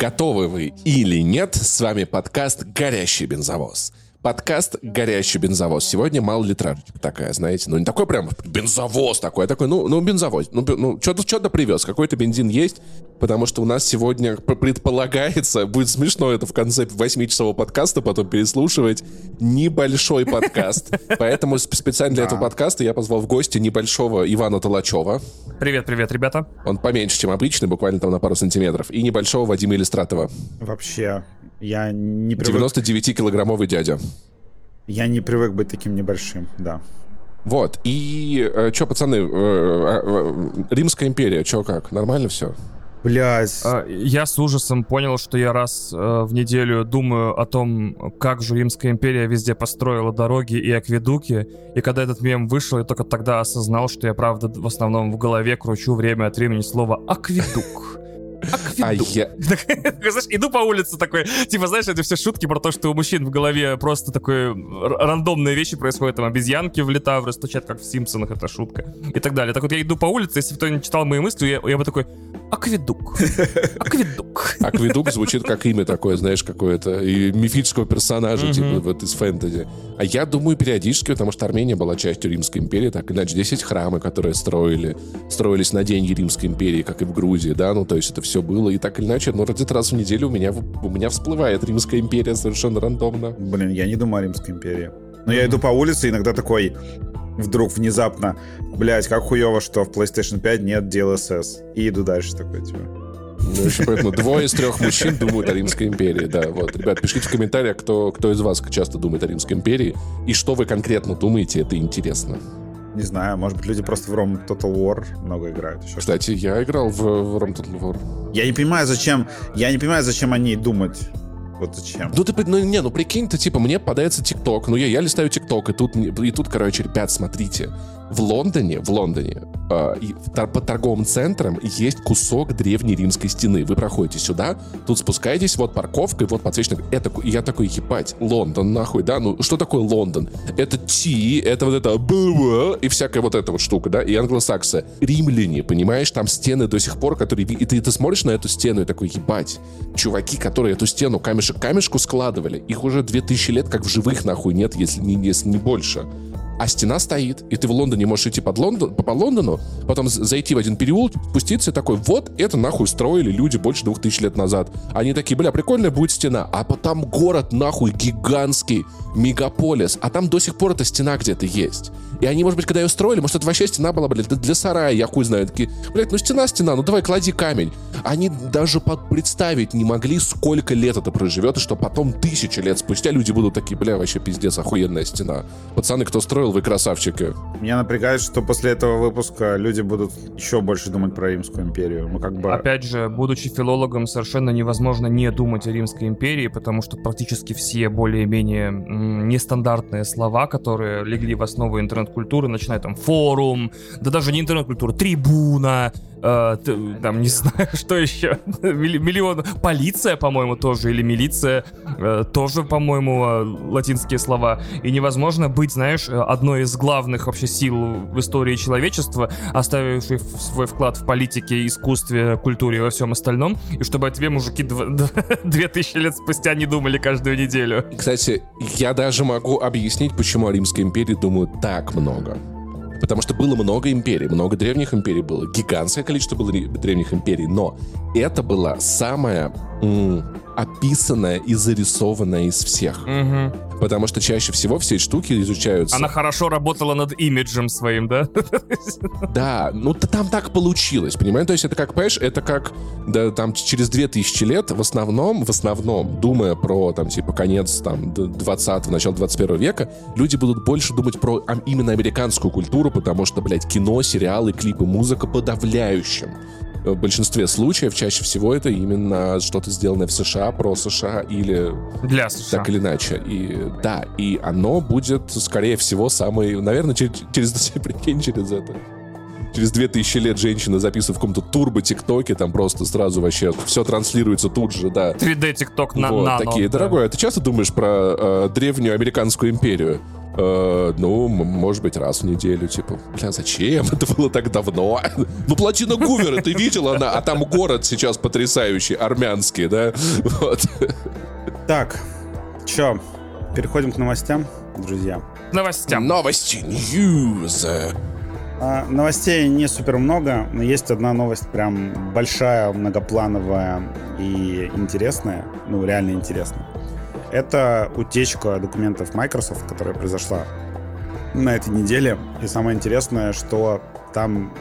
Готовы вы или нет? С вами подкаст «Горящий бензовоз». Подкаст «Горящий бензовоз». Сегодня мало литражечка такая, знаете. Ну, не такой прям бензовоз такой, а такой, ну, ну бензовоз. Ну, ну что-то что привез, какой-то бензин есть. Потому что у нас сегодня предполагается, будет смешно это в конце 8-часового подкаста потом переслушивать, небольшой подкаст. Поэтому специально для этого подкаста я позвал в гости небольшого Ивана Толачева. Привет, привет, ребята. Он поменьше, чем обычный, буквально там на пару сантиметров. И небольшого Вадима Иллистратова. Вообще, я не привык... 99-килограммовый дядя. Я не привык быть таким небольшим, да. Вот, и э, что, пацаны, э, э, э, Римская империя, что как, нормально все? Блять. А, я с ужасом понял, что я раз э, в неделю думаю о том, как же Римская империя везде построила дороги и акведуки. И когда этот мем вышел, я только тогда осознал, что я, правда, в основном в голове кручу время от времени слово «акведук». А я... Знаешь, иду по улице такой, типа, знаешь, это все шутки про то, что у мужчин в голове просто такой рандомные вещи происходят, там обезьянки в летавры стучат, как в Симпсонах, это шутка, и так далее. Так вот я иду по улице, если кто не читал мои мысли, я, я бы такой, акведук, акведук. Акведук звучит как имя такое, знаешь, какое-то, и мифического персонажа, типа, вот из фэнтези. А я думаю периодически, потому что Армения была частью Римской империи, так иначе здесь есть храмы, которые строили, строились на деньги Римской империи, как и в Грузии, да, ну, то есть это все все было, и так или иначе, но где-то раз в неделю у меня, у меня всплывает Римская империя совершенно рандомно. Блин, я не думаю о Римской империи. Но я иду по улице, иногда такой, вдруг внезапно, блять, как хуево, что в PlayStation 5 нет DLSS. И иду дальше такой, типа. Ну, еще поэтому двое из трех мужчин думают о Римской империи. Да, вот. Ребят, пишите в комментариях, кто, кто из вас часто думает о Римской империи. И что вы конкретно думаете, это интересно. Не знаю, может быть, люди просто в Rome Total War много играют. Еще Кстати, я играл в, в Rome Total War. Я не понимаю, зачем... Я не понимаю, зачем они думать. Вот зачем? Ну, ты, ну, не, ну, прикинь, ты, типа, мне подается ТикТок, ну, я, я листаю ТикТок, и тут, и тут, короче, ребят, смотрите, в Лондоне, в Лондоне, э, под торговым центром есть кусок древней римской стены. Вы проходите сюда, тут спускаетесь, вот парковка, и вот подсвечник. Это, я такой, ебать, Лондон, нахуй, да? Ну, что такое Лондон? Это Ти, это вот это и всякая вот эта вот штука, да? И англосаксы. Римляне, понимаешь, там стены до сих пор, которые... И ты, ты смотришь на эту стену и такой, ебать, чуваки, которые эту стену камешек камешку складывали, их уже 2000 лет как в живых, нахуй, нет, если не, если не больше а стена стоит, и ты в Лондоне можешь идти под Лондон, по, Лондону, потом зайти в один переулок, спуститься и такой, вот это нахуй строили люди больше двух тысяч лет назад. Они такие, бля, прикольная будет стена, а потом город нахуй гигантский, мегаполис, а там до сих пор эта стена где-то есть. И они, может быть, когда ее строили, может, это вообще стена была, блядь, для сарая, я хуй знаю. Такие, блядь, ну стена, стена, ну давай клади камень. Они даже представить не могли, сколько лет это проживет, и что потом тысячи лет спустя люди будут такие, бля, вообще пиздец, охуенная стена. Пацаны, кто строил, вы красавчики. Меня напрягает, что после этого выпуска люди будут еще больше думать про Римскую империю. Мы как бы... Опять же, будучи филологом, совершенно невозможно не думать о Римской империи, потому что практически все более-менее нестандартные слова, которые легли в основу интернет-культуры, начиная там форум, да даже не интернет-культура, трибуна, э, там, не знаю, что еще, миллион, полиция, по-моему, тоже, или милиция, э, тоже, по-моему, э, латинские слова, и невозможно быть, знаешь, одной из главных вообще сил в истории человечества, оставившей свой вклад в политике, искусстве, культуре и во всем остальном, и чтобы о тебе мужики две тысячи лет спустя не думали каждую неделю. Кстати, я даже могу объяснить, почему о Римской империи думают так много. Потому что было много империй, много древних империй было, гигантское количество было древних империй, но это была самая описанная и зарисованная из всех. Угу. Потому что чаще всего все эти штуки изучаются... Она хорошо работала над имиджем своим, да? Да, ну там так получилось, понимаешь? То есть это как, понимаешь, это как, да, там через 2000 лет в основном, в основном, думая про, там, типа, конец, там, 20-го, начало 21 века, люди будут больше думать про именно американскую культуру, потому что, блядь, кино, сериалы, клипы, музыка подавляющим в большинстве случаев чаще всего это именно что-то сделанное в США, про США или для США. так или иначе. И да, и оно будет, скорее всего, самый, наверное, через, через прикинь, через это через 2000 лет женщина записывает в каком-то турбо-тиктоке, там просто сразу вообще все транслируется тут же, да. 3D-тикток на вот, нано. такие, да. дорогой, а ты часто думаешь про э, древнюю американскую империю? Э, ну, может быть, раз в неделю, типа, бля, зачем? Это было так давно. Ну, плотина Гувера, ты видел она? А там город сейчас потрясающий, армянский, да? Вот. Так, чё, переходим к новостям, друзья. Новостям. Новости, ньюз. А, новостей не супер много, но есть одна новость прям большая, многоплановая и интересная, ну реально интересная. Это утечка документов Microsoft, которая произошла на этой неделе. И самое интересное, что там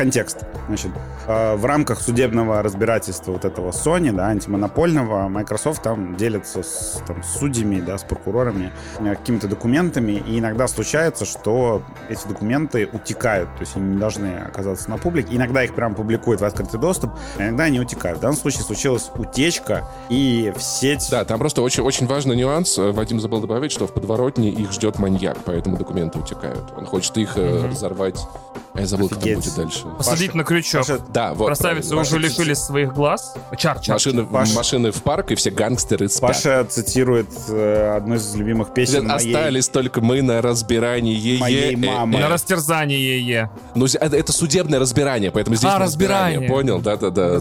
контекст. Значит, э, в рамках судебного разбирательства вот этого Sony, да, антимонопольного, Microsoft там делится с, там, судьями, да, с прокурорами э, какими-то документами, и иногда случается, что эти документы утекают, то есть они не должны оказаться на публике. Иногда их прям публикуют в открытый доступ, а иногда они утекают. В данном случае случилась утечка, и в сеть... Да, там просто очень, очень важный нюанс. Э, Вадим забыл добавить, что в подворотне их ждет маньяк, поэтому документы утекают. Он хочет их э, разорвать. А я забыл, как там будет дальше. Посадить Паша- на крючок. Паша, Да, вот. Красавицы уже лишились своих глаз. Чар, чар. Машины, Паш- машины в парк, и все гангстеры спят. Паша цитирует э, одну из любимых песен моей, Остались только мы на разбирании. моей Е- мамы. На растерзание е. Ну, это, это судебное разбирание, поэтому здесь А, разбирание. разбирание. Понял? Да-да-да.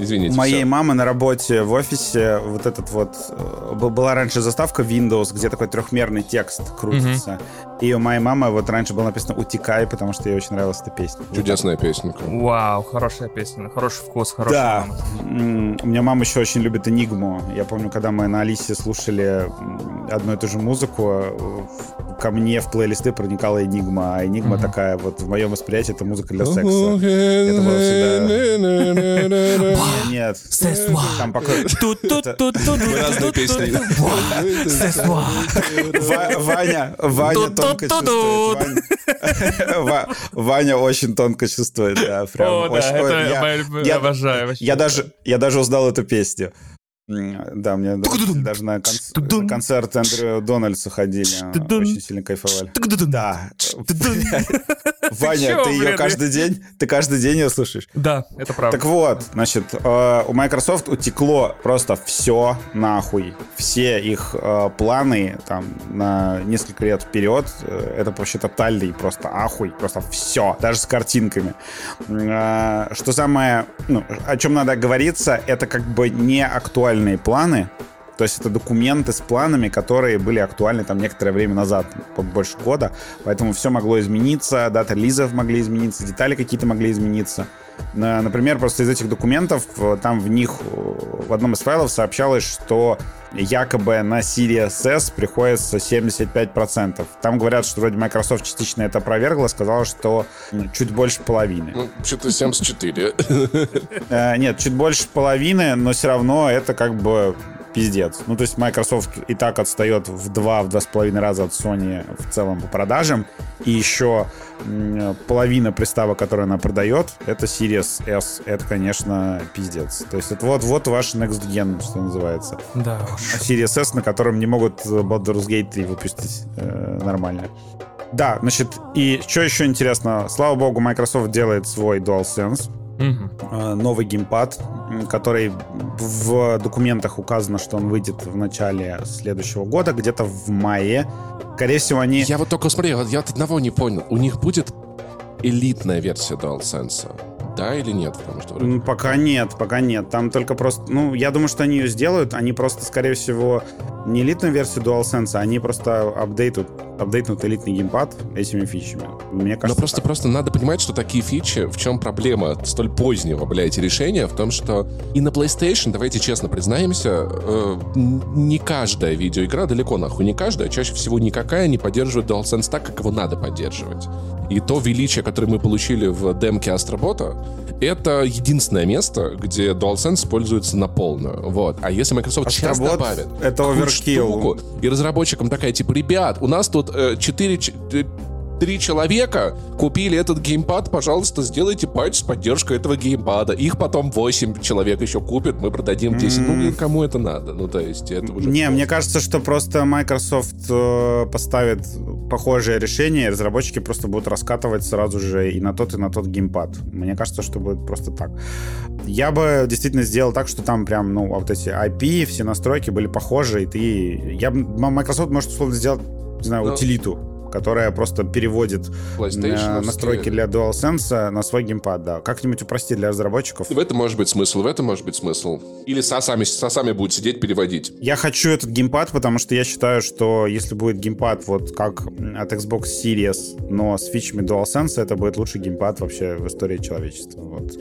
Извините. моей всё. мамы на работе в офисе вот этот вот э, была раньше заставка Windows, где такой трехмерный текст крутится. И у моей мамы вот раньше было написано «Утекай», потому что ей очень нравилась эта песня. Чудесная песенка. Вау, хорошая песня, хороший вкус, хорошая Да. мама. У меня мама еще очень любит Энигму. Я помню, когда мы на Алисе слушали одну и ту же музыку, э, ко мне в плейлисты проникала Энигма. А Энигма такая вот в моем восприятии это музыка для секса. Это было всегда... Нет. Там пока... Разные песни. Ва- Ваня, Ваня тонко чувствует. Ваня- Ва- Ваня очень тонко чувствует, да, прям. О, да, очень- это я- обожаю вообще. Я даже, я даже узнал эту песню. Да, мне даже на конц- на концерт Эндрю Дональдса ходили. Очень сильно кайфовали. Да. Ваня, ты ее каждый день, ты каждый день ее слушаешь? Да, это правда. Так вот, значит, э, у Microsoft утекло просто все нахуй. Все их э, планы там на несколько лет вперед. э, это вообще тотальный просто ахуй. Просто все. Даже с картинками. Что самое... Ну, о чем надо говориться, это как бы не актуальные планы. То есть это документы с планами, которые были актуальны там некоторое время назад, больше года. Поэтому все могло измениться, дата релизов могли измениться, детали какие-то могли измениться. На- Например, просто из этих документов, э, там в них, э, в одном из файлов сообщалось, что якобы на Series S приходится 75%. Там говорят, что вроде Microsoft частично это опровергла, сказала, что чуть больше половины. Ну, что-то 74. Э, нет, чуть больше половины, но все равно это как бы пиздец. Ну, то есть Microsoft и так отстает в два, в два с половиной раза от Sony в целом по продажам. И еще половина приставок, которые она продает, это Series S. Это, конечно, пиздец. То есть это вот, вот ваш Next Gen, что называется. Да А уж. Series S, на котором не могут Baldur's Gate 3 выпустить э, нормально. Да, значит, и что еще интересно, слава богу, Microsoft делает свой DualSense, Э, новый геймпад, который в документах указано, что он выйдет в начале следующего года, где-то в мае. Скорее всего, они... Я вот только смотри, вот я от одного не понял. У них будет элитная версия DualSense? Да или нет? Потому что вроде- Пока нет, пока нет. Там только просто... Ну, я думаю, что они ее сделают. Они просто, скорее всего, не элитную версию DualSense, а они просто апдейтут, апдейтнут элитный геймпад этими фичами. Мне кажется, Но просто, так. просто надо понимать, что такие фичи, в чем проблема столь позднего, блядь, решения, в том, что и на PlayStation, давайте честно признаемся, э, не каждая видеоигра, далеко нахуй не каждая, чаще всего никакая не поддерживает DualSense так, как его надо поддерживать. И то величие, которое мы получили в демке Астробота, это единственное место, где DualSense используется на полную. Вот. А если Microsoft сейчас Астробот добавит — это оверкилл. штуку, и разработчикам такая, типа, ребят, у нас тут э, 4, три человека купили этот геймпад, пожалуйста, сделайте патч с поддержкой этого геймпада. Их потом 8 человек еще купят, мы продадим 10. Ну, блин, кому это надо? Ну, то есть, это уже... Не, мне кажется, что просто Microsoft э, поставит похожее решение, и разработчики просто будут раскатывать сразу же и на тот, и на тот геймпад. Мне кажется, что будет просто так. Я бы действительно сделал так, что там прям, ну, вот эти IP, все настройки были похожи, и ты... Я, Microsoft может условно сделать не знаю, ну, утилиту которая просто переводит настройки для DualSense на свой геймпад, да. Как-нибудь упростить для разработчиков. В этом может быть смысл, в этом может быть смысл. Или со сами, со сами будет сидеть, переводить. Я хочу этот геймпад, потому что я считаю, что если будет геймпад вот как от Xbox Series, но с фичами DualSense, это будет лучший геймпад вообще в истории человечества. Вот.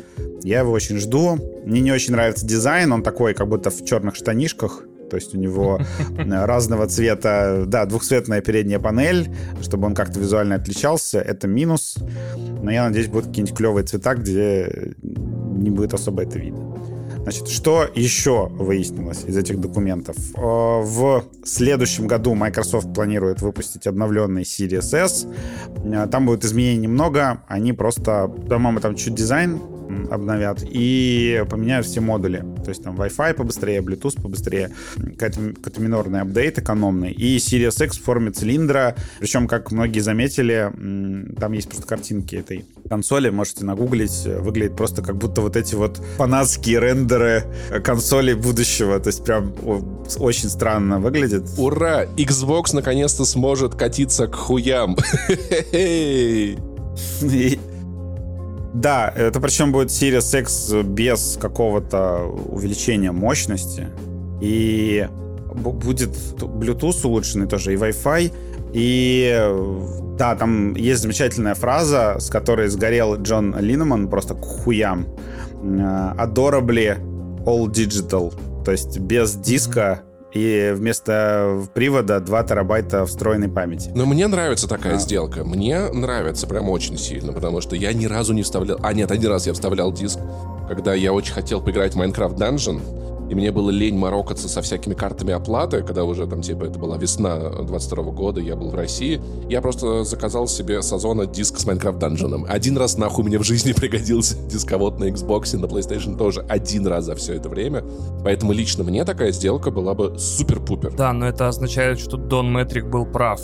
Я его очень жду. Мне не очень нравится дизайн, он такой, как будто в черных штанишках то есть у него э, разного цвета, да, двухцветная передняя панель, чтобы он как-то визуально отличался, это минус. Но я надеюсь, будут какие-нибудь клевые цвета, где не будет особо это видно. Значит, что еще выяснилось из этих документов? Э, в следующем году Microsoft планирует выпустить обновленный Series S. Э, там будет изменений немного. Они просто, по-моему, там чуть дизайн обновят и поменяют все модули. То есть там Wi-Fi побыстрее, Bluetooth побыстрее, какой-то, какой минорный апдейт экономный. И Series X в форме цилиндра. Причем, как многие заметили, там есть просто картинки этой консоли, можете нагуглить. Выглядит просто как будто вот эти вот фанатские рендеры консолей будущего. То есть прям очень странно выглядит. Ура! Xbox наконец-то сможет катиться к хуям. И, да, это причем будет Series X без какого-то увеличения мощности. И будет Bluetooth улучшенный тоже, и Wi-Fi. И да, там есть замечательная фраза, с которой сгорел Джон Линнеман просто к хуям. Adorably all digital. То есть без диска и вместо привода 2 терабайта встроенной памяти. Но мне нравится такая а. сделка. Мне нравится прям очень сильно, потому что я ни разу не вставлял... А, нет, один раз я вставлял диск, когда я очень хотел поиграть в Minecraft Dungeon, и мне было лень морокаться со всякими картами оплаты, когда уже там, типа, это была весна 22 года, я был в России. Я просто заказал себе с Озона диск с Minecraft Dungeon. Один раз нахуй мне в жизни пригодился дисковод на Xbox и на PlayStation тоже. Один раз за все это время. Поэтому лично мне такая сделка была бы супер-пупер. Да, но это означает, что Дон Метрик был прав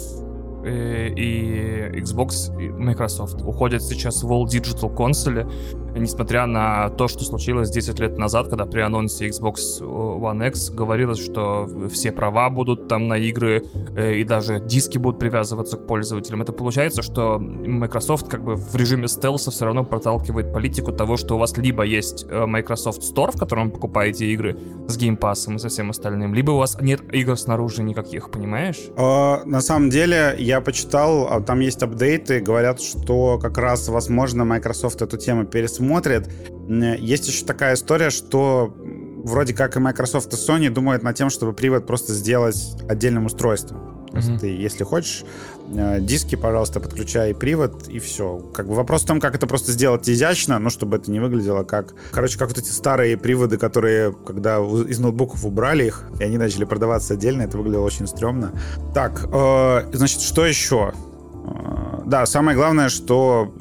и Xbox, и Microsoft уходят сейчас в All Digital консоли, несмотря на то, что случилось 10 лет назад, когда при анонсе Xbox One X говорилось, что все права будут там на игры э, и даже диски будут привязываться к пользователям. Это получается, что Microsoft как бы в режиме стелса все равно проталкивает политику того, что у вас либо есть э, Microsoft Store, в котором вы покупаете игры с Game Pass и со всем остальным, либо у вас нет игр снаружи никаких, понимаешь? А, на самом деле, я почитал, а там есть апдейты, говорят, что как раз, возможно, Microsoft эту тему пересмотрит. Есть еще такая история, что вроде как и Microsoft и Sony думают над тем, чтобы привод просто сделать отдельным устройством. То есть mm-hmm. ты, если хочешь, диски, пожалуйста, подключай привод, и все. Как бы вопрос в том, как это просто сделать изящно, но чтобы это не выглядело как... Короче, как вот эти старые приводы, которые, когда из ноутбуков убрали их, и они начали продаваться отдельно, это выглядело очень стрёмно. Так, э, значит, что еще? Э, да, самое главное, что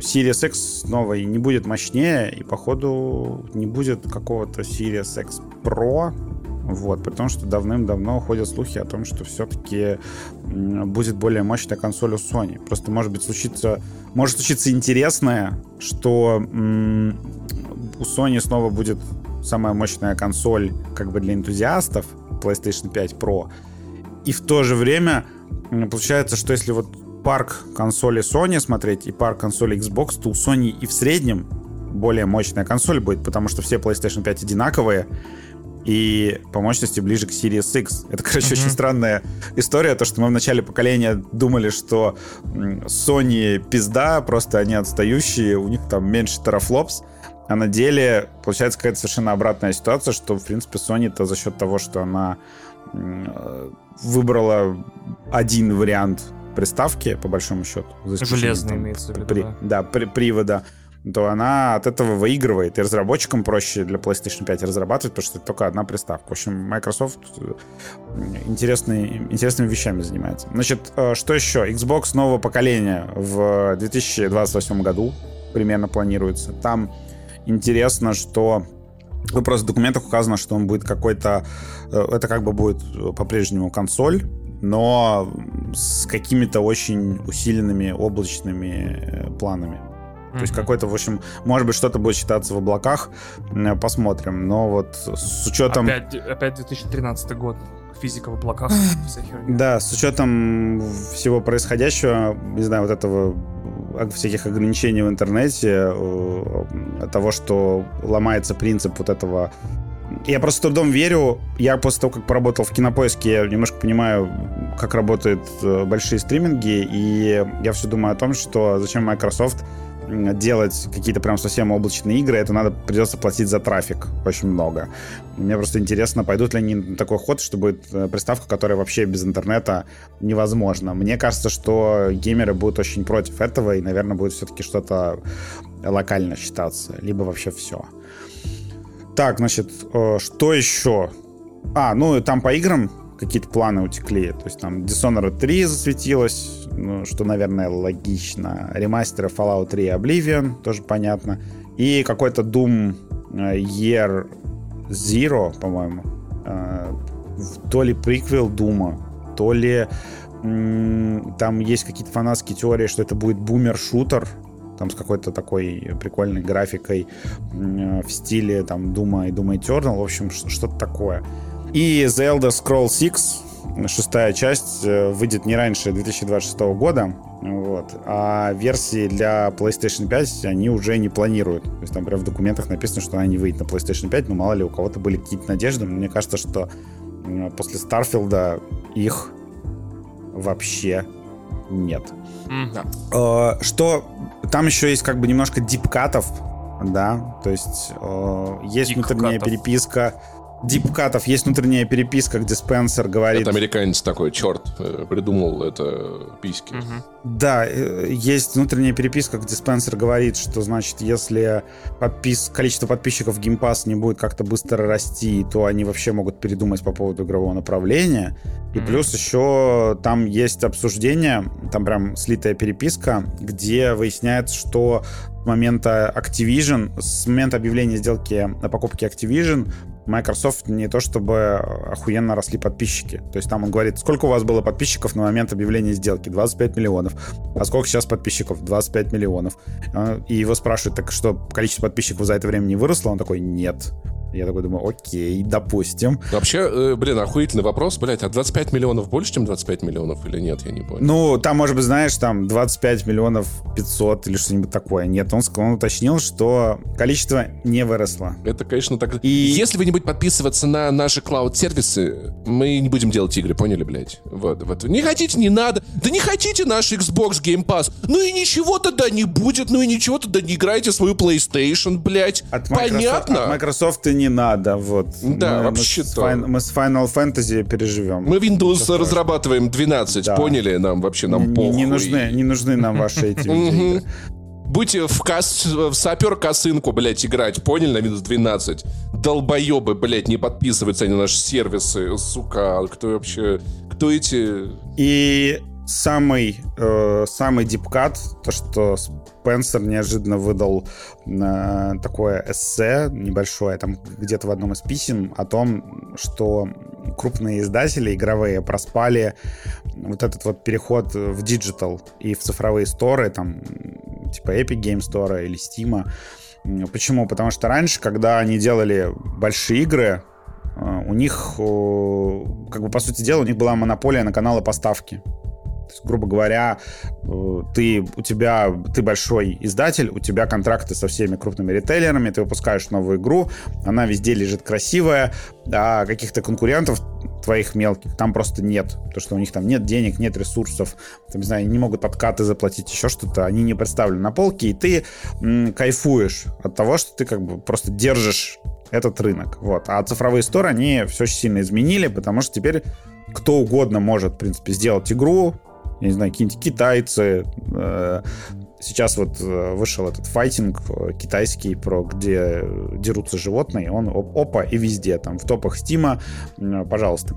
Series X новой не будет мощнее, и походу не будет какого-то Series X Pro, вот, при том, что давным-давно ходят слухи о том, что все-таки будет более мощная консоль у Sony. Просто может быть случится, может случиться интересное, что у Sony снова будет самая мощная консоль как бы для энтузиастов, PlayStation 5 Pro, и в то же время получается, что если вот парк консоли Sony смотреть и парк консоли Xbox, то у Sony и в среднем более мощная консоль будет, потому что все PlayStation 5 одинаковые и по мощности ближе к Series X. Это, короче, mm-hmm. очень странная история, то, что мы в начале поколения думали, что Sony пизда, просто они отстающие, у них там меньше терафлопс, а на деле получается какая-то совершенно обратная ситуация, что, в принципе, Sony-то за счет того, что она выбрала один вариант приставки, по большому счету. Железная имеется в виду, при, да. Да, при, привода то она от этого выигрывает. И разработчикам проще для PlayStation 5 разрабатывать, потому что это только одна приставка. В общем, Microsoft э, интересными вещами занимается. Значит, э, что еще? Xbox нового поколения в 2028 году примерно планируется. Там интересно, что ну, просто в документах указано, что он будет какой-то... Э, это как бы будет по-прежнему консоль, но с какими-то очень усиленными облачными планами. Mm-hmm. То есть какой-то, в общем, может быть, что-то будет считаться в облаках, посмотрим. Но вот с учетом... Опять, опять 2013 год. физика в облаках. Да, с учетом всего происходящего, не знаю, вот этого всяких ограничений в интернете, э, того, что ломается принцип вот этого я просто с трудом верю. Я после того, как поработал в кинопоиске, я немножко понимаю, как работают э, большие стриминги, и я все думаю о том, что зачем Microsoft делать какие-то прям совсем облачные игры, это надо придется платить за трафик очень много. Мне просто интересно, пойдут ли они на такой ход, что будет э, приставка, которая вообще без интернета невозможно. Мне кажется, что геймеры будут очень против этого, и, наверное, будет все-таки что-то локально считаться, либо вообще все. Так, значит, э, что еще? А, ну, там по играм какие-то планы утекли. То есть там Dishonored 3 засветилось, ну, что, наверное, логично. Ремастеры Fallout 3 и Oblivion, тоже понятно. И какой-то Doom э, Year Zero, по-моему. Э, то ли приквел Дума, то ли там есть какие-то фанатские теории, что это будет бумер-шутер, там с какой-то такой прикольной графикой в стиле там Дума и Дума Eternal, в общем, что-то такое. И The Elder Scrolls 6, шестая часть, э, выйдет не раньше 2026 года, вот. А версии для PlayStation 5 они уже не планируют. То есть там прям в документах написано, что она не выйдет на PlayStation 5, но мало ли у кого-то были какие-то надежды. Мне кажется, что после Старфилда их вообще нет. Mm-hmm. Что там еще есть как бы немножко дипкатов, да, то есть э, есть внутренняя переписка дипкатов есть внутренняя переписка, где Спенсер говорит... Это американец такой, черт, э, придумал это письки. Угу. Да, э, есть внутренняя переписка, где Спенсер говорит, что, значит, если подпис... количество подписчиков Game Pass не будет как-то быстро расти, то они вообще могут передумать по поводу игрового направления. И плюс еще там есть обсуждение, там прям слитая переписка, где выясняется, что момента Activision, с момента объявления сделки о покупке Activision, Microsoft не то чтобы охуенно росли подписчики. То есть там он говорит, сколько у вас было подписчиков на момент объявления сделки? 25 миллионов. А сколько сейчас подписчиков? 25 миллионов. А, и его спрашивают, так что количество подписчиков за это время не выросло? Он такой, нет. Я такой думаю, окей, допустим. Вообще, э, блин, охуительный вопрос, блядь, а 25 миллионов больше, чем 25 миллионов или нет, я не понял. Ну, там, может быть, знаешь, там 25 миллионов 500 или что-нибудь такое. Нет, он, он уточнил, что количество не выросло. Это, конечно, так... И если вы не будете подписываться на наши клауд-сервисы, мы не будем делать игры, поняли, блядь? Вот, вот. Не хотите, не надо. Да не хотите наш Xbox Game Pass. Ну и ничего тогда не будет, ну и ничего тогда не играйте свою PlayStation, блядь. От Понятно? От Microsoft и не надо, вот. Да, вообще-то. Мы с Final Fantasy переживем. Мы Windows Все разрабатываем 12, да. поняли? Нам вообще, нам похуй. Не нужны, не нужны нам ваши эти игры. Будьте в, кос... в сапер косынку, блядь, играть, поняли, на Windows 12? Долбоебы, блядь, не подписываются они на наши сервисы, сука, кто вообще... Кто эти... И самый, э, самый дипкат, то, что Спенсер неожиданно выдал э, такое эссе небольшое, там где-то в одном из писем, о том, что крупные издатели игровые проспали вот этот вот переход в digital и в цифровые store ы, там, типа Epic Game Store или Steam. Почему? Потому что раньше, когда они делали большие игры, э, у них, как бы, по сути дела, у них была монополия на каналы поставки. Есть, грубо говоря, э, ты, у тебя, ты большой издатель, у тебя контракты со всеми крупными ритейлерами, ты выпускаешь новую игру, она везде лежит красивая, а каких-то конкурентов твоих мелких там просто нет. То, что у них там нет денег, нет ресурсов, там, не знаю, не могут подкаты заплатить, еще что-то, они не представлены на полке, и ты м, кайфуешь от того, что ты как бы просто держишь этот рынок. Вот. А цифровые сторы, они все очень сильно изменили, потому что теперь кто угодно может, в принципе, сделать игру, я не знаю, какие-нибудь китайцы. Э, сейчас вот э, вышел этот файтинг э, китайский, про где дерутся животные, он опа и везде, там в топах Стима, пожалуйста.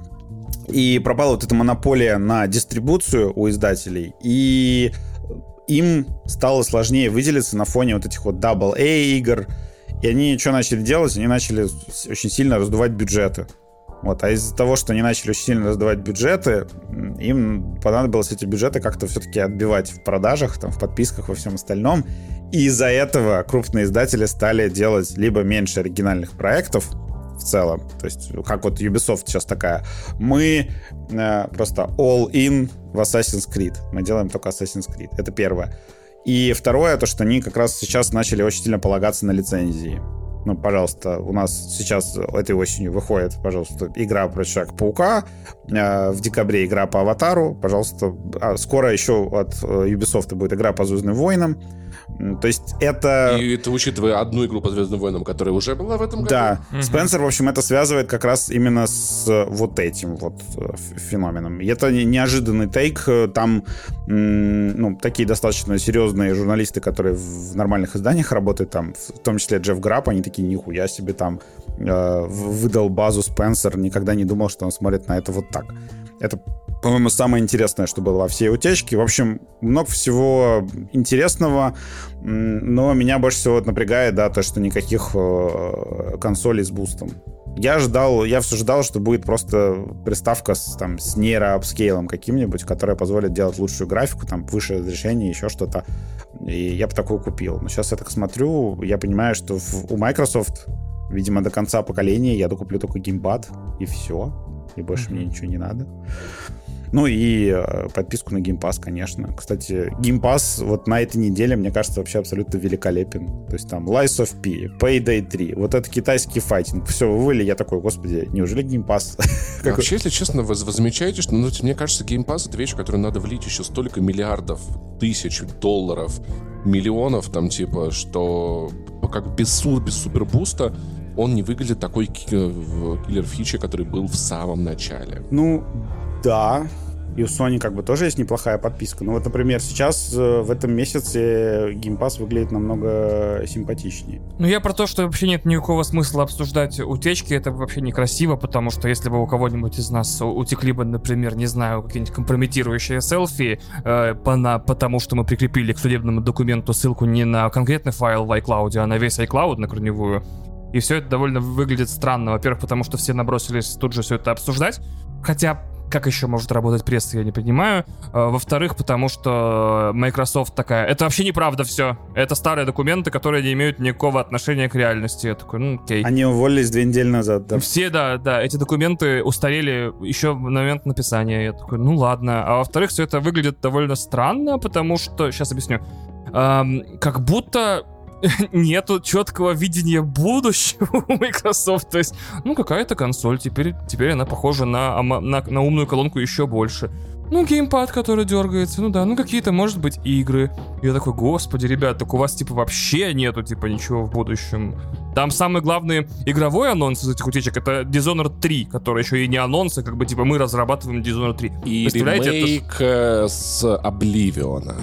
И пропала вот эта монополия на дистрибуцию у издателей, и им стало сложнее выделиться на фоне вот этих вот AA игр, и они что начали делать? Они начали очень сильно раздувать бюджеты. Вот. А из-за того, что они начали очень сильно раздавать бюджеты, им понадобилось эти бюджеты как-то все-таки отбивать в продажах, там, в подписках, во всем остальном. И из-за этого крупные издатели стали делать либо меньше оригинальных проектов, в целом. То есть, как вот Ubisoft сейчас такая. Мы э, просто all-in в Assassin's Creed. Мы делаем только Assassin's Creed. Это первое. И второе, то, что они как раз сейчас начали очень сильно полагаться на лицензии. Ну, пожалуйста, у нас сейчас этой осенью выходит, пожалуйста, игра про Человека-паука, э, в декабре игра по Аватару, пожалуйста, а скоро еще от э, Ubisoft будет игра по Звездным войнам, то есть это... И это учитывая одну игру по Звездным войнам, которая уже была в этом году. Да. Угу. Спенсер, в общем, это связывает как раз именно с вот этим вот э, феноменом. И это неожиданный тейк. Там ну, такие достаточно серьезные журналисты, которые в нормальных изданиях работают, там, в том числе Джефф Грапп, они такие, нихуя себе там э, выдал базу Спенсер, никогда не думал, что он смотрит на это вот так. Это по-моему, самое интересное, что было во всей утечке. В общем, много всего интересного, но меня больше всего напрягает, да, то, что никаких э, консолей с бустом. Я ждал, я все ждал, что будет просто приставка с, там, с нейроапскейлом каким-нибудь, которая позволит делать лучшую графику, там, выше разрешение, еще что-то. И я бы такую купил. Но сейчас я так смотрю, я понимаю, что в, у Microsoft, видимо, до конца поколения я докуплю только геймпад, и все. И больше mm-hmm. мне ничего не надо. Ну и э, подписку на Pass, конечно. Кстати, Pass вот на этой неделе, мне кажется, вообще абсолютно великолепен. То есть там Lies of P, Payday 3, вот это китайский файтинг. Все вывели, я такой, господи, неужели Game Pass? Вообще, если честно, вы, вы замечаете, что, ну, мне кажется, Pass это вещь, которую надо влить еще столько миллиардов, тысяч долларов, миллионов, там, типа, что как без, без супербуста он не выглядит такой киллер фичи, который был в самом начале. Ну, да, и у Sony как бы тоже есть неплохая подписка. Ну вот, например, сейчас э, в этом месяце Game Pass выглядит намного симпатичнее. Ну я про то, что вообще нет никакого смысла обсуждать утечки, это вообще некрасиво, потому что если бы у кого-нибудь из нас утекли бы, например, не знаю, какие-нибудь компрометирующие селфи, э, по на, потому что мы прикрепили к судебному документу ссылку не на конкретный файл в iCloud, а на весь iCloud, на корневую, и все это довольно выглядит странно. Во-первых, потому что все набросились тут же все это обсуждать. Хотя как еще может работать пресса, я не понимаю. А, во-вторых, потому что Microsoft такая, это вообще неправда все. Это старые документы, которые не имеют никакого отношения к реальности. Я такой, ну окей. Они уволились две недели назад, да? Все, да, да. Эти документы устарели еще в момент написания. Я такой, ну ладно. А во-вторых, все это выглядит довольно странно, потому что... Сейчас объясню. Эм, как будто нету четкого видения будущего у Microsoft. То есть, ну, какая-то консоль, теперь, теперь она похожа на, на, на умную колонку еще больше. Ну, геймпад, который дергается, ну да, ну какие-то, может быть, игры. Я такой, господи, ребят, так у вас, типа, вообще нету, типа, ничего в будущем. Там самый главный игровой анонс из этих утечек, это Dishonored 3, который еще и не анонс, а как бы, типа, мы разрабатываем Dishonored 3. И ремейк это... с Обливиона.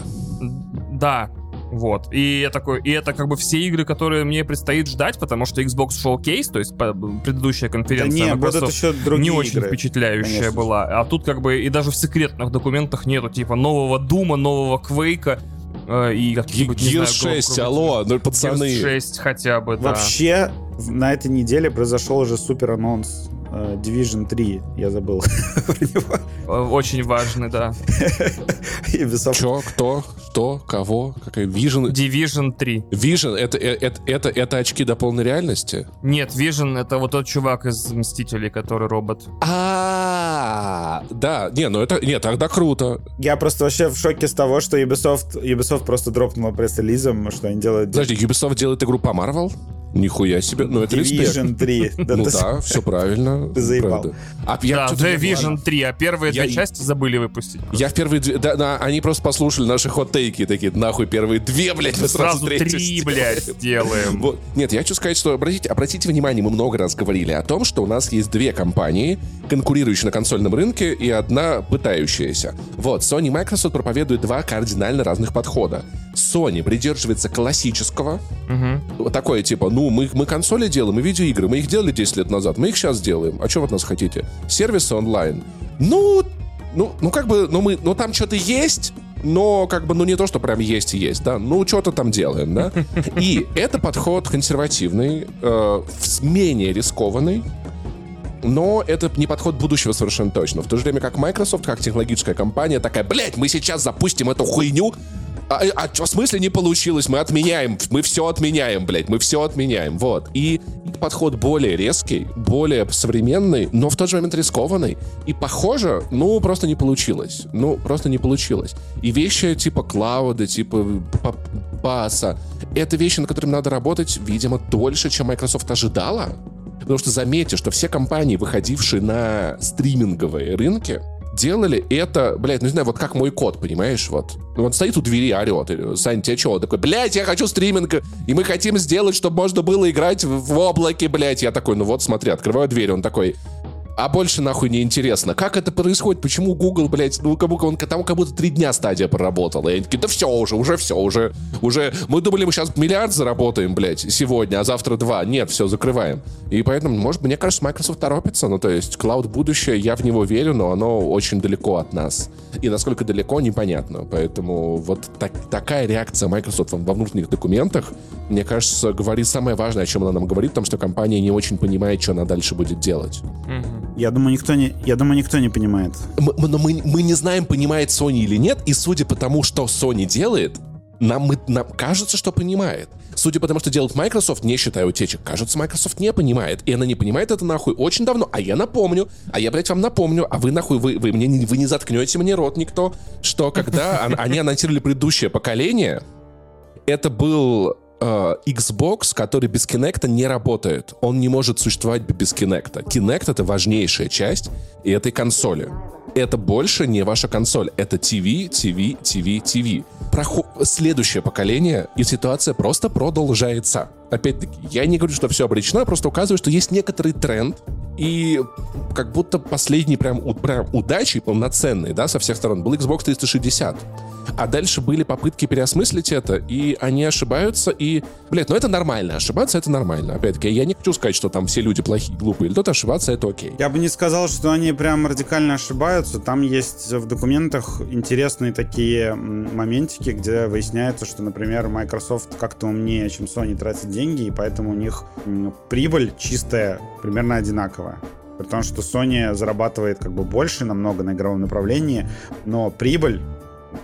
Да, вот. И я такой, и это как бы все игры, которые мне предстоит ждать, потому что Xbox Showcase, то есть предыдущая конференция да не, Microsoft, еще не очень игры, впечатляющая конечно. была. А тут как бы и даже в секретных документах нету типа нового Дума, нового Квейка э, и каких-нибудь, Gears 6, алло, ну пацаны. Gears 6 хотя бы, да. Вообще, на этой неделе произошел уже супер анонс Division 3, я забыл про него. Э, очень важный, да. Чё, кто, что, кого, какая Vision? Division 3. Vision, это, э, это, это, это очки до полной реальности? Нет, Vision это вот тот чувак из Мстителей, который робот. А, да, не, ну это, нет, тогда круто. Я просто вообще в шоке с того, что Ubisoft, Ubisoft просто дропнула пресс-релизом, что они делают... Подожди, Ubisoft делает игру по Marvel? Нихуя себе, ну это Division 3. ну да, все правильно. Ты заебал. А я да, Division 3, а первые две части забыли выпустить. Я в первые две, да, они просто послушали наши хот-тейки, такие, нахуй первые две, блядь, мы сразу три, блядь, делаем. Вот. Нет, я хочу сказать, что, обратите, обратите внимание, мы много раз говорили о том, что у нас есть две компании, конкурирующие на консольном рынке, и одна пытающаяся. Вот, Sony и Microsoft проповедуют два кардинально разных подхода. Sony придерживается классического, угу. такое типа, ну, мы, мы консоли делаем, мы видеоигры, мы их делали 10 лет назад, мы их сейчас делаем. А что вы от нас хотите? Сервисы онлайн. Ну, ну, ну как бы, ну мы, ну там что-то есть, но как бы, ну не то, что прям есть и есть, да, ну что-то там делаем, да. И это подход консервативный, э, менее рискованный, но это не подход будущего совершенно точно. В то же время как Microsoft, как технологическая компания, такая, блядь, мы сейчас запустим эту хуйню, А, а, в смысле не получилось? Мы отменяем, мы все отменяем, блядь, мы все отменяем, вот. И подход более резкий, более современный, но в тот же момент рискованный. И похоже, ну, просто не получилось. Ну, просто не получилось. И вещи типа клауда, типа паса, это вещи, над которыми надо работать, видимо, дольше, чем Microsoft ожидала. Потому что заметьте, что все компании, выходившие на стриминговые рынки, делали это, блядь, ну не знаю, вот как мой кот, понимаешь, вот. Он стоит у двери, орет. Сань, тебе что? Он такой, блядь, я хочу стриминг, и мы хотим сделать, чтобы можно было играть в облаке, блядь. Я такой, ну вот, смотри, открываю дверь, он такой, а больше нахуй не интересно. Как это происходит? Почему Google, блядь, ну, как будто он там как будто три дня стадия проработала. И они такие, да все уже, уже все, уже, уже. Мы думали, мы сейчас миллиард заработаем, блядь, сегодня, а завтра два. Нет, все, закрываем. И поэтому, может, мне кажется, Microsoft торопится. Ну, то есть, клауд будущее, я в него верю, но оно очень далеко от нас. И насколько далеко, непонятно. Поэтому вот так, такая реакция Microsoft во внутренних документах, мне кажется, говорит самое важное, о чем она нам говорит, потому что компания не очень понимает, что она дальше будет делать. Mm-hmm. Я думаю, никто не, я думаю, никто не понимает. Мы, но мы, мы не знаем, понимает Sony или нет, и судя по тому, что Sony делает, нам, мы, нам кажется, что понимает. Судя по тому, что делает Microsoft, не считая утечек, кажется, Microsoft не понимает. И она не понимает это нахуй очень давно. А я напомню, а я, блядь, вам напомню, а вы нахуй, вы, вы, мне, не, вы не заткнете мне рот никто, что когда они анонсировали предыдущее поколение, это был э, Xbox, который без Kinect не работает. Он не может существовать без Kinect. Kinect — это важнейшая часть этой консоли. Это больше не ваша консоль. Это TV, TV, TV, TV. Проход... Следующее поколение, и ситуация просто продолжается. Опять-таки, я не говорю, что все обречено, просто указываю, что есть некоторый тренд, и как будто последний прям, прям удачей полноценный, да, со всех сторон был Xbox 360. А дальше были попытки переосмыслить это, и они ошибаются, и, блядь, ну это нормально, ошибаться это нормально. Опять-таки, я не хочу сказать, что там все люди плохие, глупые, или кто-то ошибаться это окей. Я бы не сказал, что они прям радикально ошибаются. Там есть в документах интересные такие моментики, где выясняется, что, например, Microsoft как-то умнее, чем Sony тратит деньги, и поэтому у них прибыль чистая примерно одинаковая. При том, что Sony зарабатывает как бы больше намного на игровом направлении, но прибыль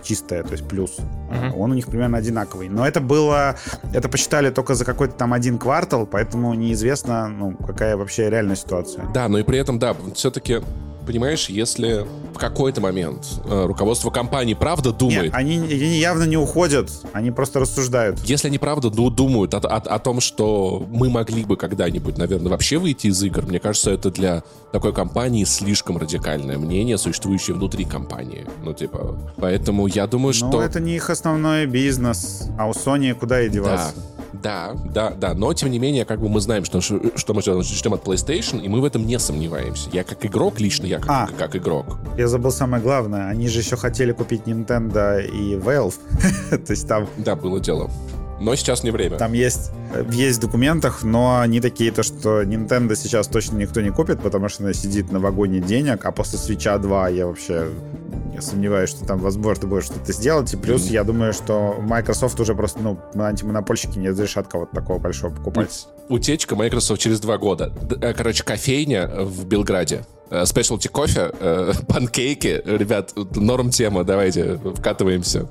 чистая, то есть плюс. Uh-huh. Он у них примерно одинаковый. Но это было, это посчитали только за какой-то там один квартал, поэтому неизвестно, ну, какая вообще реальная ситуация. Да, но и при этом, да, все-таки понимаешь, если в какой-то момент э, руководство компании правда думает... Нет, они, они явно не уходят, они просто рассуждают. Если они правда думают о, о, о том, что мы могли бы когда-нибудь, наверное, вообще выйти из игр, мне кажется, это для такой компании слишком радикальное мнение, существующее внутри компании. Ну, типа, поэтому я думаю, что... Ну, это не их основной бизнес, а у Sony куда и деваться. Да. Да, да, да, но тем не менее, как бы мы знаем, что, что мы ждем от PlayStation, и мы в этом не сомневаемся. Я как игрок, лично я как, а, как игрок. Я забыл самое главное, они же еще хотели купить Nintendo и Valve, то есть там... Да, было дело. Но сейчас не время. Там есть, есть в документах, но они такие, то, что Nintendo сейчас точно никто не купит, потому что она сидит на вагоне денег, а после Switch 2 я вообще я сомневаюсь, что там возможно будет что-то сделать. И плюс, mm-hmm. я думаю, что Microsoft уже просто, ну, антимонопольщики не разрешат кого-то такого большого покупать. Утечка Microsoft через два года. Э, короче, кофейня в Белграде. Спешлти кофе, э, панкейки. Ребят, норм тема, давайте вкатываемся.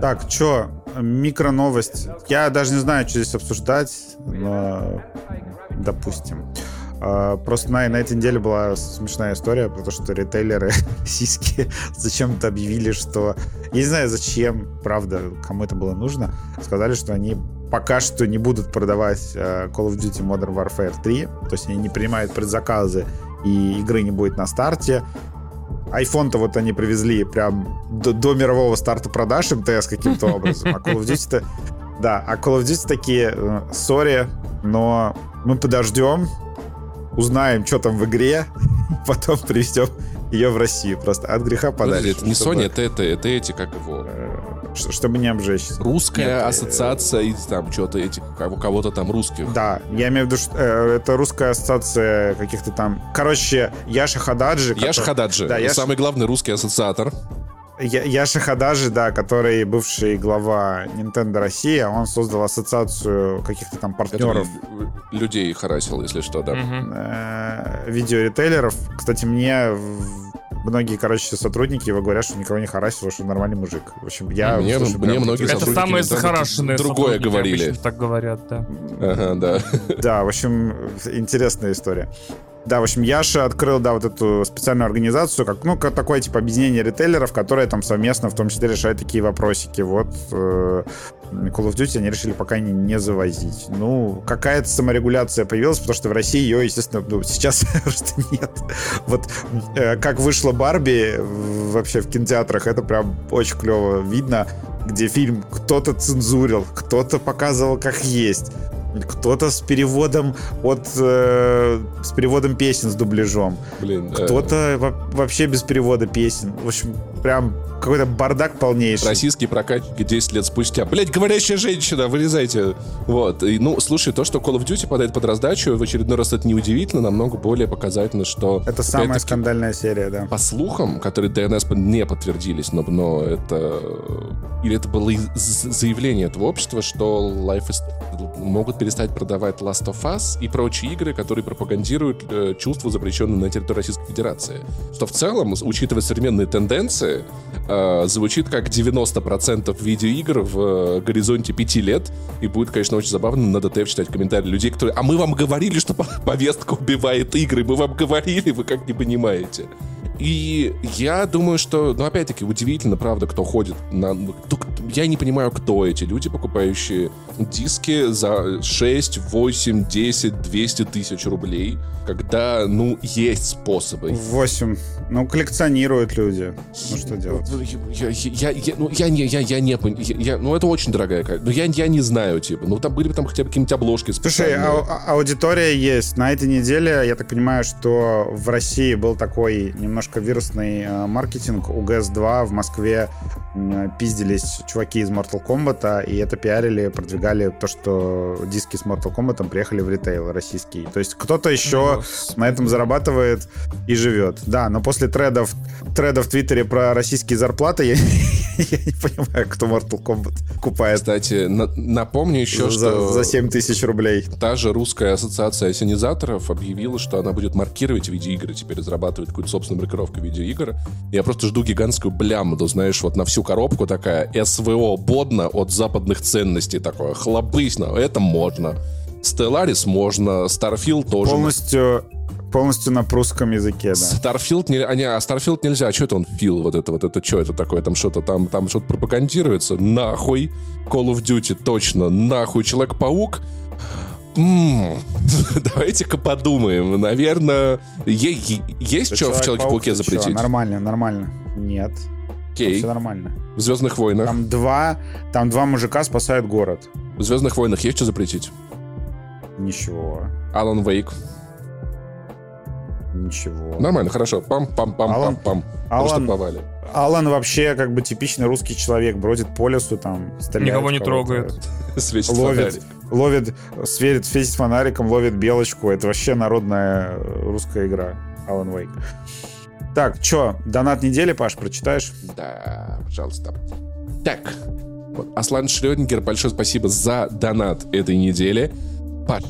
Так, чё, микроновость. Я даже не знаю, что здесь обсуждать, но допустим. А, просто на, на этой неделе была смешная история про то, что ритейлеры российские зачем-то объявили, что... Я не знаю, зачем, правда, кому это было нужно. Сказали, что они пока что не будут продавать uh, Call of Duty Modern Warfare 3. То есть они не принимают предзаказы, и игры не будет на старте. iPhone-то вот они привезли прям до, до мирового старта продаж МТС каким-то образом. А Call of Duty-то... Да, а Call of Duty такие, сори, но мы подождем, узнаем, что там в игре, потом привезем ее в Россию. Просто от греха подальше. это не чтобы... Sony, это, это, это эти, как его... Э, чтобы не обжечься. Русская Нет, э, ассоциация из там что-то этих, у кого-то там русских. Да, я имею в виду, что э, это русская ассоциация каких-то там... Короче, Яша Хададжи... Яша который... Хададжи, да, Яш... самый главный русский ассоциатор. Я, Яша Хадажи, да, который бывший глава Nintendo Россия, он создал ассоциацию каких-то там партнеров. Который людей харасил, если что, да. Угу. Видеоритейлеров. Кстати, мне многие, короче, сотрудники его говорят, что никого не харасил, что нормальный мужик. В общем, я... Мне, слушай, мне прям- многие Это самые захарашенные Другое говорили. так говорят, да. Ага, да. Да, в общем, интересная история. Да, в общем, Яша открыл, да, вот эту специальную организацию, как, ну, как такое, типа, объединение ритейлеров, которые там совместно, в том числе, решают такие вопросики. Вот э, Call of Duty они решили пока не, не завозить. Ну, какая-то саморегуляция появилась, потому что в России ее, естественно, ну, сейчас просто нет. Вот э, как вышла Барби вообще в кинотеатрах, это прям очень клево видно, где фильм кто-то цензурил, кто-то показывал как есть. Кто-то с переводом от э, с переводом песен с дубляжом, Блин. э, кто-то во- вообще без перевода песен. В общем, прям какой-то бардак полнейший. Российские прокатчики 10 лет спустя. Блять, говорящая женщина, вырезайте. Вот. И, ну, слушай, то, что Call of Duty подает под раздачу, в очередной раз это неудивительно, намного более показательно, что... Это самая скандальная серия, да. По слухам, которые ДНС не подтвердились, но, но это... Или это было заявление этого общества, что Life is... могут перестать продавать Last of Us и прочие игры, которые пропагандируют э, чувства, запрещенные на территории Российской Федерации. Что в целом, учитывая современные тенденции, э, звучит как 90% видеоигр в э, горизонте 5 лет. И будет, конечно, очень забавно на ДТФ читать комментарии людей, которые «А мы вам говорили, что повестка убивает игры, мы вам говорили, вы как не понимаете». И я думаю, что, ну, опять-таки, удивительно, правда, кто ходит на... ну, я не понимаю, кто эти люди, покупающие диски за 6, 8, 10, 200 тысяч рублей, когда, ну, есть способы. 8. Ну, коллекционируют люди. Ну, что делать? Я, я, я, ну, я не, я, я не пон- я, я- ну, это очень дорогая, ка- ну, я, я не знаю, типа, ну, там были бы там хотя бы какие-нибудь обложки Слушай, ау- а- аудитория есть. На этой неделе, я так понимаю, что в России был такой немножко вирусный э, маркетинг. У ГС-2 в Москве м, пиздились чуваки из Mortal Kombat, и это пиарили, продвигали то, что диски с Mortal Kombat приехали в ритейл российский. То есть кто-то еще на этом зарабатывает и живет. Да, но после тредов, тредов в Твиттере про российские зарплаты я, я не понимаю, кто Mortal Kombat купает Кстати, на- напомню еще, за, что... за 7 тысяч рублей. Та же русская ассоциация ассенизаторов объявила, что она будет маркировать видеоигры, теперь разрабатывает какую-то собственную маркировку видеоигр. Я просто жду гигантскую блямду, знаешь, вот на всю коробку такая СВО бодно от западных ценностей такое. Хлобысь, но это можно. Stellaris можно, Starfield тоже. Полностью, полностью на прусском языке, да. Старфилд не, а, не, а Старфилд нельзя. Что это он фил? Вот это вот это что это такое? Там что-то там там что-то пропагандируется. Нахуй. Call of Duty точно. Нахуй. Человек-паук. М, Давайте-ка подумаем. Наверное, есть что в Человеке-пауке запретить? Нормально, нормально. Нет, Окей. все нормально. В Звездных войнах. Там два, там два мужика спасают город. В Звездных войнах есть что запретить? Ничего, Алан Вейк. ничего. Нормально, хорошо. Пам-пам-пам-пам-пам. Алан- Штамповали. Алан вообще как бы типичный русский человек, бродит по лесу, там, стреляет. Никого не трогает. Светит Ловит, ловит, сверит, светит фонариком, ловит белочку. Это вообще народная русская игра. Алан Вейк. Так, чё, донат недели, Паш, прочитаешь? Да, пожалуйста. Так, вот, Аслан Шрёдингер, большое спасибо за донат этой недели. Паш,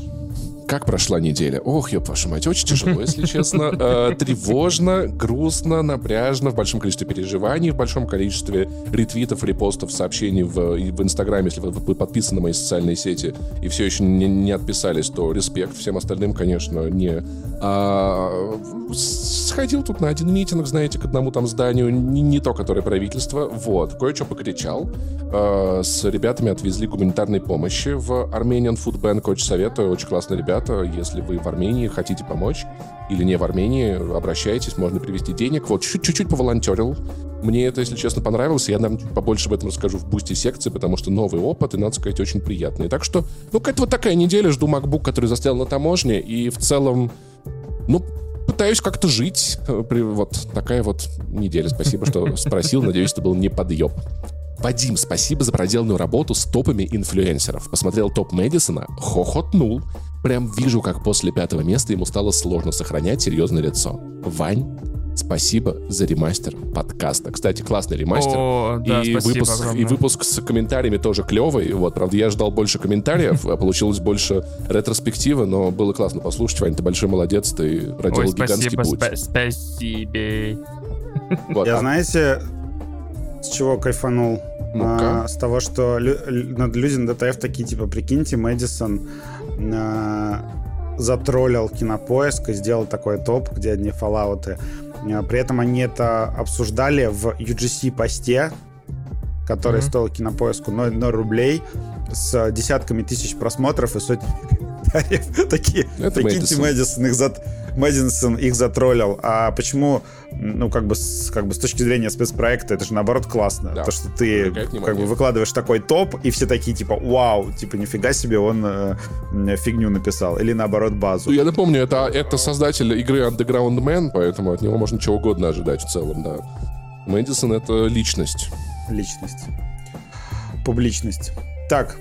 как прошла неделя? Ох, ёб вашу мать, очень тяжело, если честно. Э, Тревожно, грустно, напряжно, в большом количестве переживаний, в большом количестве ретвитов, репостов, сообщений в, в Инстаграме, если вы, вы подписаны на мои социальные сети и все еще не, не отписались, то респект всем остальным, конечно, не. А, сходил тут на один митинг, знаете, к одному там зданию, не, не то, которое правительство, вот, кое-что покричал. Э, с ребятами отвезли гуманитарной помощи в Armenian Food Bank, очень советую, очень классные ребята, если вы в Армении хотите помочь, или не в Армении, обращайтесь, можно привезти денег. Вот, чуть- чуть-чуть поволонтерил. Мне это, если честно, понравилось. Я, наверное, чуть побольше об этом расскажу в бусте секции, потому что новый опыт, и, надо сказать, очень приятный. Так что, ну, какая-то вот такая неделя. Жду MacBook, который застрял на таможне, и в целом, ну, пытаюсь как-то жить. Э, Вот такая вот неделя. Спасибо, что спросил. Надеюсь, это был не подъеб. Вадим, спасибо за проделанную работу с топами инфлюенсеров. Посмотрел топ Мэдисона, хохотнул. Прям вижу, как после пятого места ему стало сложно сохранять серьезное лицо. Вань, Спасибо за ремастер подкаста. Кстати, классный ремастер. О, да, и, спасибо выпуск, огромное. и выпуск с комментариями тоже клевый. Вот, правда, я ждал больше комментариев, а получилось больше ретроспективы, но было классно послушать. Вань, ты большой молодец, ты проделал Ой, гигантский спасибо, путь. спа- спасибо. Вот, Я, а- знаете, с чего кайфанул? А, с того, что лю- над- люди на ДТФ такие, типа, прикиньте, Мэдисон а, затроллил кинопоиск и сделал такой топ, где одни фоллауты. А, При этом они это обсуждали в UGC-посте, который Мгм. стоил кинопоиску 0, 0 рублей с десятками тысяч просмотров и сотнями комментариев. Такие, Это прикиньте, Мэдисон. Мэдисон их, зат- Мэдисон их затроллил. А почему, ну, как бы, с, как бы с точки зрения спецпроекта, это же наоборот классно. Да. То, что ты как бы выкладываешь такой топ, и все такие, типа, вау, типа, нифига себе, он э, фигню написал. Или наоборот, базу. Ну, я напомню, это, это создатель игры Underground Man, поэтому от него можно чего угодно ожидать в целом, да. Мэдисон — это личность. Личность. Публичность. Так,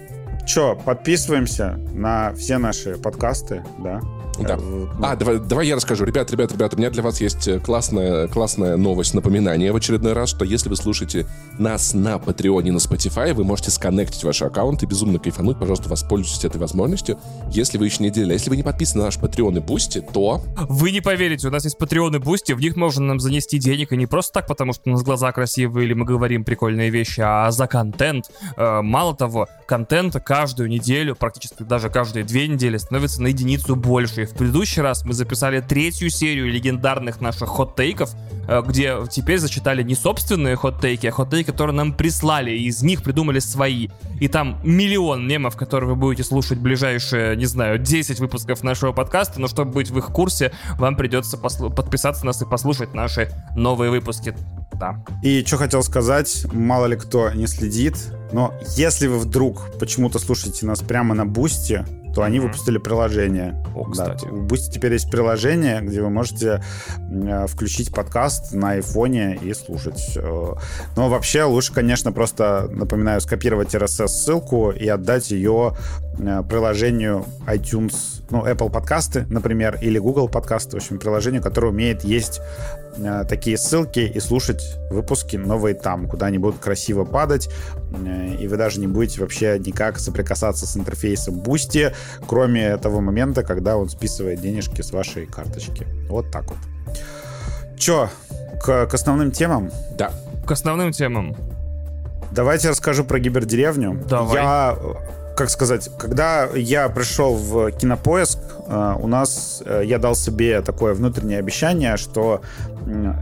чё, подписываемся на все наши подкасты, да? Да. Э, ну, А, давай, давай я расскажу. Ребят, ребят, ребят, у меня для вас есть э, классная, классная новость, напоминание в очередной раз, что если вы слушаете нас на Patreon е на Spotify, вы можете сконнектить ваши аккаунты, безумно кайфануть. Пожалуйста, воспользуйтесь этой возможностью, если вы еще не делали. Если вы не подписаны на наш Patreon и Boosty, то... Вы не поверите, у нас есть Patreon и Boosty, в них можно нам занести денег, и не просто так, потому что у нас глаза красивые или мы говорим прикольные вещи, а за контент. Э, Мало того, контента каждую неделю, практически даже каждые две недели становится на единицу больше. В предыдущий раз мы записали третью серию легендарных наших hot take ов, э, где теперь зачитали не собственные hot take и, а hot take и, которые нам прислали, и из них придумали свои. И там миллион мемов, которые вы будете слушать ближайшие, не знаю, 10 выпусков нашего подкаста, но чтобы быть в их курсе, вам придется послу- подписаться на нас и послушать наши новые выпуски. Да. И что хотел сказать, мало ли кто не следит, но если вы вдруг почему-то слушаете нас прямо на Boosty, то они выпустили приложение. О, кстати. Да, у Boosty теперь есть приложение, где вы можете э, включить подкаст на айфоне и слушать. Но вообще лучше, конечно, просто, напоминаю, скопировать RSS-ссылку и отдать ее э, приложению iTunes, ну, Apple подкасты, например, или Google подкасты, в общем, приложению, которое умеет есть э, такие ссылки и слушать выпуски новые там, куда они будут красиво падать, э, и вы даже не будете вообще никак соприкасаться с интерфейсом Boosty, кроме того момента, когда он списывает денежки с вашей карточки. Вот так вот. Чё, к, к основным темам? Да. К основным темам. Давайте расскажу про гибердеревню. Давай. Я, как сказать, когда я пришел в кинопоиск, э, у нас э, я дал себе такое внутреннее обещание, что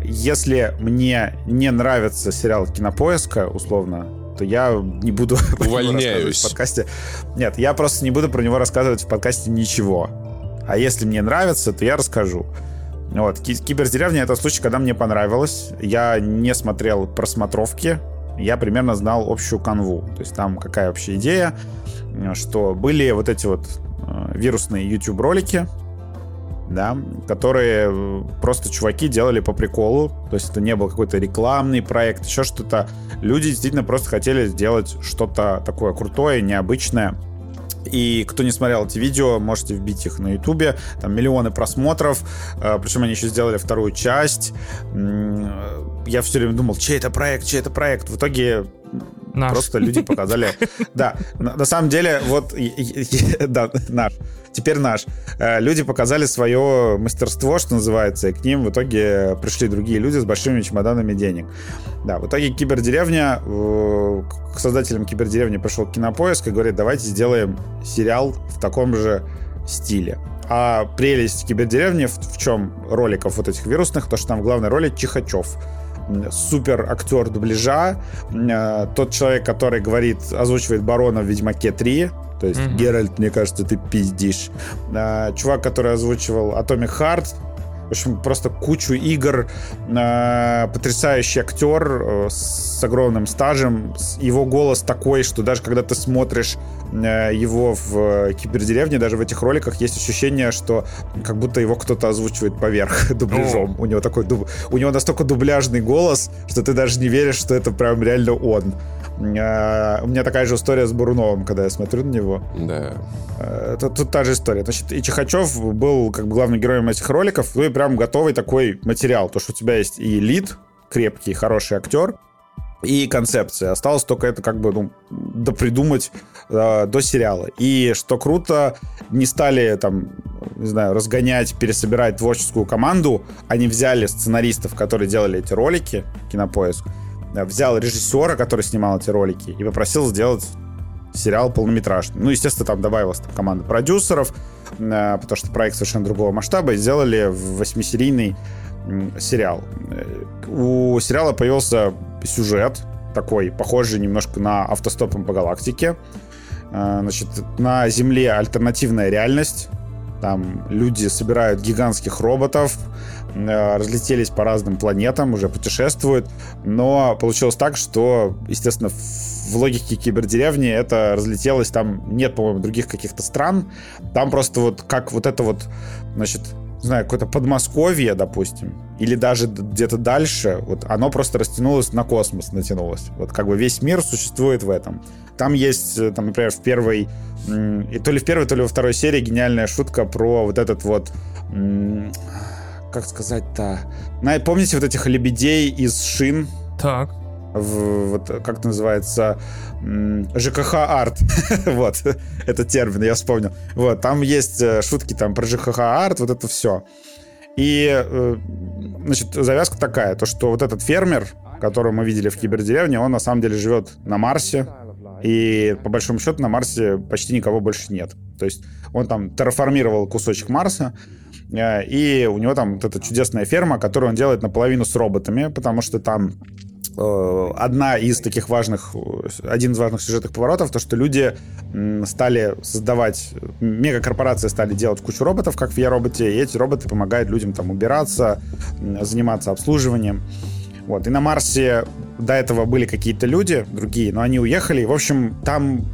если мне не нравится сериал кинопоиска, условно, то я не буду про него Увольняюсь. в подкасте. Нет, я просто не буду про него рассказывать в подкасте ничего. А если мне нравится, то я расскажу. Вот. Ки- Кибердеревня — это случай, когда мне понравилось. Я не смотрел просмотровки. Я примерно знал общую канву. То есть там какая вообще идея, что были вот эти вот э, вирусные YouTube-ролики, да, которые э, просто чуваки делали по приколу. То есть это не был какой-то рекламный проект, еще что-то. Люди действительно просто хотели сделать что-то такое крутое, необычное. И кто не смотрел эти видео, можете вбить их на Ютубе. Там миллионы просмотров. Э, Причем они еще сделали вторую часть. Э, Я все время думал, чей это проект, чей это проект. В итоге Наш. Просто люди показали... Да, на самом деле, вот... Да, наш. Теперь наш. Э, Люди показали свое мастерство, что называется, и к ним в итоге пришли другие люди с большими чемоданами денег. Да, в итоге Кибердеревня, э, к создателям Кибердеревни пришел Кинопоиск и говорит, давайте сделаем сериал в таком же стиле. А прелесть Кибердеревни в, в чем роликов вот этих вирусных, то что там в главной роли Чихачев супер актер дубляжа, э, тот человек, который говорит, озвучивает барона в Ведьмаке 3, то есть Мгм. Геральт, мне кажется, ты пиздишь. Э, Чувак, который озвучивал Atomic Heart, в общем, просто кучу игр. Э, Потрясающий актер э, с огромным стажем. Его голос такой, что даже когда ты смотришь э, его в э, кибердеревне, даже в этих роликах есть ощущение, что как будто его кто-то озвучивает поверх дубляжом. У него такой дуб- у него настолько дубляжный голос, что ты даже не веришь, что это прям реально он. Э, у меня такая же история с Буруновым, когда я смотрю на него. Да. Э, тут, тут та же история. Значит, и Чихачев был как бы главным героем этих роликов. Ну и прям готовый такой материал. То, что у тебя есть и лид, крепкий, хороший актер, и концепция. Осталось только это как бы ну, допридумать э, до сериала. И что круто, не стали там, не знаю, разгонять, пересобирать творческую команду. Они взяли сценаристов, которые делали эти ролики, Кинопоиск, э, взял режиссера, который снимал эти ролики, и попросил сделать сериал полнометражный. Ну, естественно, там добавилась там, команда продюсеров, э, потому что проект совершенно другого масштаба, и сделали восьмисерийный сериал. У сериала появился сюжет такой, похожий немножко на автостопом по галактике. Э, значит, на Земле альтернативная реальность. Там люди собирают гигантских роботов, э, разлетелись по разным планетам, уже путешествуют. Но получилось так, что, естественно, в логике кибердеревни это разлетелось. Там нет, по-моему, других каких-то стран. Там просто вот как вот это вот, значит, не знаю, какое-то Подмосковье, допустим, или даже где-то дальше, вот оно просто растянулось на космос, натянулось. Вот как бы весь мир существует в этом. Там есть, э, там, например, в первой, и то ли в первой, то ли во второй серии гениальная шутка про вот этот вот как сказать-то... Помните вот этих лебедей из шин? Так в, вот как это называется, ЖКХ арт. вот, этот термин, я вспомнил. Вот, там есть э, шутки там про ЖКХ арт, вот это все. И, э, значит, завязка такая, то, что вот этот фермер, которого мы видели в кибердеревне, он на самом деле живет на Марсе, и по большому счету на Марсе почти никого больше нет. То есть он там терраформировал кусочек Марса, э, и у него там вот эта чудесная ферма, которую он делает наполовину с роботами, потому что там одна из таких важных, один из важных сюжетных поворотов, то, что люди стали создавать, мегакорпорации стали делать кучу роботов, как в Я-роботе, и эти роботы помогают людям там убираться, заниматься обслуживанием. Вот. И на Марсе до этого были какие-то люди другие, но они уехали. В общем, там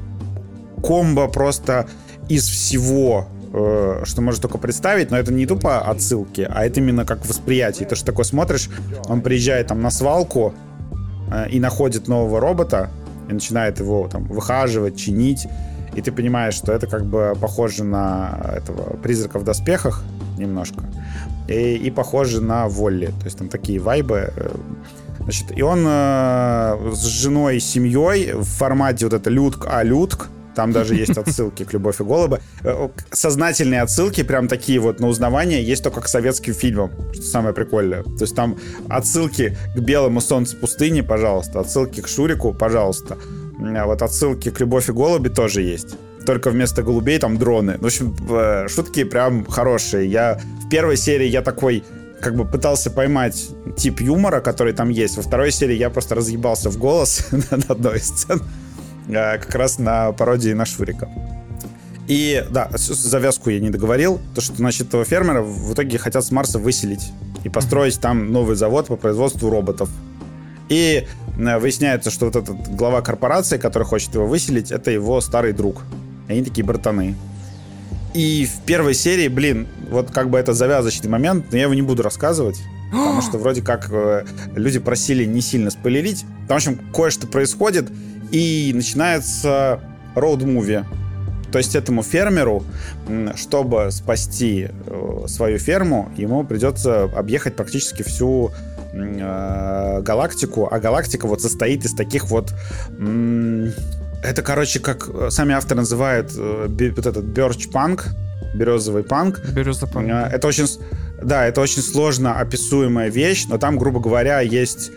комбо просто из всего э, что можно только представить, но это не тупо отсылки, а это именно как восприятие. Ты что такое смотришь, он приезжает там на свалку, Э, и находит нового робота и начинает его там выхаживать, чинить, и ты понимаешь, что это как бы похоже на этого призрака в доспехах немножко, и, и похоже на Волли, то есть там такие вайбы. Э, значит, и он э, с женой и семьей в формате вот это людк а людк, там даже есть отсылки к «Любовь и голуби». Э, сознательные отсылки, прям такие вот на узнавание, есть только к советским фильмам, что самое прикольное. То есть там отсылки к «Белому солнцу пустыни», пожалуйста, отсылки к «Шурику», пожалуйста. А вот отсылки к «Любовь и голуби» тоже есть. Только вместо голубей там дроны. В общем, э, шутки прям хорошие. Я в первой серии я такой как бы пытался поймать тип юмора, который там есть. Во второй серии я просто разъебался в голос на одной из сцен. Э, как раз на пародии на Шурика. И, да, завязку я не договорил. То, что, значит, этого фермера в итоге хотят с Марса выселить и построить там новый завод по производству роботов. И э, выясняется, что вот этот глава корпорации, который хочет его выселить, это его старый друг. И они такие братаны. И в первой серии, блин, вот как бы это завязочный момент, но я его не буду рассказывать. Потому что вроде как э, люди просили не сильно спойлерить. Там, в общем, кое-что происходит, и начинается роуд-муви. То есть этому фермеру, чтобы спасти э, свою ферму, ему придется объехать практически всю э, галактику, а галактика вот состоит из таких вот... Это, короче, как сами авторы называют вот этот Birch Punk, березовый панк. Березовый панк. Это очень, да, это очень сложно описуемая вещь, но там, грубо говоря, есть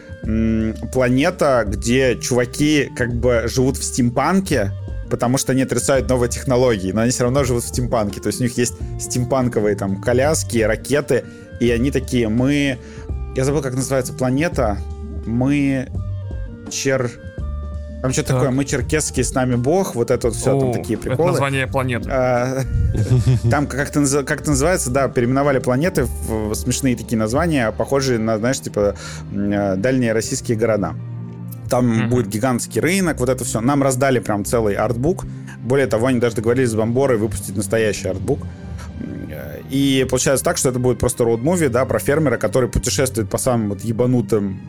планета, где чуваки как бы живут в стимпанке, потому что они отрицают новые технологии, но они все равно живут в стимпанке. То есть у них есть стимпанковые там коляски, ракеты, и они такие, мы... Я забыл, как называется планета. Мы... Чер... Там что такое, мы черкесский, с нами бог, вот это вот все, О, там такие приколы. Это название планеты. А, там как-то как называется, да, переименовали планеты в смешные такие названия, похожие на, знаешь, типа э, дальние российские города. Там mm-hmm. будет гигантский рынок, вот это все. Нам раздали прям целый артбук. Более того, они даже договорились с Бомборой выпустить настоящий артбук. И получается так, что это будет просто роуд-муви, да, про фермера, который путешествует по самым вот ебанутым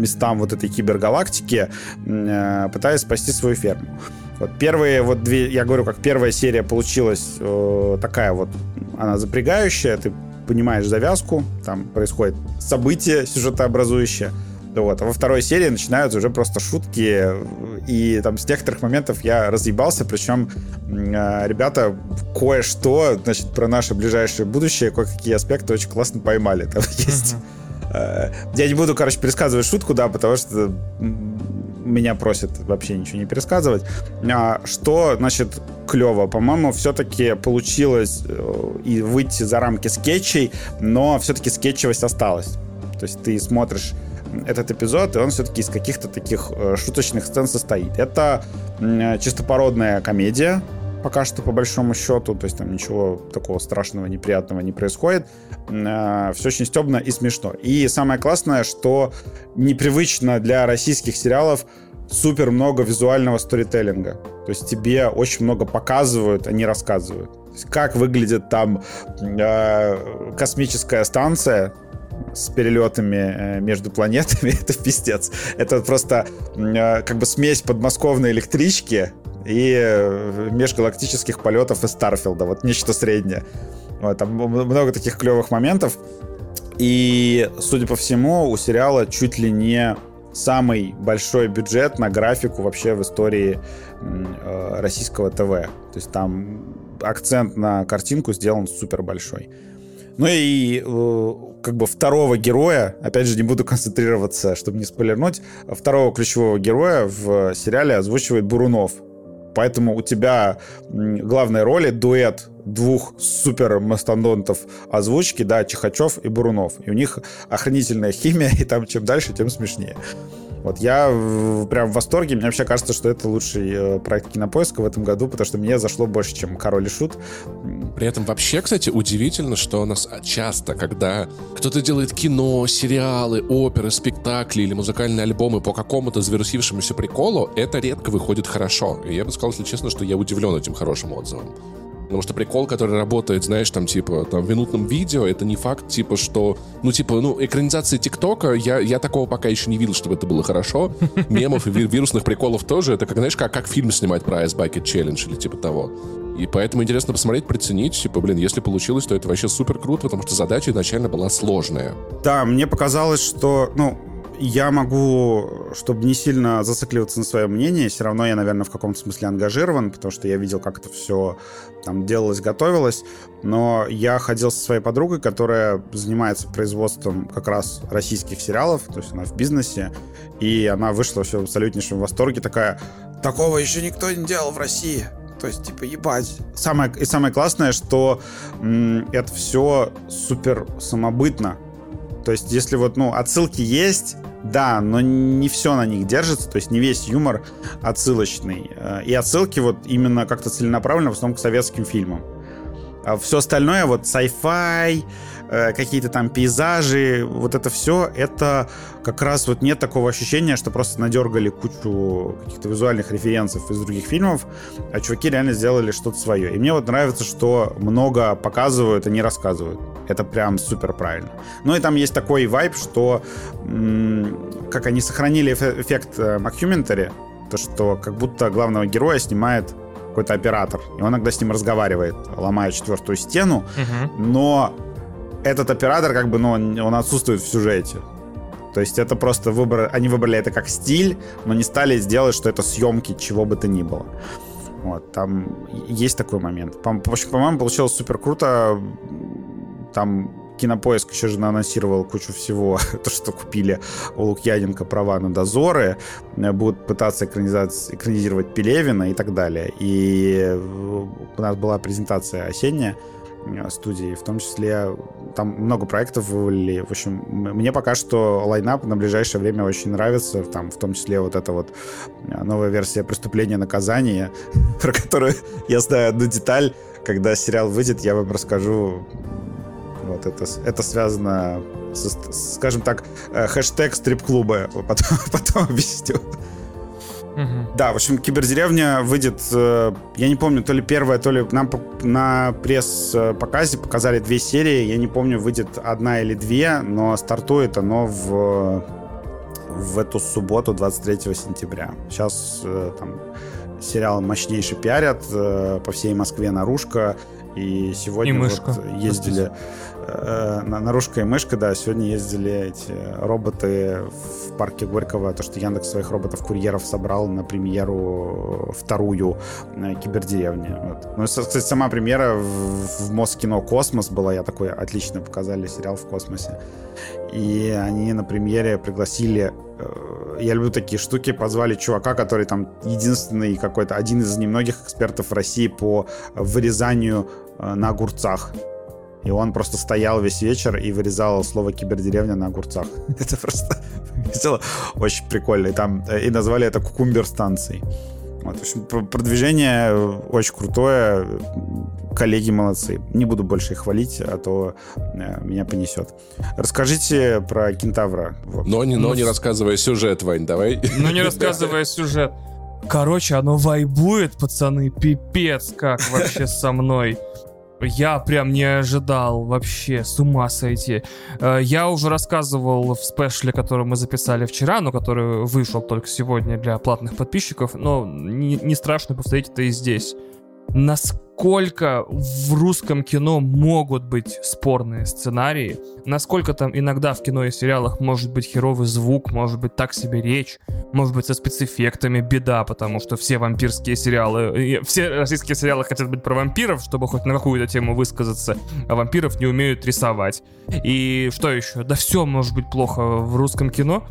местам вот этой кибергалактики, э, пытаясь спасти свою ферму. Вот первые вот две, я говорю, как первая серия получилась э, такая вот, она запрягающая, ты понимаешь завязку, там происходит событие сюжетообразующее. Вот. А во второй серии начинаются уже просто шутки, и там с некоторых моментов я разъебался, причем э, ребята кое-что, значит, про наше ближайшее будущее, кое-какие аспекты очень классно поймали. Там есть... Э, я не буду, короче, пересказывать шутку, да, потому что меня просят вообще ничего не пересказывать. А, что, значит, клево? По-моему, все-таки получилось э, и выйти за рамки скетчей, но все-таки скетчевость осталась. То есть ты смотришь этот эпизод, и он все-таки из каких-то таких э, шуточных сцен состоит. Это э, чистопородная комедия, пока что по большому счету, то есть там ничего такого страшного, неприятного не происходит. Э, все очень стебно и смешно. И самое классное, что непривычно для российских сериалов супер много визуального сторителлинга. То есть тебе очень много показывают, а не рассказывают. как выглядит там э, космическая станция, с перелетами э, между планетами, это пиздец. Это просто э, как бы смесь подмосковной электрички и э, межгалактических полетов из Старфилда. Вот нечто среднее. Вот, там много таких клевых моментов. И, судя по всему, у сериала чуть ли не самый большой бюджет на графику вообще в истории российского ТВ. То есть там акцент на картинку сделан супер большой. Ну и э, как бы второго героя, опять же, не буду концентрироваться, чтобы не спойлернуть, второго ключевого героя в сериале озвучивает Бурунов. Поэтому у тебя главной роли дуэт двух супер мастодонтов озвучки, да, Чихачев и Бурунов. И у них охранительная химия, и там чем дальше, тем смешнее. Вот я прям в восторге. Мне вообще кажется, что это лучший э, проект кинопоиска в этом году, потому что мне зашло больше, чем Король и Шут. При этом вообще, кстати, удивительно, что у нас часто, когда кто-то делает кино, сериалы, оперы, спектакли или музыкальные альбомы по какому-то завирусившемуся приколу, это редко выходит хорошо. И я бы сказал, если честно, что я удивлен этим хорошим отзывом. Потому что прикол, который работает, знаешь, там, типа, там, в минутном видео, это не факт, типа, что, ну, типа, ну, экранизации ТикТока, я, я такого пока еще не видел, чтобы это было хорошо. Мемов и вирусных приколов тоже. Это, как, знаешь, как, как фильм снимать про Ice Bucket Challenge или типа того. И поэтому интересно посмотреть, приценить. Типа, блин, если получилось, то это вообще супер круто, потому что задача изначально была сложная. Да, мне показалось, что, ну, я могу, чтобы не сильно зацикливаться на своем мнении, все равно я, наверное, в каком-то смысле ангажирован, потому что я видел, как это все там делалось, готовилось. Но я ходил со своей подругой, которая занимается производством как раз российских сериалов, то есть она в бизнесе, и она вышла все в абсолютнейшем восторге, такая, такого еще никто не делал в России. То есть, типа, ебать. Самое, и самое классное, что м- это все супер самобытно. То есть, если вот, ну, отсылки есть, да, но не все на них держится, то есть не весь юмор отсылочный. Э, и отсылки вот именно как-то целенаправленно в основном к советским фильмам. А все остальное, вот sci-fi, э, какие-то там пейзажи, вот это все, это как раз вот нет такого ощущения, что просто надергали кучу каких-то визуальных референсов из других фильмов, а чуваки реально сделали что-то свое. И мне вот нравится, что много показывают, а не рассказывают. Это прям супер правильно. Ну и там есть такой вайб, что как они сохранили эффект Макхюментари, э, то, что как будто главного героя снимает какой-то оператор, и он иногда с ним разговаривает, ломая четвертую стену, угу. но этот оператор как бы, ну, он отсутствует в сюжете. То есть это просто выбор, они выбрали это как стиль, но не стали сделать, что это съемки чего бы то ни было. Вот, там есть такой момент. По- по-моему, получилось супер круто. Там Кинопоиск еще же анонсировал кучу всего, то, что купили у Лукьяненко права на дозоры, будут пытаться экранизировать Пелевина и так далее. И э, у нас была презентация осенняя студии, в том числе там много проектов вывалили. В общем, мне пока что лайнап на ближайшее время очень нравится, там в том числе вот эта вот новая версия «Преступления наказания», про которую я знаю одну деталь. Когда сериал выйдет, я вам расскажу вот это, это связано, со, скажем так, э, хэштег стрип-клуба. Потом, потом объясню. Угу. Да, в общем, Кибердеревня выйдет, э, я не помню, то ли первая, то ли нам на пресс-показе показали две серии, я не помню, выйдет одна или две, но стартует оно в, в эту субботу, 23 сентября. Сейчас э, там сериал мощнейший пиарят э, по всей Москве наружка. И сегодня и вот ездили э, наружка и мышка, да, сегодня ездили эти роботы в парке Горького, то, что Яндекс своих роботов-курьеров собрал на премьеру вторую э, кибердеревни. Вот. Ну, кстати, сама премьера в, в Москино Космос была, я такой отлично показали сериал в космосе. И они на премьере пригласили э, я люблю такие штуки, позвали чувака, который там единственный какой-то, один из немногих экспертов России по вырезанию Э, на огурцах. И он просто стоял весь вечер и вырезал слово кибердеревня на огурцах. Это просто выглядело очень прикольно. И, там, э, и назвали это кукумбер станцией. Вот, в общем, продвижение очень крутое. Коллеги молодцы. Не буду больше их хвалить, а то э, меня понесет. Расскажите про кентавра. Вот. Но, не, но ну, не рассказывая сюжет, Вань, давай. Ну, не рассказывая сюжет. Короче, оно вайбует, пацаны, пипец как вообще со мной. Я прям не ожидал вообще, с ума сойти. Э, я уже рассказывал в спешле, который мы записали вчера, но который вышел только сегодня для платных подписчиков, но не, страшно повторить это и здесь. Насколько насколько в русском кино могут быть спорные сценарии, насколько там иногда в кино и сериалах может быть херовый звук, может быть так себе речь, может быть со спецэффектами беда, потому что все вампирские сериалы, все российские сериалы хотят быть про вампиров, чтобы хоть на какую-то тему высказаться, а вампиров не умеют рисовать. И что еще? Да все может быть плохо в русском кино,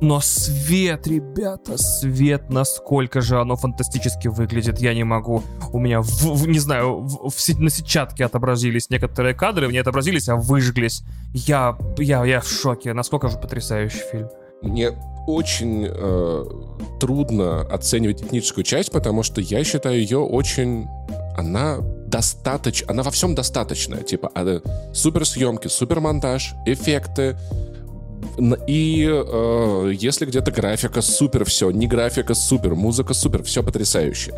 но свет, ребята, свет, насколько же оно фантастически выглядит, я не могу. У меня, в, в, не знаю, в, в, на сетчатке отобразились некоторые кадры, не отобразились, а выжглись. Я, я, я в шоке, насколько же потрясающий фильм. Мне очень э, трудно оценивать техническую часть, потому что я считаю ее очень... Она достаточно... Она во всем достаточная. Типа, а, суперсъемки, супермонтаж, эффекты, и э, если где-то графика супер, все, не графика супер, музыка супер, все потрясающе.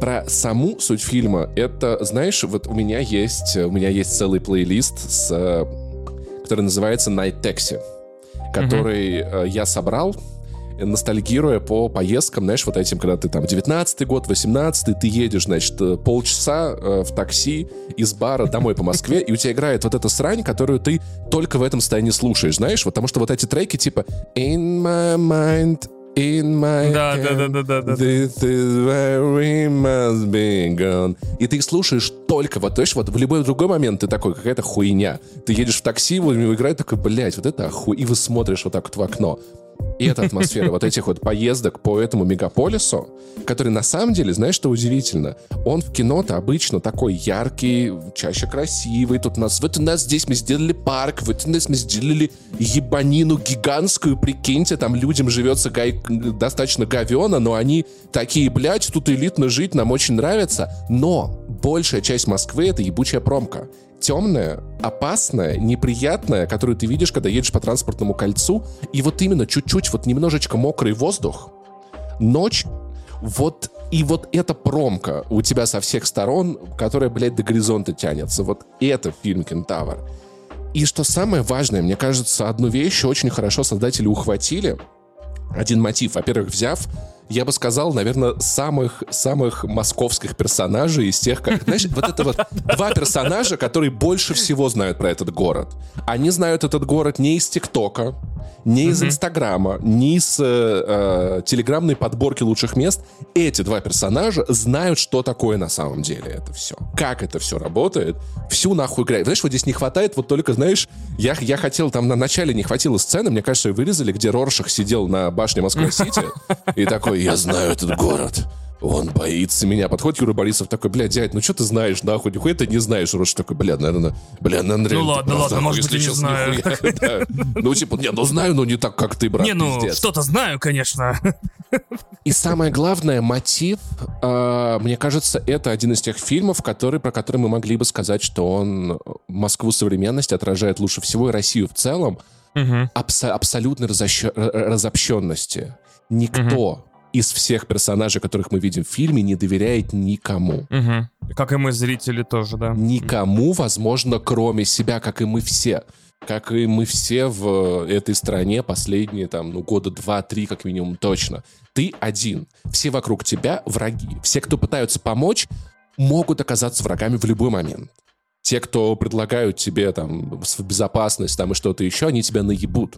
Про саму суть фильма, это, знаешь, вот у меня есть, у меня есть целый плейлист, с, который называется Night Taxi, который mm-hmm. я собрал ностальгируя по поездкам, знаешь, вот этим, когда ты там 19-й год, 18-й, ты едешь, значит, э, полчаса э, в такси из бара домой по Москве, и у тебя играет вот эта срань, которую ты только в этом состоянии слушаешь, знаешь, потому что вот эти треки типа In my mind, In my да, hand, да, да, да, да, this is where we must be gone. И ты их слушаешь только вот, знаешь, вот в любой другой момент ты такой, какая-то хуйня. Ты едешь в такси, вот играет такой, блядь, вот это охуй. И вы смотришь вот так вот в окно. И эта атмосфера вот этих вот поездок по этому мегаполису, который на самом деле, знаешь, что удивительно? Он в кино-то обычно такой яркий, чаще красивый. Тут у нас, вот у нас здесь мы сделали парк, вот у нас мы сделали ебанину гигантскую, прикиньте, там людям живется гай, достаточно говено, но они такие, блядь, тут элитно жить, нам очень нравится. Но большая часть Москвы — это ебучая промка темная, опасная, неприятная, которую ты видишь, когда едешь по транспортному кольцу, и вот именно чуть-чуть, вот немножечко мокрый воздух, ночь, вот и вот эта промка у тебя со всех сторон, которая, блядь, до горизонта тянется. Вот это фильм «Кентавр». И что самое важное, мне кажется, одну вещь очень хорошо создатели ухватили. Один мотив, во-первых, взяв я бы сказал, наверное, самых, самых московских персонажей из тех, как, знаешь, вот это вот два персонажа, которые больше всего знают про этот город. Они знают этот город не из ТикТока, не из Инстаграма, не из э, э, телеграммной подборки лучших мест. Эти два персонажа знают, что такое на самом деле это все. Как это все работает. Всю нахуй играет. Знаешь, вот здесь не хватает вот только, знаешь, я, я хотел, там на начале не хватило сцены, мне кажется, ее вырезали, где Роршах сидел на башне Москва-Сити и такой, я знаю этот город. Он боится меня. Подходит Юра Борисов такой, бля, дядь, ну что ты знаешь, нахуй, нихуя ты не знаешь. Рош такой, бля, наверное, бля, наверное, Ну ладно, ладно, может быть, я не знаю. Ну типа, не, ну знаю, но не так, как ты, брат, Не, ну, что-то знаю, конечно. И самое главное, мотив, э, мне кажется, это один из тех фильмов, который, про который мы могли бы сказать, что он Москву современности отражает лучше всего и Россию в целом, абс- абсолютной разобщенности. Никто из всех персонажей, которых мы видим в фильме, не доверяет никому. Угу. Как и мы, зрители, тоже, да. Никому, возможно, кроме себя, как и мы все. как и мы все в этой стране последние там, ну, года два-три как минимум точно. Ты один. Все вокруг тебя враги. Все, кто пытаются помочь, могут оказаться врагами в любой момент. Те, кто предлагают тебе там безопасность там и что-то еще, они тебя наебут.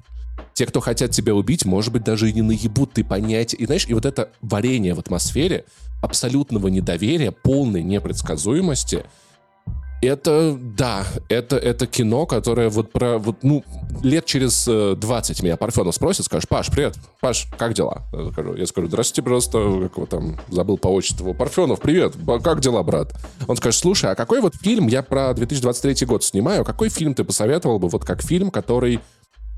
Те, кто хотят тебя убить, может быть, даже и не наебут, ты понять. И знаешь, и вот это варение в атмосфере абсолютного недоверия, полной непредсказуемости — это, да, это, это кино, которое вот про, вот, ну, лет через 20 э, меня Парфенов спросит, скажешь, Паш, привет, Паш, как дела? Я скажу, я скажу здравствуйте, просто, как его там, забыл по отчеству, Парфенов, привет, как дела, брат? Он скажет, слушай, а какой вот фильм, я про 2023 год снимаю, какой фильм ты посоветовал бы, вот как фильм, который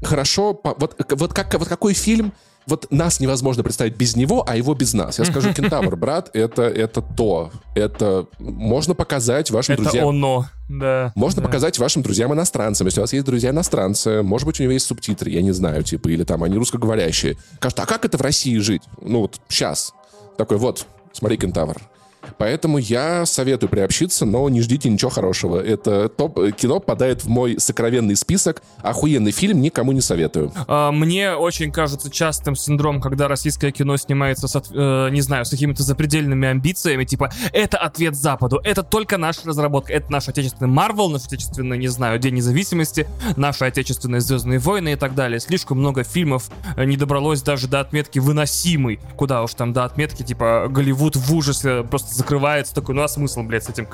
хорошо, вот, вот, как, вот какой фильм вот нас невозможно представить без него, а его без нас. Я скажу, кентавр, брат, это, это то. Это можно показать вашим это друзьям. Это оно, да. Можно да. показать вашим друзьям-иностранцам. Если у вас есть друзья иностранцы, может быть, у него есть субтитры, я не знаю, типа, или там они русскоговорящие. Скажут, а как это в России жить? Ну вот сейчас. Такой, вот, смотри, кентавр. Поэтому я советую приобщиться, но не ждите ничего хорошего. Это топ кино попадает в мой сокровенный список. Охуенный фильм, никому не советую. А, мне очень кажется частым синдром, когда российское кино снимается, с, э, не знаю, с какими-то запредельными амбициями, типа, это ответ Западу, это только наша разработка, это наш отечественный Марвел, наш отечественный, не знаю, День независимости, наши отечественные Звездные войны и так далее. Слишком много фильмов э, не добралось даже до отметки выносимый, куда уж там до отметки, типа, Голливуд в ужасе просто закрывается, такой, ну а смысл, блядь, с этим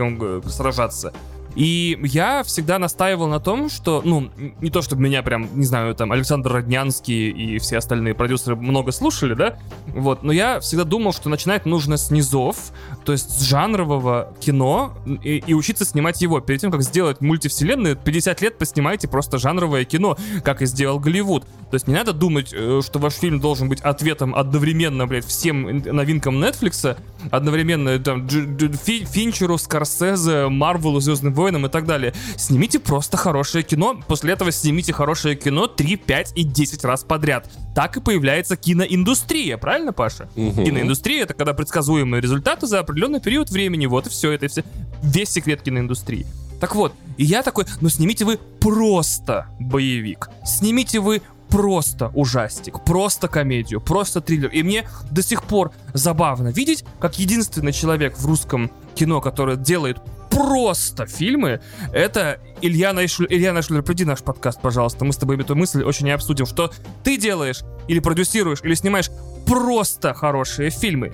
сражаться? И я всегда настаивал на том, что, ну, не то чтобы меня прям, не знаю, там, Александр Роднянский и все остальные продюсеры много слушали, да, вот, но я всегда думал, что начинать нужно с низов, то есть с жанрового кино, и, и учиться снимать его. Перед тем, как сделать мультивселенную, 50 лет поснимайте просто жанровое кино, как и сделал Голливуд. То есть не надо думать, э, что ваш фильм должен быть ответом одновременно, блядь, всем новинкам Netflix, одновременно там Финчеру, Скорсезе, Марвелу, Звездным войнам и так далее. Снимите просто хорошее кино, после этого снимите хорошее кино 3, 5 и 10 раз подряд. Так и появляется киноиндустрия, правильно, Паша? Угу. Киноиндустрия — это когда предсказуемые результаты за определенный период времени, вот и все, это все, весь секрет киноиндустрии. Так вот, и я такой, ну снимите вы просто боевик, снимите вы просто ужастик, просто комедию, просто триллер. И мне до сих пор забавно видеть, как единственный человек в русском кино, который делает просто фильмы, это Илья Найшлер. Илья Найшлер, приди наш подкаст, пожалуйста. Мы с тобой эту мысль очень обсудим, что ты делаешь или продюсируешь, или снимаешь просто хорошие фильмы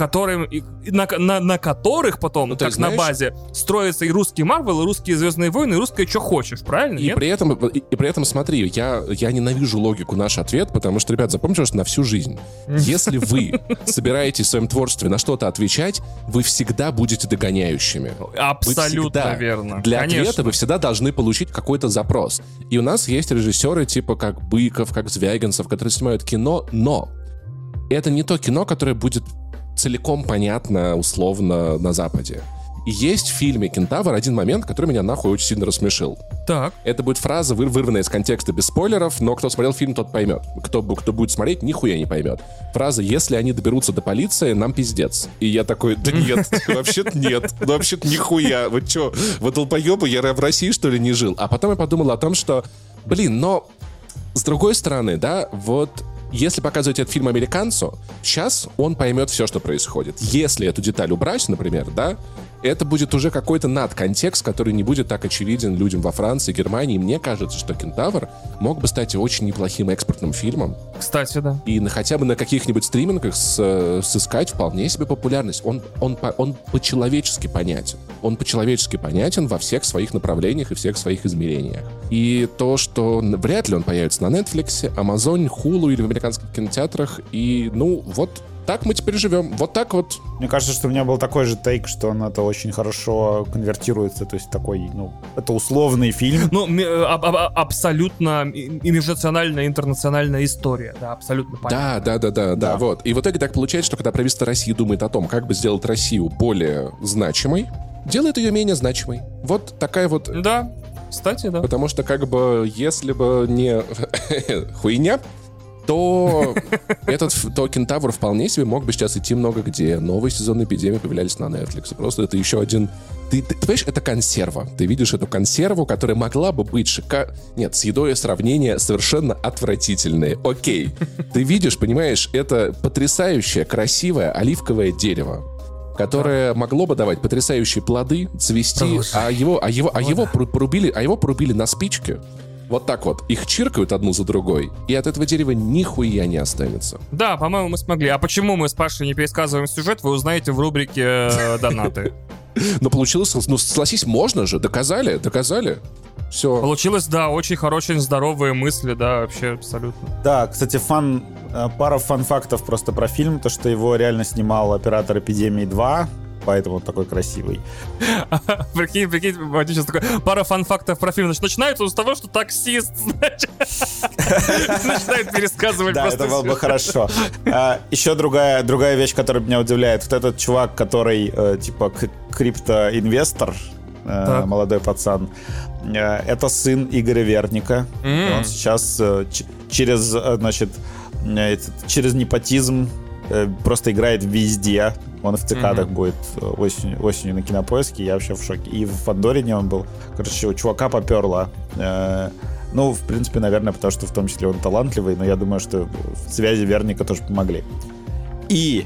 которым, на, на, на которых потом, ну, как знаешь, на базе, строится и русский Марвел, и русские Звездные войны, и русское что хочешь, правильно? И при этом, и, и при этом смотри, я, я ненавижу логику наш ответ, потому что, ребят, запомните, что на всю жизнь. Если вы собираетесь в своем творчестве на что-то отвечать, вы всегда будете догоняющими. Абсолютно всегда, верно. Для Конечно. ответа вы всегда должны получить какой-то запрос. И у нас есть режиссеры типа как Быков, как Звягинцев, которые снимают кино, но это не то кино, которое будет целиком понятно условно на Западе. И есть в фильме «Кентавр» один момент, который меня нахуй очень сильно рассмешил. Так. Это будет фраза, вырванная из контекста без спойлеров, но кто смотрел фильм, тот поймет. Кто, кто будет смотреть, нихуя не поймет. Фраза «Если они доберутся до полиции, нам пиздец». И я такой, да нет, вообще-то нет. Ну вообще-то нихуя. Вы чё, вы долбоебы, я в России, что ли, не жил? А потом я подумал о том, что, блин, но с другой стороны, да, вот если показывать этот фильм американцу, сейчас он поймет все, что происходит. Если эту деталь убрать, например, да, это будет уже какой-то надконтекст, который не будет так очевиден людям во Франции, Германии. Мне кажется, что «Кентавр» мог бы стать очень неплохим экспортным фильмом. Кстати, да. И на, хотя бы на каких-нибудь стримингах с, сыскать вполне себе популярность. Он, он, он по-человечески понятен. Он по-человечески понятен во всех своих направлениях и всех своих измерениях. И то, что вряд ли он появится на Netflix, Amazon, Hulu или в американских кинотеатрах, и, ну, вот так мы теперь живем. Вот так вот. Мне кажется, что у меня был такой же тейк, что он это очень хорошо конвертируется. То есть такой, ну, это условный фильм. Ну, аб- аб- абсолютно и межнациональная, интернациональная история. Да, абсолютно понятно. Да, да, да, да, да, вот. И в итоге так получается, что когда правительство России думает о том, как бы сделать Россию более значимой, делает ее менее значимой. Вот такая вот... Да, кстати, да. Потому что как бы если бы не хуйня, то этот то кентавр вполне себе мог бы сейчас идти много где. Новые сезоны эпидемии появлялись на Netflix. Просто это еще один... Ты, ты, ты понимаешь, это консерва. Ты видишь эту консерву, которая могла бы быть шика... Нет, с едой сравнение совершенно отвратительное. Окей. Ты видишь, понимаешь, это потрясающее, красивое оливковое дерево которое могло бы давать потрясающие плоды, цвести, а его, а его, а его порубили, а его порубили на спичке. Вот так вот. Их чиркают одну за другой, и от этого дерева нихуя не останется. Да, по-моему, мы смогли. А почему мы с Пашей не пересказываем сюжет, вы узнаете в рубрике э, «Донаты». Но получилось, ну, согласись, можно же, доказали, доказали. Все. Получилось, да, очень хорошие, здоровые мысли, да, вообще абсолютно. Да, кстати, фан, э, пара фан-фактов просто про фильм, то, что его реально снимал оператор «Эпидемии 2», поэтому он такой красивый. Прикинь, прикинь, сейчас такой, пара фан-фактов про фильм. Значит, начинается с того, что таксист, начинает пересказывать Да, это было бы хорошо. А, Еще другая, другая вещь, которая меня удивляет. Вот этот чувак, который, э, типа, криптоинвестор, э, молодой пацан, э, это сын Игоря Верника. Он сейчас через, значит, через непотизм просто играет везде. Он в цикадах mm-hmm. будет осенью, осенью на кинопоиске. Я вообще в шоке. И в Фандорине он был. Короче, у чувака поперло. Ну, в принципе, наверное, потому что в том числе он талантливый, но я думаю, что связи Верника тоже помогли. И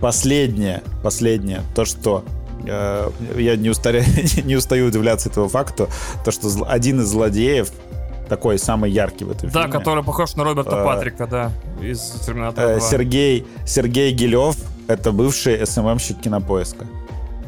последнее, последнее, то, что э, я не, устаря... не устаю удивляться этому факту, то, что один из злодеев, такой самый яркий в этом да, фильме. Да, который похож на Роберта э, Патрика, да, из Терминатора 2. Э, Сергей, Сергей Гилев, это бывший СММщик кинопоиска.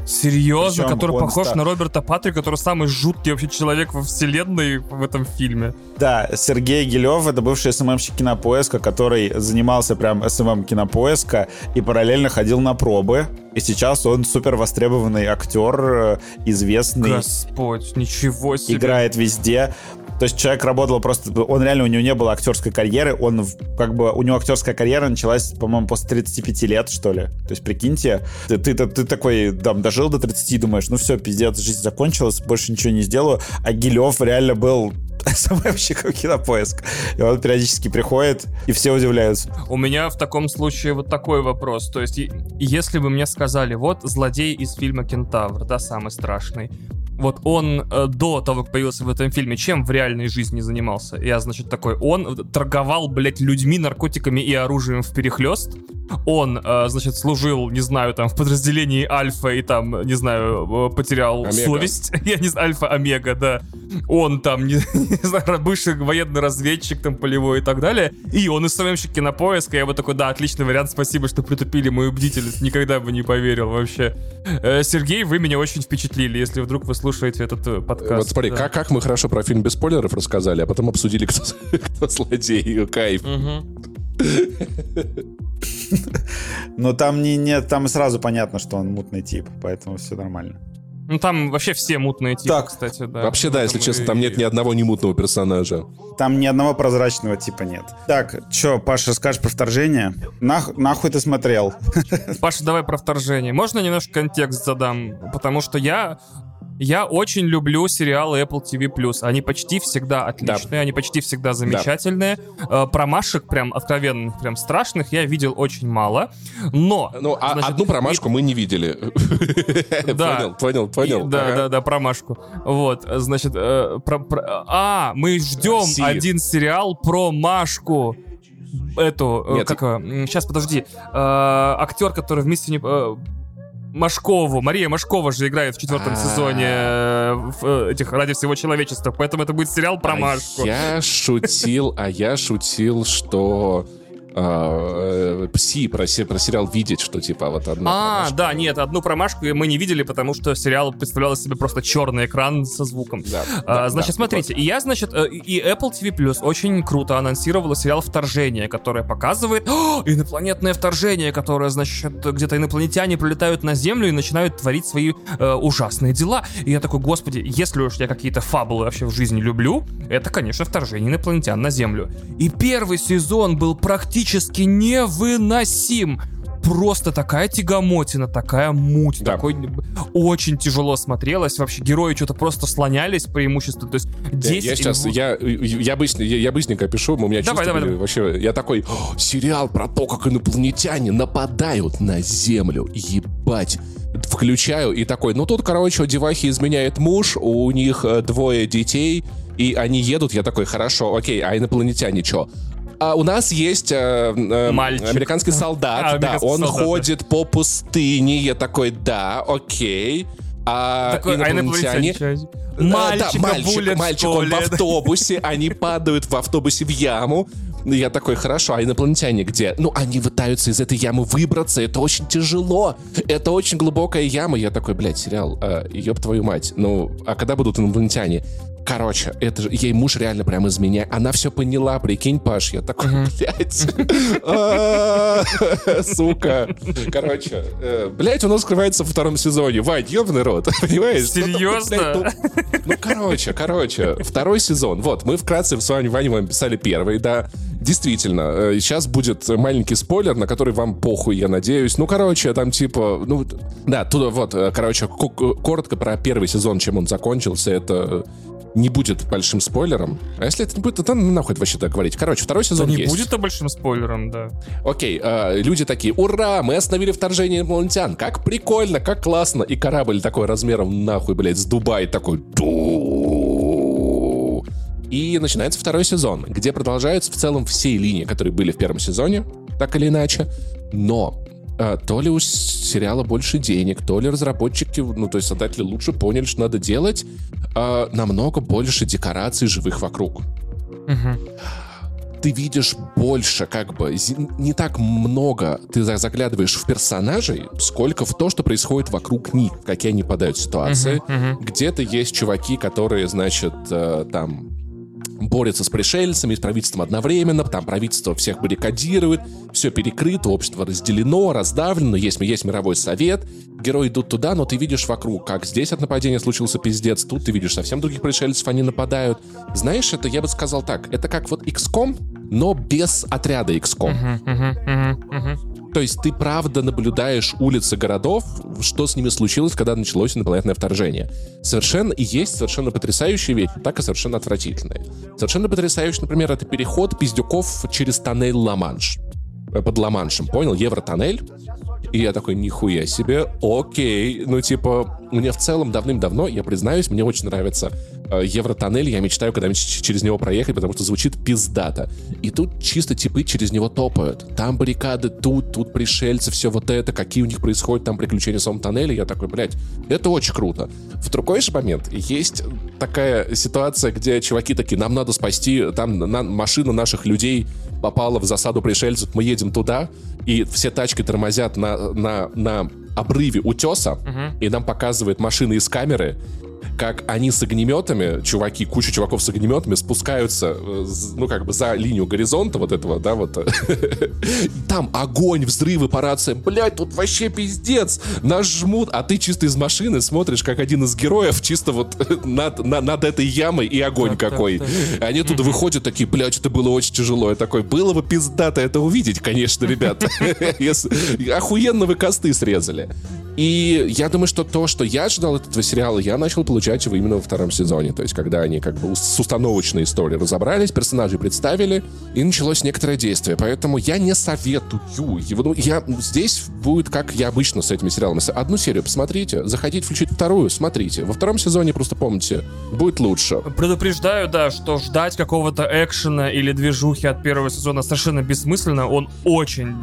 Серьезно, Причем который похож ста... на Роберта Патрика, который самый жуткий вообще человек во вселенной в этом фильме. Да, Сергей Гилев, это бывший СММщик кинопоиска, который занимался прям СММ кинопоиска и параллельно ходил на пробы. И сейчас он супер востребованный актер, э, известный. Господь, ничего себе. Играет везде. То есть человек работал просто... Он реально, у него не было актерской карьеры. Он как бы... У него актерская карьера началась, по-моему, после 35 лет, что ли. То есть, прикиньте, ты, ты, ты, ты такой, там, дожил до 30 и думаешь, ну все, пиздец, жизнь закончилась, больше ничего не сделаю. А Гилев реально был СММщиком кинопоиск. И он периодически приходит, и все удивляются. У меня в таком случае вот такой вопрос. То есть, если бы мне сказали, вот злодей из фильма «Кентавр», да, самый страшный, вот он э, до того, как появился в этом фильме, чем в реальной жизни занимался? Я, значит, такой, он торговал, блядь, людьми, наркотиками и оружием в перехлест. Он, э, значит, служил, не знаю, там, в подразделении Альфа и там, не знаю, э, потерял Омега. совесть. Я не знаю, Альфа-Омега, да. Он там, не, не знаю, бывший военный разведчик там полевой и так далее. И он из СММщик кинопоиска. Я бы такой, да, отличный вариант, спасибо, что притупили мою бдительность. Никогда бы не поверил вообще. Э, Сергей, вы меня очень впечатлили, если вдруг вы слушаете этот э, подкаст. Вот смотри, да. как, как мы хорошо про фильм без спойлеров рассказали, а потом обсудили, кто, кто злодей. Кайф. Но там не, не, там сразу понятно, что он мутный тип, поэтому все нормально. Ну там вообще все мутные типы, так, кстати, да. Вообще, да, если честно, там нет ни одного немутного персонажа. Там ни одного прозрачного типа нет. Так, что, Паша, скажешь про вторжение? Нах, нахуй ты смотрел? Паша, давай про вторжение. Можно немножко контекст задам? Потому что я я очень люблю сериалы Apple TV+. Они почти всегда отличные, да. они почти всегда замечательные. Да. Э, промашек прям откровенных, прям страшных я видел очень мало. Но... Ну, а значит, одну промашку и... мы не видели. Да. Понял, понял, понял. Да, да, да, промашку. Вот, значит, э, а, мы ждем один сериал про Машку эту, э, Нет, как, сейчас, подожди, актер, который вместе не Машкову. Мария Машкова же играет в четвертом сезоне э, в этих «Ради всего человечества», поэтому это будет сериал про а Машку. Я шутил, а я шутил, что э, Пси про, про сериал видеть, что типа вот одна А, промашка. да, нет, одну промашку мы не видели, потому что сериал представлял из себя просто черный экран со звуком. Да, а, да, значит, да, смотрите, и я, значит, э, и Apple TV Plus очень круто анонсировала сериал «Вторжение», которое показывает О, инопланетное вторжение, которое, значит, где-то инопланетяне прилетают на Землю и начинают творить свои э, ужасные дела. И я такой, господи, если уж я какие-то фабулы вообще в жизни люблю, это, конечно, вторжение инопланетян на Землю. И первый сезон был практически невыносим просто такая тягомотина, такая муть, Да. такой очень тяжело смотрелось. Вообще герои что-то просто слонялись преимущественно. То есть 10 Я сейчас, или- я, я, быстро- я, я быстренько опишу, у меня Давай, давай, были давай. вообще, я такой, «О, сериал про то, как инопланетяне нападают на Землю, ебать. Включаю и такой, ну тут, короче, у девахи изменяет муж, у них э, двое детей, и они едут, я такой, хорошо, окей, а инопланетяне что? А у нас есть э, э, Мальчик. американский солдат, А, да, американский он солдат, да. ходит по пустыне, я такой, да, окей. А Такой, а инопланетяне... Э, Мальчика да, мальчик, булят, мальчик, он ли? в автобусе, они падают в автобусе в яму. Я такой, хорошо, а инопланетяне где? Ну, они пытаются из этой ямы выбраться, это очень тяжело. Это очень глубокая яма. Я такой, блядь, сериал, э, ёб твою мать. Ну, а когда будут инопланетяне? Короче, это же, ей муж реально прям изменяет. Она все поняла, прикинь, Паш. Я такой, блядь. А, Сука. Короче, э, блядь, у нас скрывается во втором сезоне. Вань, ёбаный рот, понимаешь? Серьезно? Ну, ну, короче, короче, второй сезон. Вот, мы вкратце с вами, Ваней, вам писали первый, да. Действительно, э, сейчас будет маленький спойлер, на который вам похуй, я надеюсь. Ну, короче, там типа, ну, да, туда вот, э, короче, коротко про первый сезон, чем он закончился, это не будет большим спойлером. А если это не будет, то ну, нахуй это вообще так говорить. Короче, второй Да сезон не есть. будет-то большим спойлером, да. Окей, э, люди такие, ура, мы остановили вторжение инопланетян, как прикольно, как классно. И корабль такой размером нахуй, блядь, с Дубай такой... И начинается второй сезон, где продолжаются в целом все линии, которые были в первом сезоне, так или иначе. Но то ли у сериала больше денег, то ли разработчики, ну, то есть создатели лучше поняли, что надо делать э, намного больше декораций живых вокруг Мгм. ты видишь больше, как бы, не так много ты за- заглядываешь в персонажей, сколько в то, что происходит вокруг них, какие они попадают в ситуации. Мгм. Где-то есть чуваки, которые, значит, э, там борются с пришельцами, с правительством одновременно, там правительство всех баррикадирует, все перекрыто, общество разделено, раздавлено, есть, есть мировой совет, герои идут туда, но ты видишь вокруг, как здесь от нападения случился пиздец, тут ты видишь совсем других пришельцев, они нападают. Знаешь, это, я бы сказал так, это как вот XCOM, но без отряда XCOM. Мгм, мгм, мгм, мгм. То есть ты правда наблюдаешь улицы городов, что с ними случилось, когда началось инопланетное вторжение. Совершенно есть совершенно потрясающие вещи, так и совершенно отвратительные. Совершенно потрясающий, например, это переход пиздюков через тоннель Ла-Манш. Э, Под Ла-Маншем, понял? Евротоннель. И я такой, нихуя себе, окей. Ну, типа, мне в целом давным-давно, я признаюсь, мне очень нравится Евротоннель. Я мечтаю когда-нибудь через него проехать, потому что звучит пиздато. И тут чисто типы через него топают. Там баррикады, тут, тут пришельцы, все вот это, какие у них происходят там приключения в самом тоннеле. Я такой, блядь, это очень круто. В другой же момент есть такая ситуация, где чуваки такие, нам надо спасти, там на- машина наших людей попала в засаду пришельцев, мы едем туда, и все тачки тормозят на, на, на обрыве утеса, и нам показывает машины из камеры, как они с огнеметами, чуваки, куча чуваков с огнеметами спускаются, э, ну, как бы за линию горизонта вот этого, да, вот. Там огонь, взрывы по рациям. Блядь, тут вообще пиздец. Нас жмут, а ты чисто из машины смотришь, как один из героев чисто вот над, на- над этой ямой и огонь Так, так, какой. так. Они туда выходят такие, блядь, это было очень тяжело. Я такой, было бы пиздато это увидеть, конечно, ребят. Охуенно вы косты срезали. И я думаю, что то, что я ожидал от этого сериала, я начал получать его именно во втором сезоне. То есть, когда они как бы с установочной историей разобрались, персонажей представили, и началось некоторое действие. Поэтому я не советую его. Ну, я, здесь будет, как я обычно с этими сериалами. Одну серию посмотрите, захотите включить вторую, смотрите. Во втором сезоне, просто помните, будет лучше. Предупреждаю, да, что ждать какого-то экшена или движухи от первого сезона совершенно бессмысленно. Он очень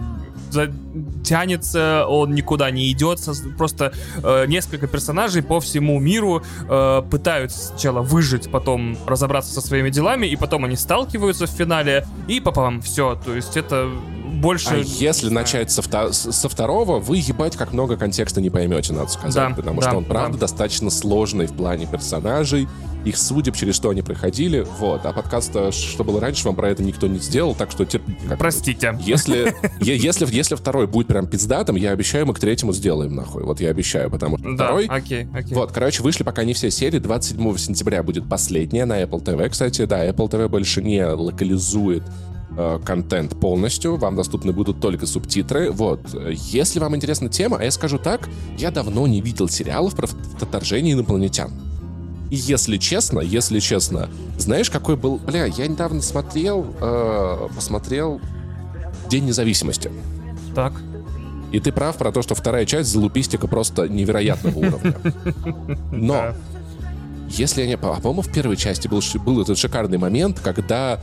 тянется, он никуда не идет. Просто э, несколько персонажей по всему миру э, пытаются сначала выжить, потом разобраться со своими делами, и потом они сталкиваются в финале, и попам, все. То есть это больше... А если начать со, вто- с- со второго, вы ебать как много контекста не поймете, надо сказать. Да, потому да, что он, правда, да. достаточно сложный в плане персонажей, их судеб, через что они проходили. Вот. А подкаст, э, что было раньше, вам про это никто не сделал, так что терпите. Простите. Если, если, если второй будет прям пиздатым, я обещаю, мы к третьему сделаем нахуй. Вот я обещаю, потому что Да, второй... окей, окей. Вот, короче, вышли пока не все серии. 27 сентября будет последняя на Apple TV. Кстати, да, Apple TV больше не локализует э, контент полностью, вам доступны будут только субтитры. Вот. Если вам интересна тема, а я скажу так, я давно не видел сериалов про вторжение инопланетян. И если честно, если честно, знаешь, какой был... Бля, я недавно смотрел, э, посмотрел День независимости. Так. И ты прав про то, что вторая часть залупистика просто невероятного уровня. Но если я не... А по-моему, в первой части был, был этот шикарный момент, когда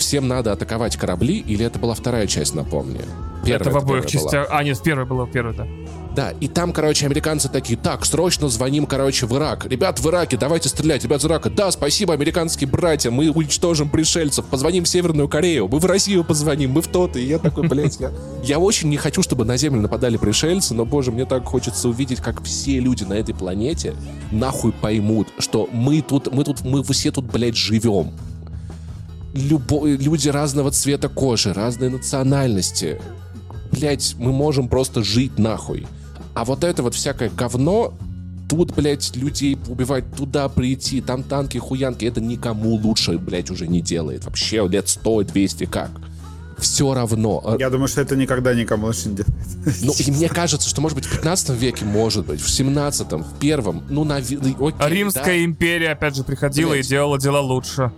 всем надо атаковать корабли, или это была вторая часть, напомни? Первая, это в обоих частях. А, нет, в первой было, в первой, да. Да, и там, короче, американцы такие, так, срочно звоним, короче, в Ирак. Ребят, в Ираке, давайте стрелять, ребят, из Ирака. Да, спасибо, американские братья, мы уничтожим пришельцев, позвоним в Северную Корею, мы в Россию позвоним, мы в тот. И я такой, блядь, я, я очень не хочу, чтобы на Землю нападали пришельцы, но, боже, мне так хочется увидеть, как все люди на этой планете нахуй поймут, что мы тут, мы тут, мы все тут, блядь, живем. Любо, люди разного цвета кожи, разной национальности. Блять, мы можем просто жить нахуй. А вот это вот всякое говно, тут, блядь, людей убивать, туда прийти, там танки, хуянки, это никому лучше, блядь, уже не делает. Вообще лет 100-200 как. Все равно. Я думаю, что это никогда никому лучше не делает. Ну, и мне кажется, что, может быть, в 15 веке, может быть, в 17-м, в первом, ну, на... Окей, Римская да? империя, опять же, приходила блядь. и делала дела лучше.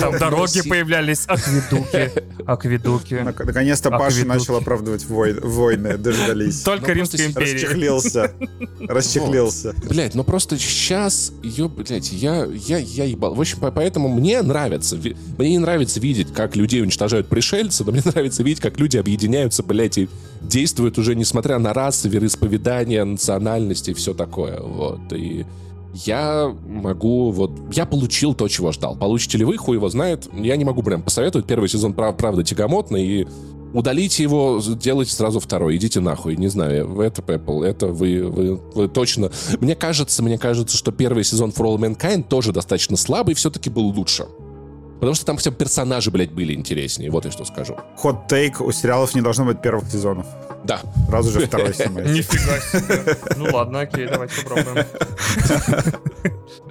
Там дороги появлялись, акведуки. Акведуки. Наконец-то Паша начал оправдывать войны, дождались. Только Римская империя. Расчехлился. Расчехлился. Блять, ну просто сейчас ее, блять, я, я, я ебал. В общем, поэтому мне нравится, мне не нравится видеть, как людей уничтожают пришельцы, но мне нравится видеть, как люди объединяются, блять, и действуют уже несмотря на расы, вероисповедания, национальности и все такое. Вот. И я могу вот... Я получил то, чего ждал. Получите ли вы, хуй его знает. Я не могу прям посоветовать. Первый сезон, прав, правда, тягомотный, и удалите его, делайте сразу второй, идите нахуй, не знаю, это Apple, это вы, вы, вы точно... Мне кажется, мне кажется, что первый сезон For All Mankind тоже достаточно слабый, все-таки был лучше. Потому что там все персонажи, блядь, были интереснее, вот я что скажу. Ход тейк у сериалов не должно быть первых сезонов. Да. Сразу же второй снимается. Нифига себе. Ну ладно, окей, давайте попробуем.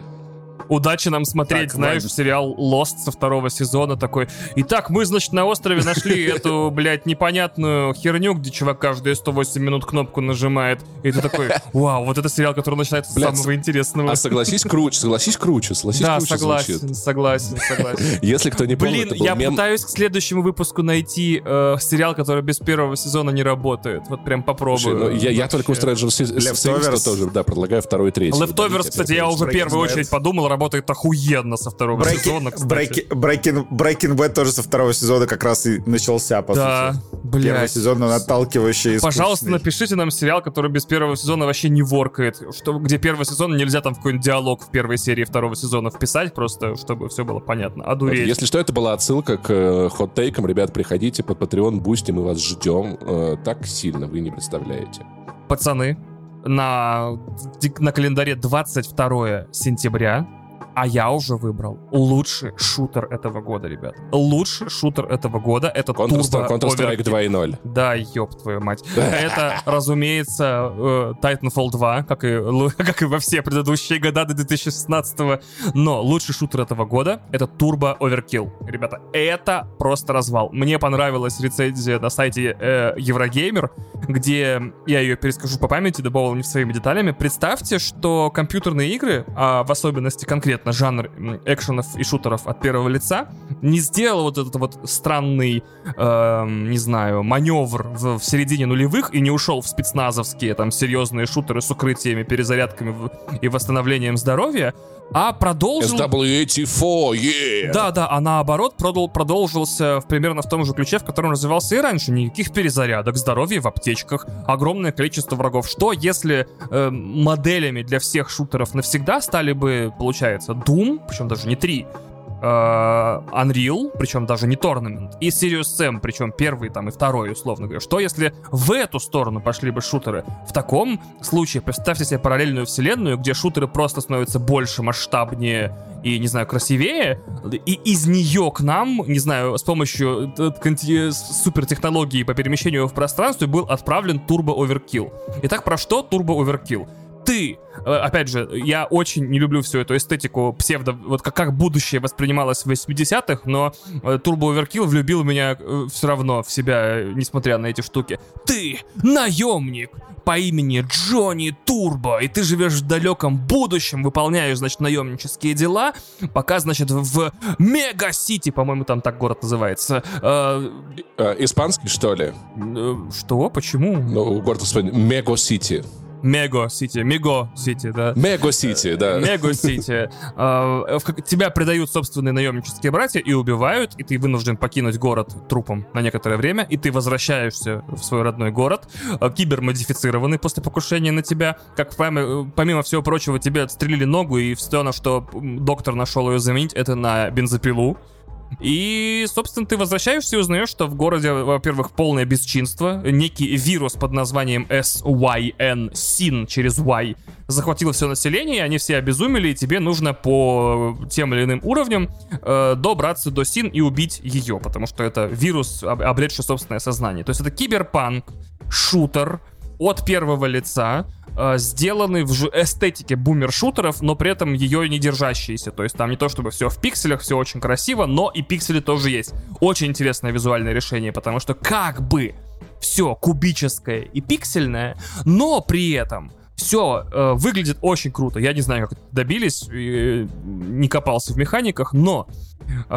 Удачи нам смотреть, так, знаешь, ладно. сериал Lost со второго сезона такой. Итак, мы, значит, на острове нашли эту, блядь, непонятную херню, где чувак каждые 108 минут кнопку нажимает. И ты такой, вау, вот это сериал, который начинается с самого интересного. А согласись круче, согласись круче, согласись да, круче согласен, звучит. согласен, согласен. Если кто не помнит, Блин, я пытаюсь к следующему выпуску найти э, сериал, который без первого сезона не работает. Вот прям попробую. Ну, я, я только у Stranger Things тоже, да, предлагаю второй и третий. Leftovers, кстати, я уже в первую очередь подумал, работает охуенно со второго Breaking, сезона, кстати. Breaking, Breaking Bad тоже со второго сезона как раз и начался, по да, сути. Блядь. Первый сезон, он отталкивающий Пожалуйста, напишите нам сериал, который без первого сезона вообще не воркает. Что, где первый сезон нельзя там в какой-нибудь диалог в первой серии второго сезона вписать, просто чтобы все было понятно. А дуреть. Если что, это была отсылка к э, hot take ам. Ребят, приходите под Patreon, Boosty, мы вас ждем. Э, так сильно вы не представляете. Пацаны, на, на календаре 22 сентября а я уже выбрал лучший шутер этого года, ребят. Лучший шутер этого года это Counter-Strike Counter 2.0. Да, ёб твою мать. Это, разумеется, э, Titanfall 2, как и, как и во все предыдущие года до 2016 -го. Но лучший шутер этого года это Turbo Overkill. Ребята, это просто развал. Мне понравилась рецензия на сайте э, Eurogamer, где я ее перескажу по памяти, добавил не своими деталями. Представьте, что компьютерные игры, а в особенности конкретно конкретно жанр экшенов и шутеров от первого лица, не сделал вот этот вот странный, э, не знаю, маневр в, в середине нулевых и не ушел в спецназовские там серьезные шутеры с укрытиями, перезарядками и восстановлением здоровья, а продолжил... SW84, yeah! Да, да, а наоборот продол... продолжился в, примерно в том же ключе, в котором развивался и раньше. Никаких перезарядок, здоровья в аптечках, огромное количество врагов. Что если э, моделями для всех шутеров навсегда стали бы, получается, Doom, причем даже не 3, э, Unreal, причем даже не Tournament, и Serious Sam, причем первый там и второй, условно говоря. Что если в эту сторону пошли бы шутеры? В таком случае представьте себе параллельную вселенную, где шутеры просто становятся больше, масштабнее и, не знаю, красивее, и из нее к нам, не знаю, с помощью э, супертехнологии по перемещению в пространстве был отправлен Turbo Overkill. Итак, про что Turbo Overkill? Ты, э, опять же, я очень не люблю всю эту эстетику псевдо, вот как, как будущее воспринималось в 80-х, но э, Turbo Overkill влюбил меня э, все равно в себя, несмотря на эти штуки. Ты наемник по имени Джонни Турбо, и ты живешь в далеком будущем, выполняешь, значит, наемнические дела, пока, значит, в Мега-Сити, по-моему, там так город называется. Э, э, испанский, что ли? Что? Почему? Ну, город Мега-Сити. Мего Сити, Мего Сити, да. Мего Сити, да. Мего Сити. А, тебя предают собственные наемнические братья и убивают, и ты вынужден покинуть город трупом на некоторое время, и ты возвращаешься в свой родной город, а, кибермодифицированный после покушения на тебя. Как помимо всего прочего, тебе отстрелили ногу, и все на что доктор нашел ее заменить, это на бензопилу. И, собственно, ты возвращаешься и узнаешь, что в городе, во-первых, полное бесчинство. Некий вирус под названием SYN, SIN через Y, захватил все население, они все обезумели, и тебе нужно по тем или иным уровням э, добраться до Син и убить ее, потому что это вирус, обретший собственное сознание. То есть это киберпанк, шутер от первого лица, э, сделаны в эстетике бумер-шутеров, но при этом ее не держащиеся. То есть там не то чтобы все в пикселях, все очень красиво, но и пиксели тоже есть. Очень интересное визуальное решение, потому что как бы все кубическое и пиксельное, но при этом все э, выглядит очень круто. Я не знаю, как добились, э, не копался в механиках, но э,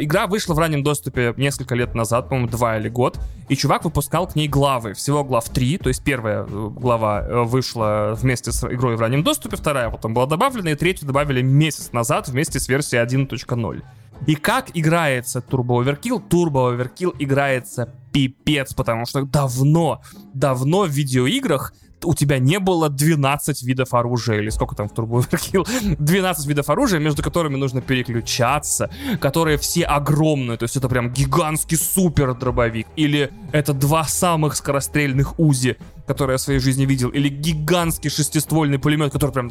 игра вышла в раннем доступе несколько лет назад, по-моему, два или год, и чувак выпускал к ней главы. Всего глав три, то есть первая э, глава э, вышла вместе с игрой в раннем доступе, вторая потом была добавлена, и третью добавили месяц назад вместе с версией 1.0. И как играется Turbo Overkill? Turbo Overkill играется пипец, потому что давно, давно в видеоиграх у тебя не было 12 видов оружия, или сколько там в Turbo Overkill, 12 видов оружия, между которыми нужно переключаться, которые все огромные, то есть это прям гигантский супер дробовик, или это два самых скорострельных УЗИ, который я в своей жизни видел, или гигантский шестиствольный пулемет, который прям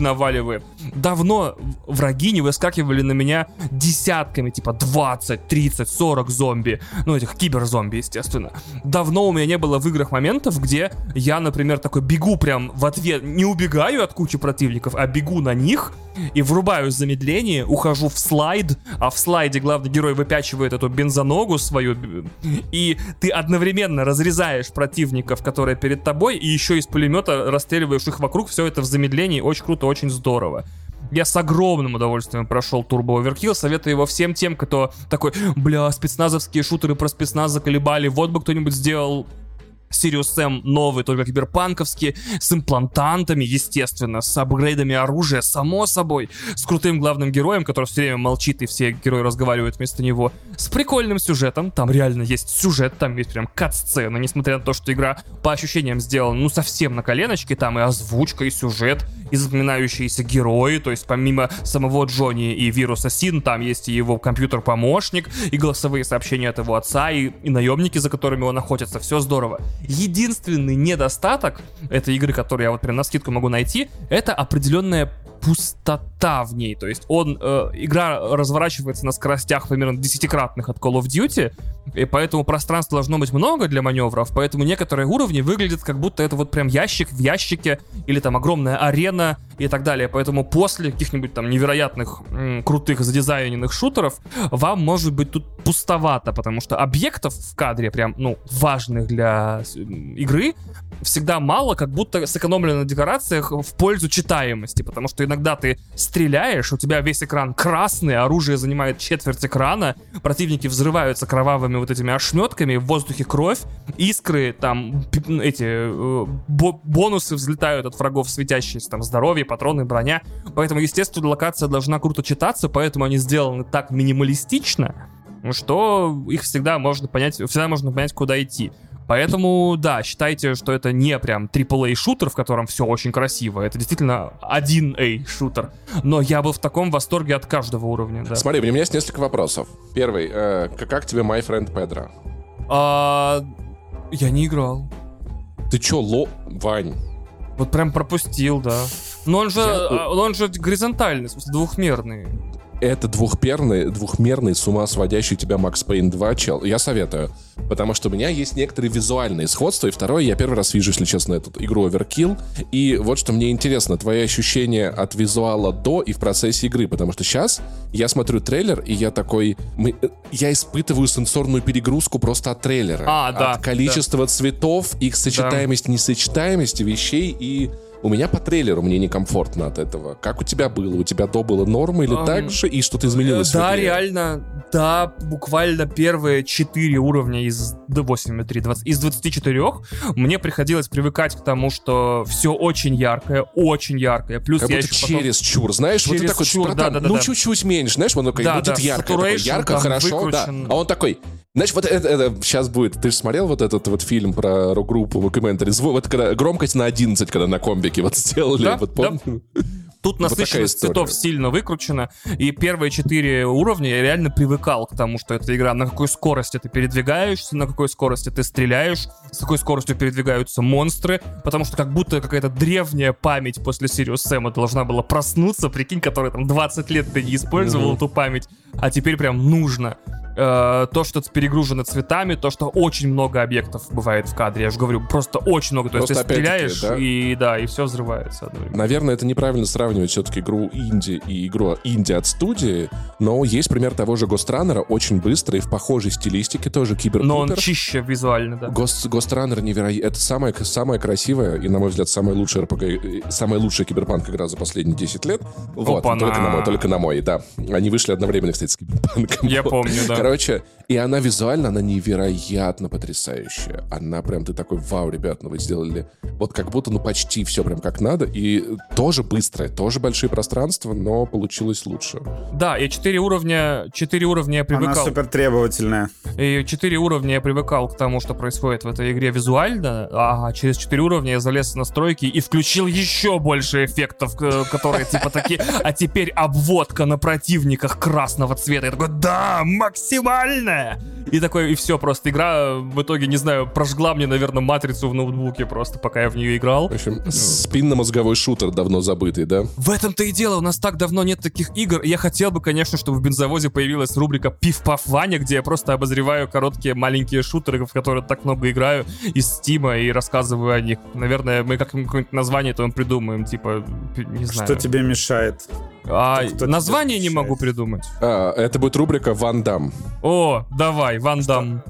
наваливает. Давно враги не выскакивали на меня десятками, типа 20, 30, 40 зомби. Ну, этих киберзомби, естественно. Давно у меня не было в играх моментов, где я, например, такой бегу прям в ответ, не убегаю от кучи противников, а бегу на них и врубаю замедление, ухожу в слайд, а в слайде главный герой выпячивает эту бензоногу свою, и ты одновременно разрезаешь противников, которые перед тобой, и еще из пулемета расстреливаешь их вокруг, все это в замедлении, очень круто, очень здорово. Я с огромным удовольствием прошел Turbo Overkill, советую его всем тем, кто такой, бля, спецназовские шутеры про спецназ заколебали, вот бы кто-нибудь сделал Сириус Сэм новый, только киберпанковский, с имплантантами, естественно, с апгрейдами оружия, само собой, с крутым главным героем, который все время молчит, и все герои разговаривают вместо него, с прикольным сюжетом, там реально есть сюжет, там есть прям кат-сцена, несмотря на то, что игра по ощущениям сделана, ну, совсем на коленочке, там и озвучка, и сюжет, и запоминающиеся герои, то есть помимо самого Джонни и вируса Син, там есть и его компьютер-помощник, и голосовые сообщения от его отца, и, и наемники, за которыми он охотится, все здорово. Единственный недостаток этой игры, который я вот прям на скидку могу найти, это определенная пустота в ней. То есть он, э, игра разворачивается на скоростях примерно десятикратных от Call of Duty, и поэтому пространства должно быть много для маневров, поэтому некоторые уровни выглядят как будто это вот прям ящик в ящике, или там огромная арена и так далее. Поэтому после каких-нибудь там невероятных м, крутых задизайненных шутеров вам может быть тут пустовато, потому что объектов в кадре прям, ну, важных для игры всегда мало, как будто сэкономлено на декорациях в пользу читаемости, потому что иногда ты стреляешь, у тебя весь экран красный, оружие занимает четверть экрана, противники взрываются кровавыми вот этими ошметками, в воздухе кровь, искры, там, эти э, бонусы взлетают от врагов, светящиеся, там, здоровье, патроны, броня, поэтому, естественно, локация должна круто читаться, поэтому они сделаны так минималистично, что их всегда можно понять, всегда можно понять, куда идти. Поэтому, да, считайте, что это не прям AAA шутер, в котором все очень красиво. Это действительно 1A шутер. Но я был в таком восторге от каждого уровня, да. Смотри, у меня есть несколько вопросов. Первый, э, как тебе My Friend Pedro? А, я не играл. Ты чё, ло... Вань? Вот прям пропустил, да. Но он же, я... он же горизонтальный, в смысле, двухмерный. это двухмерный, двухмерный с ума сводящий тебя Макс Пейн 2 чел. Я советую. Потому что у меня есть некоторые визуальные сходства. И второе, я первый раз вижу, если честно, эту игру Overkill. И вот что мне интересно, твои ощущения от визуала до и в процессе игры. Потому что сейчас я смотрю трейлер, и я такой... Мы, э, я испытываю сенсорную перегрузку просто от трейлера. А, да, От количества да. цветов, их сочетаемости, несочетаемости вещей и у меня по трейлеру мне некомфортно от этого. Как у тебя было? У тебя до было норма или Ам, так же? И что-то изменилось? в Да, реально, да, буквально первые 4 уровня из да, 8, 3, 20, из 24 мне приходилось привыкать к тому, что все очень яркое, очень яркое. Плюс Как я будто еще потом- через чур, знаешь, вот ты Через такой, чур, братан, да-да-да-да. ну чуть-чуть меньше, знаешь, он такой, Да, будет да, ярко, такой, ярко, там хорошо, да. выкручен. А он такой, знаешь, вот это, это сейчас будет, ты же смотрел вот этот вот фильм про рок-группу Mockumentary, вот когда громкость на 11, когда на комбике вот сделали, Да, вот да. помню? Тут Вот такая насыщенность цветов сильно выкручена, и первые четыре уровня я реально привыкал к тому, что это игра, на какой скорости ты передвигаешься, на какой скорости ты стреляешь, с какой скоростью передвигаются монстры, потому что как будто какая-то древняя память после Сириус Сэма должна была проснуться, прикинь, которая там 20 лет ты не использовал Мгм. эту память, а теперь прям нужно. Э, то, что перегружено цветами, то, что очень много объектов бывает в кадре, я же говорю, просто очень много, то есть Просто ты стреляешь, да. и да, и все взрывается одновременно. Наверное, это неправильно сравнивать все-таки игру инди и игру инди от студии, но есть пример того же Гостранера, очень быстрый, в похожей стилистике тоже, киберпутер. Но он чище визуально, да. Гост, Гостранер невероятно. Это самая, самая красивая и, на мой взгляд, самая лучшая РПГ, э, самая лучшая киберпанк игра за последние 10 лет. Вот, только на мой, только на мой, да. Они вышли одновременно, кстати, с киберпанком. Я помню, да. Короче, и она визуально, она невероятно потрясающая. Она прям, ты такой, вау, ребят, ну вы сделали вот как будто, ну почти все прям как надо. И тоже быстрое, тоже большие пространства, но получилось лучше. Да, и 4 уровня, 4 уровня я Она привыкал. супер требовательная. И 4 уровня я привыкал к тому, что происходит в этой игре визуально, а через 4 уровня я залез в настройки и включил еще больше эффектов, э, которые типа такие, а теперь обводка на противниках красного цвета. Я такой, да, there. И такой, и все, просто игра в итоге, не знаю, прожгла мне, наверное, матрицу в ноутбуке просто, пока я в нее играл. В общем, спинно-мозговой шутер давно забытый, да? В этом-то и дело, у нас так давно нет таких игр. Я хотел бы, конечно, чтобы в бензовозе появилась рубрика «Пиф-паф Ваня», где я просто обозреваю короткие маленькие шутеры, в которые так много играю, из Стима и рассказываю о них. Наверное, мы как какое-нибудь название то придумаем, типа, не знаю. Что тебе мешает? А, название не могу придумать. А, это будет рубрика «Ван Дам». О, давай, Ван Дам.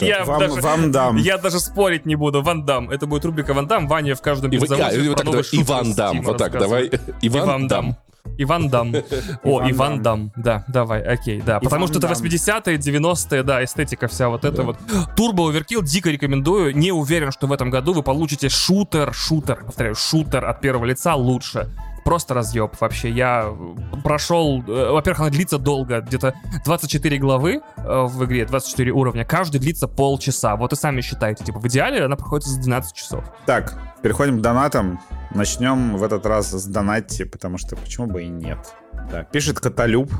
Я Вам, даже- вам дам. Я даже спорить не буду. Ван Дам. Это будет рубрика Ван Дам. Ваня в каждом И, а, и вот так давай, Иван из Дам, вот так, давай. Иван, Иван Дам. Иван Дам. О, Иван Дам. Да, давай, окей, да. Потому что это Дам. 80-е, 90-е, да, эстетика вся вот эта вот. Турбо Оверкилл дико рекомендую. Не уверен, что в этом году вы получите шутер, шутер, повторяю, шутер от первого лица лучше. Просто разъеб вообще. Я прошел... э, Во-первых, она длится долго. Где-то 24 главы э, в игре, 24 уровня. Каждый длится полчаса. Вот и сами считайте. Типа в идеале она проходит за 12 часов. Так, переходим к донатам. Начнем в этот раз с донатти, потому что почему бы и нет. Да. Пишет Котолюб.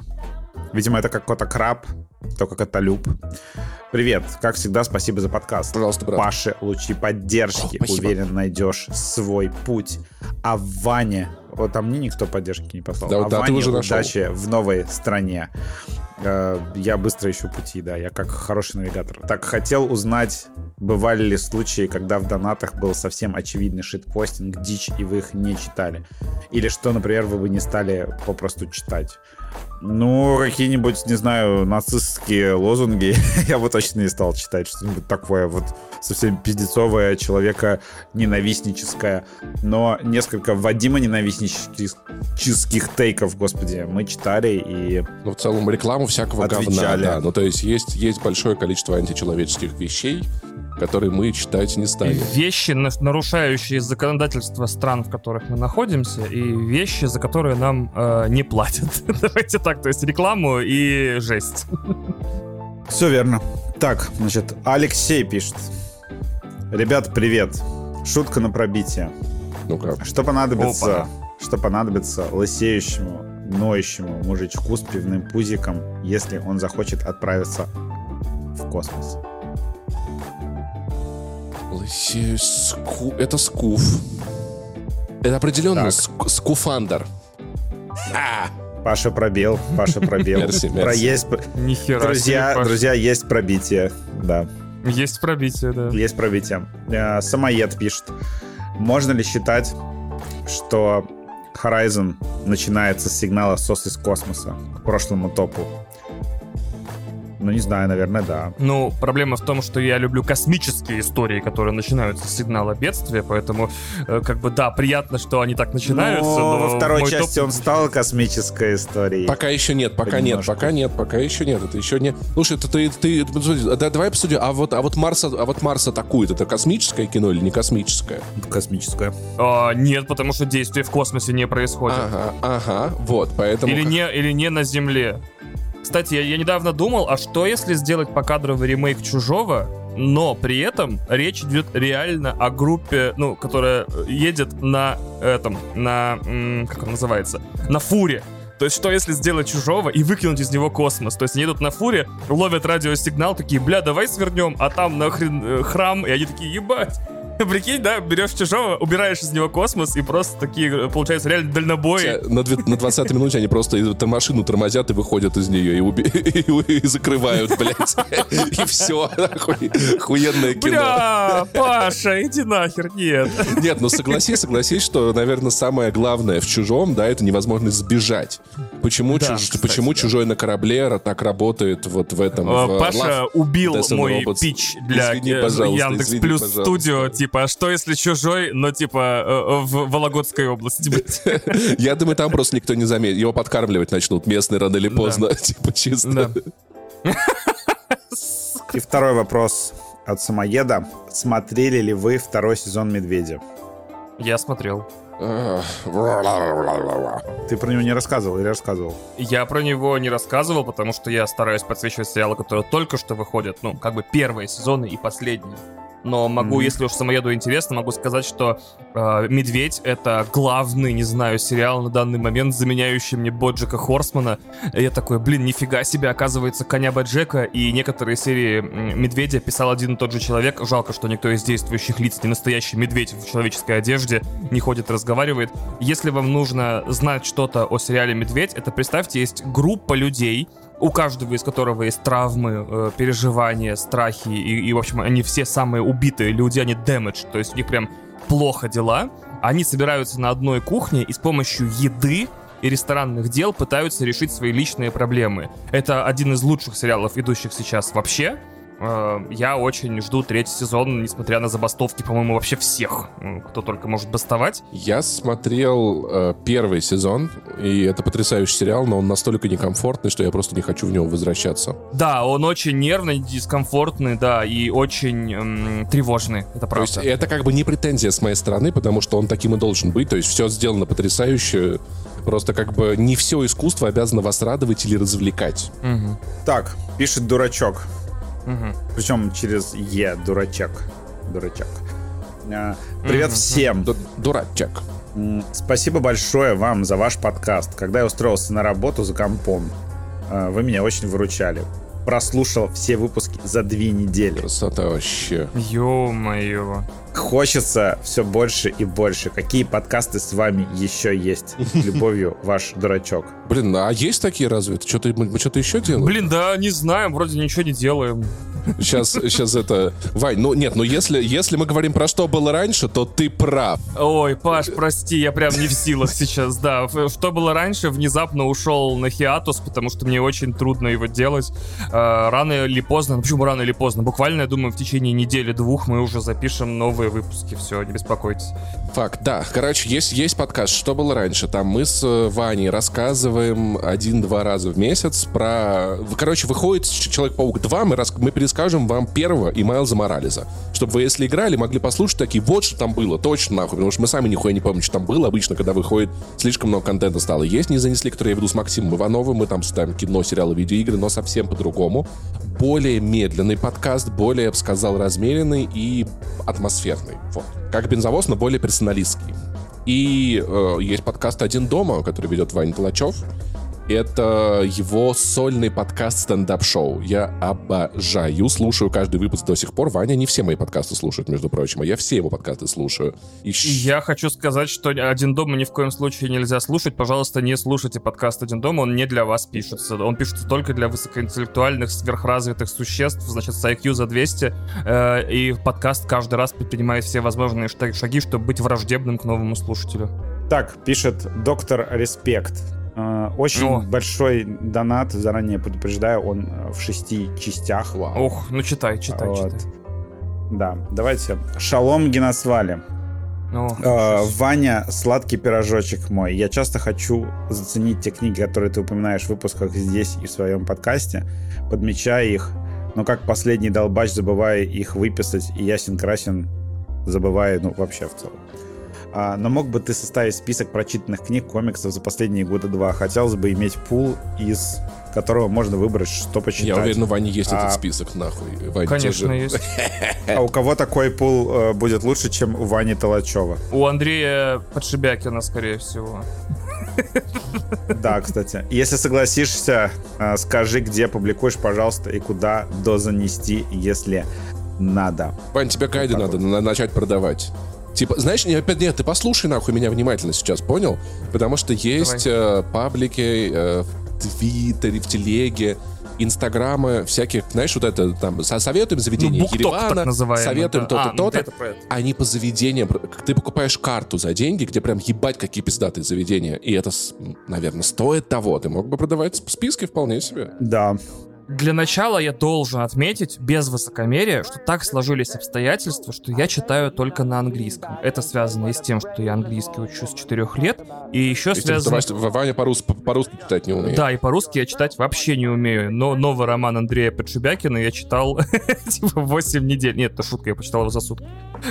Видимо, это как кота краб, только Котолюб. Привет, как всегда, спасибо за подкаст. Пожалуйста, брат. Паше лучи поддержки. О, спасибо. Уверен, найдешь свой путь. А Ване... Вот там мне никто поддержки не послал. Да, а да, ты Ване уже нашел. удачи в новой стране. Э, Я быстро ищу пути, да, я как хороший навигатор. Так, хотел узнать, бывали ли случаи, когда в донатах был совсем очевидный шитпостинг, дичь, и вы их не читали? Или что, например, вы бы не стали попросту читать? Ну, какие-нибудь, не знаю, нацистские лозунги я бы точно не стал читать. Что-нибудь такое вот совсем пиздецовое, человека ненавистническое. Но несколько Вадима ненавистнических тейков, господи, мы читали и Ну, в целом, рекламу всякого говна, Отвечали. да. Ну, то есть, есть, есть большое количество античеловеческих вещей, которые мы читать не станем. вещи, на- нарушающие законодательство стран, в которых мы находимся, и вещи, за которые нам э, не платят. Давайте так, то есть рекламу и жесть. Все верно. Так, значит, Алексей пишет. Ребят, привет. Шутка на пробитие. Ну-ка. Что понадобится, Опа. что понадобится лысеющему, ноющему мужичку с пивным пузиком, если он захочет отправиться в космос? Ску... Это скуф. Это определенно ск- скуфандер. А! Паша пробел, Паша пробел. Мерси, мерси. Про есть... Нихера Друзья, себе, друзья, есть пробитие. Да, Есть пробитие, да. есть пробитие. Э, Самоед пишет. Можно ли считать, что Horizon начинается с сигнала SOS из космоса к прошлому топу? Ну, не знаю, наверное, да. Ну, проблема в том, что я люблю космические истории, которые начинаются с сигнала бедствия, поэтому, э, как бы, да, приятно, что они так начинаются, но, Но во второй части топ- он стал космической историей. Пока еще нет, пока нет, Понемножку. пока нет, пока еще нет. Это еще не. Слушай, это ты, ты, подожди, да, давай обсудим. А вот, а вот Марс, а вот Марс атакует. Это космическое кино или не космическое? Космическая. А, нет, потому что действие в космосе не происходит. Ага, ага, вот, поэтому. Или не, или не на Земле. Кстати, я, я недавно думал, а что если сделать покадровый ремейк Чужого, но при этом речь идет реально о группе, ну, которая э, едет на этом, на, как он называется, на фуре. То есть, что если сделать чужого и выкинуть из него космос? То есть, они едут на фуре, ловят радиосигнал, такие, бля, давай свернем, а там нахрен э, храм, и они такие, ебать. Прикинь, да, берешь чужого, убираешь из него космос, и просто такие, получается, реально дальнобои. На, две- на 20 минуте они просто машину тормозят и выходят из нее и, закрывают, блядь. И все, охуенное кино. Бля, Паша, иди нахер, нет. Нет, ну согласись, согласись, что, наверное, самое главное в чужом, да, это невозможность сбежать. Почему, Да, чуж- кстати, почему да. чужой на корабле ра- так работает вот в этом? А, в Паша Love, убил Death мой пич для Извини, пожалуйста, Яндекс извини, Плюс пожалуйста. Студио, типа, что если чужой, но типа э, в Вологодской области. Я думаю, там просто никто не заметит. Его подкармливать начнут местные рано или поздно. Типа чисто. И второй вопрос от Самоеда. Смотрели ли вы второй сезон «Медведя»? Я смотрел. Ты про него не рассказывал или рассказывал? Я про него не рассказывал, потому что я стараюсь подсвечивать сериалы, которые только что выходят, ну, как бы первые сезоны и последние. Но могу, Мгм. если уж самоеду интересно, могу сказать, что э, «Медведь» — это главный, не знаю, сериал на данный момент, заменяющий мне Боджека Хорсмана. И я такой, блин, нифига себе, оказывается, «Коня Боджека» и некоторые серии «Медведя» писал один и тот же человек. Жалко, что никто из действующих лиц не настоящий медведь в человеческой одежде, не ходит, разговаривает. Если вам нужно знать что-то о сериале «Медведь», это, представьте, есть группа людей, у каждого из которого есть травмы, э, переживания, страхи, и, и, в общем, они все самые убитые люди, они damage, то есть у них прям плохо дела. Они собираются на одной кухне и с помощью еды и ресторанных дел пытаются решить свои личные проблемы. Это один из лучших сериалов, идущих сейчас вообще. Э, Я очень жду третий сезон, несмотря на забастовки, по-моему, вообще всех, кто только может бастовать. Я смотрел э, первый сезон, и это потрясающий сериал, но он настолько некомфортный, что я просто не хочу в него возвращаться. Да, он очень нервный, дискомфортный, да, и очень тревожный, это То есть правда. это как бы не претензия с моей стороны, потому что он таким и должен быть. То есть все сделано потрясающе. Просто как бы не все искусство обязано вас радовать или развлекать. Мгм, Так, пишет дурачок. Мгм. Причем через Е, дурачок. Дурачок. А, Привет Мгм. всем. Ду- Дурачек. Спасибо большое вам за ваш подкаст. Когда я устроился на работу за компом, э, вы меня очень выручали. Прослушал все выпуски за две недели. Красота вообще. Ё-моё. Хочется все больше и больше. Какие подкасты с вами еще есть? С Любовью, ваш дурачок. Блин, а есть такие разве? Что-то, мы что-то еще делаем? Блин, да, не знаем, вроде ничего не делаем. Сейчас, сейчас это... Вань, ну нет, ну если, если мы говорим про что было раньше, то ты прав. Ой, Паш, прости, я прям не в силах сейчас, да. Что было раньше, внезапно ушел на хиатус, потому что мне очень трудно его делать. А, Рано или поздно, ну почему рано или поздно? Буквально, я думаю, в течение недели-двух мы уже запишем новые выпуски. Все, не беспокойтесь. Факт, да. Короче, есть, есть подкаст «Что было раньше?». Там мы с э, Ваней рассказываем один-два раза в месяц про... Короче, выходит «Человек-паук 2», мы, рас... мы перескажем вам первого и Майлза Морализа. Чтобы вы, если играли, могли послушать такие, вот что там было, точно нахуй. Потому что мы сами нихуя не помним, что там было. Обычно, когда выходит, слишком много контента стало. Есть «Не занесли», который я веду с Максимом Ивановым. Мы там ставим кино, сериалы, видеоигры, но совсем по-другому. Более медленный подкаст, более, я бы сказал, размеренный и атмосферный. Вот. Как бензовоз, но более персоналистский. И э, есть подкаст «Один дома», который ведет Ваня Толачев. Это его сольный подкаст стендап-шоу. Я обожаю, слушаю каждый выпуск до сих пор. Ваня не все мои подкасты слушает, между прочим, а я все его подкасты слушаю. И... Я хочу сказать, что «Один дома» ни в коем случае нельзя слушать. Пожалуйста, не слушайте подкаст «Один дома», он не для вас пишется. Он пишется только для высокоинтеллектуальных, сверхразвитых существ, значит, с IQ за 200. Э, и подкаст каждый раз предпринимает все возможные шаги, чтобы быть враждебным к новому слушателю. Так, пишет доктор Респект. Э, очень О. большой донат, заранее предупреждаю, он э, в шести частях. Вау. Ох, ну читай, читай, вот. читай. Да, давайте. Шалом Геносвали. О, э, Ваня, сладкий пирожочек мой. Я часто хочу заценить те книги, которые ты упоминаешь в выпусках здесь и в своем подкасте, подмечая их, но как последний долбач забывая их выписать, и ясен красен забывая, ну, вообще в целом. А, но мог бы ты составить список прочитанных книг, комиксов за последние года два? Хотелось бы иметь пул, из которого можно выбрать, что почитать. Я уверен, у Вани есть а... этот список, нахуй. Вань, Конечно, же... есть. А у кого такой пул э, будет лучше, чем у Вани Толачева? У Андрея Подшибякина, скорее всего. Да, кстати. Если согласишься, э, скажи, где публикуешь, пожалуйста, и куда дозанести, если надо. Вань, тебе гайды надо начать продавать. Типа, знаешь, не, опять нет, ты послушай нахуй меня внимательно сейчас, понял? Потому что есть э, паблики э, в Твиттере, в Телеге, Инстаграмы, всяких, знаешь, вот это там, советуем заведение ну, Еревана, советуем то-то, а, то-то. Ну, Они по заведениям, ты покупаешь карту за деньги, где прям ебать какие пиздатые заведения, и это, наверное, стоит того. Ты мог бы продавать списки вполне себе. Да, для начала я должен отметить, без высокомерия, что так сложились обстоятельства, что я читаю только на английском. Это связано и с тем, что я английский учу с 4 лет, и еще и связано... Тем, Ваня по-русски, по-русски читать не умеет. Да, и по-русски я читать вообще не умею. Но новый роман Андрея Подшибякина я читал типа 8 недель. Нет, это шутка, я почитал его за сутки.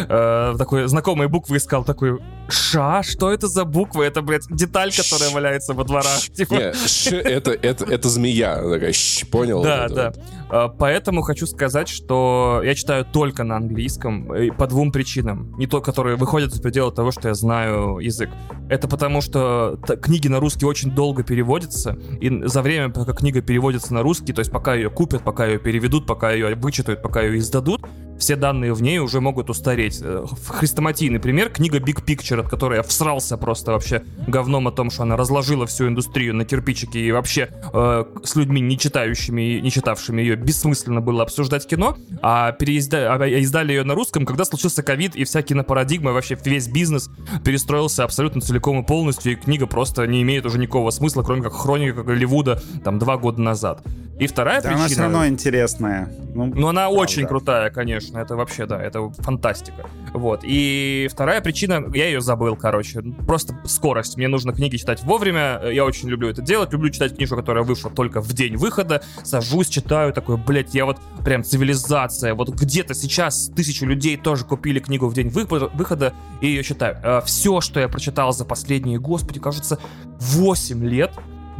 Э, такой знакомые буквы искал, такой, ша, что это за буквы? Это, блядь, деталь, которая валяется во дворах. Типа... это, это, это змея. Такая, понял? Да, да. А, поэтому хочу сказать, что я читаю только на английском по двум причинам. Не то, которые выходят за пределы того, что я знаю язык. Это потому, что книги на русский очень долго переводятся, и за время, пока книга переводится на русский, то есть пока ее купят, пока ее переведут, пока ее вычитают, пока ее издадут, все данные в ней уже могут устареть. Э, хрестоматийный пример, книга Big Picture, от которой я всрался просто вообще говном о том, что она разложила всю индустрию на кирпичики и вообще э, с людьми, не читающими и не читавшими ее, бессмысленно было обсуждать кино, а, переизда... а издали ее на русском, когда случился ковид и вся кинопарадигма, вообще весь бизнес перестроился абсолютно целиком и полностью, и книга просто не имеет уже никакого смысла, кроме как хроника Голливуда там два года назад. И вторая да причина... она все равно интересная. Ну, ну она правда. очень крутая, конечно. Это вообще, да, это фантастика. Вот. И вторая причина, я ее забыл, короче. Просто скорость. Мне нужно книги читать вовремя. Я очень люблю это делать. Люблю читать книжку, которая вышла только в день выхода. Сажусь, читаю, такой, блядь, я вот прям цивилизация. Вот где-то сейчас тысячи людей тоже купили книгу в день выхода и ее читаю. Э, Все, что я прочитал за последние, господи, кажется, 8 лет,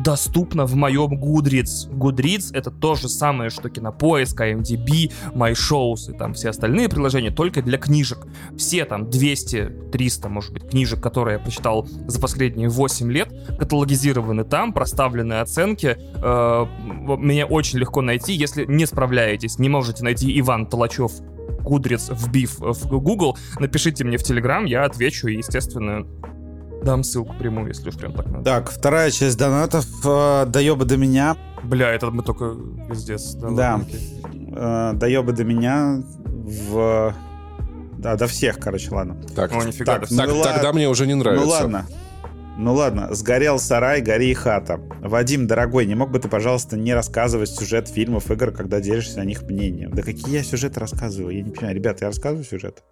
доступно в моем Goodreads. Goodreads — это то же самое, что Кинопоиск, IMDb, MyShows и там все остальные приложения, только для книжек. Все там 200-300, может быть, книжек, которые я прочитал за последние 8 лет, каталогизированы там, проставлены оценки. Э, меня очень легко найти. Если не справляетесь, не можете найти Иван Толачев Goodreads вбив в Google, напишите мне в Telegram, я отвечу и, естественно, Дам ссылку прямую, если уж прям так надо. Так, вторая часть донатов. Э, доеба до меня. Бля, это мы только пиздец. Да. да. Э, доеба до меня в... Да, до всех, короче, ладно. Так, О, нифига, так, так ну, тогда мне уже не нравится. Ну ладно. Ну ладно, сгорел сарай, гори и хата. Вадим, дорогой, не мог бы ты, пожалуйста, не рассказывать сюжет фильмов, игр, когда делишься о них мнением? Да какие я сюжеты рассказываю? Я не понимаю. Ребята, я рассказываю сюжет?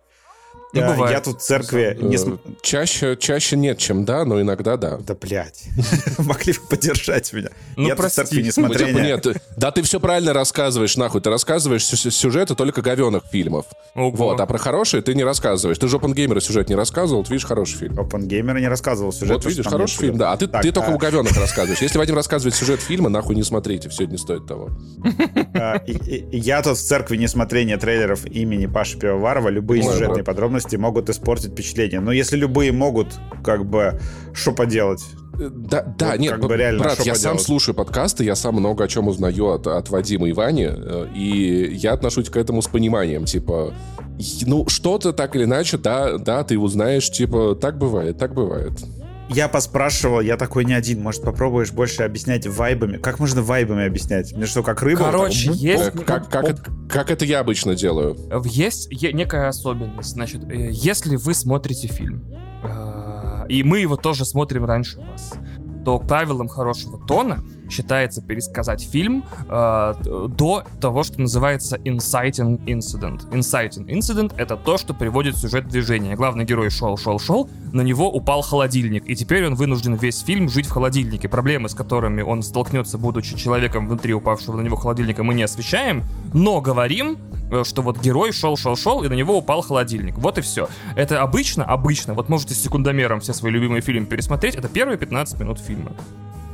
Не я, бывает. я тут в церкви не см... чаще, чаще нет, чем да, но иногда да. Да, блядь. Могли бы поддержать меня. Ну, я прости. тут в церкви не смотрел. Типа, нет, да ты все правильно рассказываешь, нахуй. Ты рассказываешь сюжеты только говенных фильмов. Ого. Вот, а про хорошие ты не рассказываешь. Ты же Опенгеймера сюжет не рассказывал, видишь, хороший фильм. Опенгеймера не рассказывал сюжет. Вот видишь, хороший фильм, да. А ты, так, ты только а... у говенных рассказываешь. Если Вадим рассказывает сюжет фильма, нахуй не смотрите, все не стоит того. А, я тут в церкви несмотрения трейлеров имени Паши Пивоварова любые сюжетные подробности могут испортить впечатление. Но если любые могут, как бы, что поделать? Да, да, Вот нет, как бы б- реально, брат, я сам поделать? слушаю подкасты, я сам много о чем узнаю от, от Вадима и Вани, э, и я отношусь к этому с пониманием, типа, ну, что-то так или иначе, да, да, ты узнаешь, типа, так бывает, так бывает. Я поспрашивал, я такой не один. Может, попробуешь больше объяснять вайбами? Как можно вайбами объяснять? Мне что, как рыба? Короче, так, есть... Э, Как, как, это, как это я обычно делаю? Есть е- некая особенность. Значит, э, если вы смотрите фильм, э, и мы его тоже смотрим раньше вас, то правилом хорошего тона считается пересказать фильм э, до того, что называется inciting incident. Inciting incident — это то, что приводит сюжет в движение. Главный герой шел, шел, шел, на него упал холодильник, и теперь он вынужден весь фильм жить в холодильнике. Проблемы, с которыми он столкнется, будучи человеком внутри упавшего на него холодильника, мы не освещаем, но говорим, э, что вот герой шел, шел, шел, и на него упал холодильник. Вот и все. Это обычно, обычно, вот можете секундомером все свои любимые фильмы пересмотреть, это первые 15 минут фильма.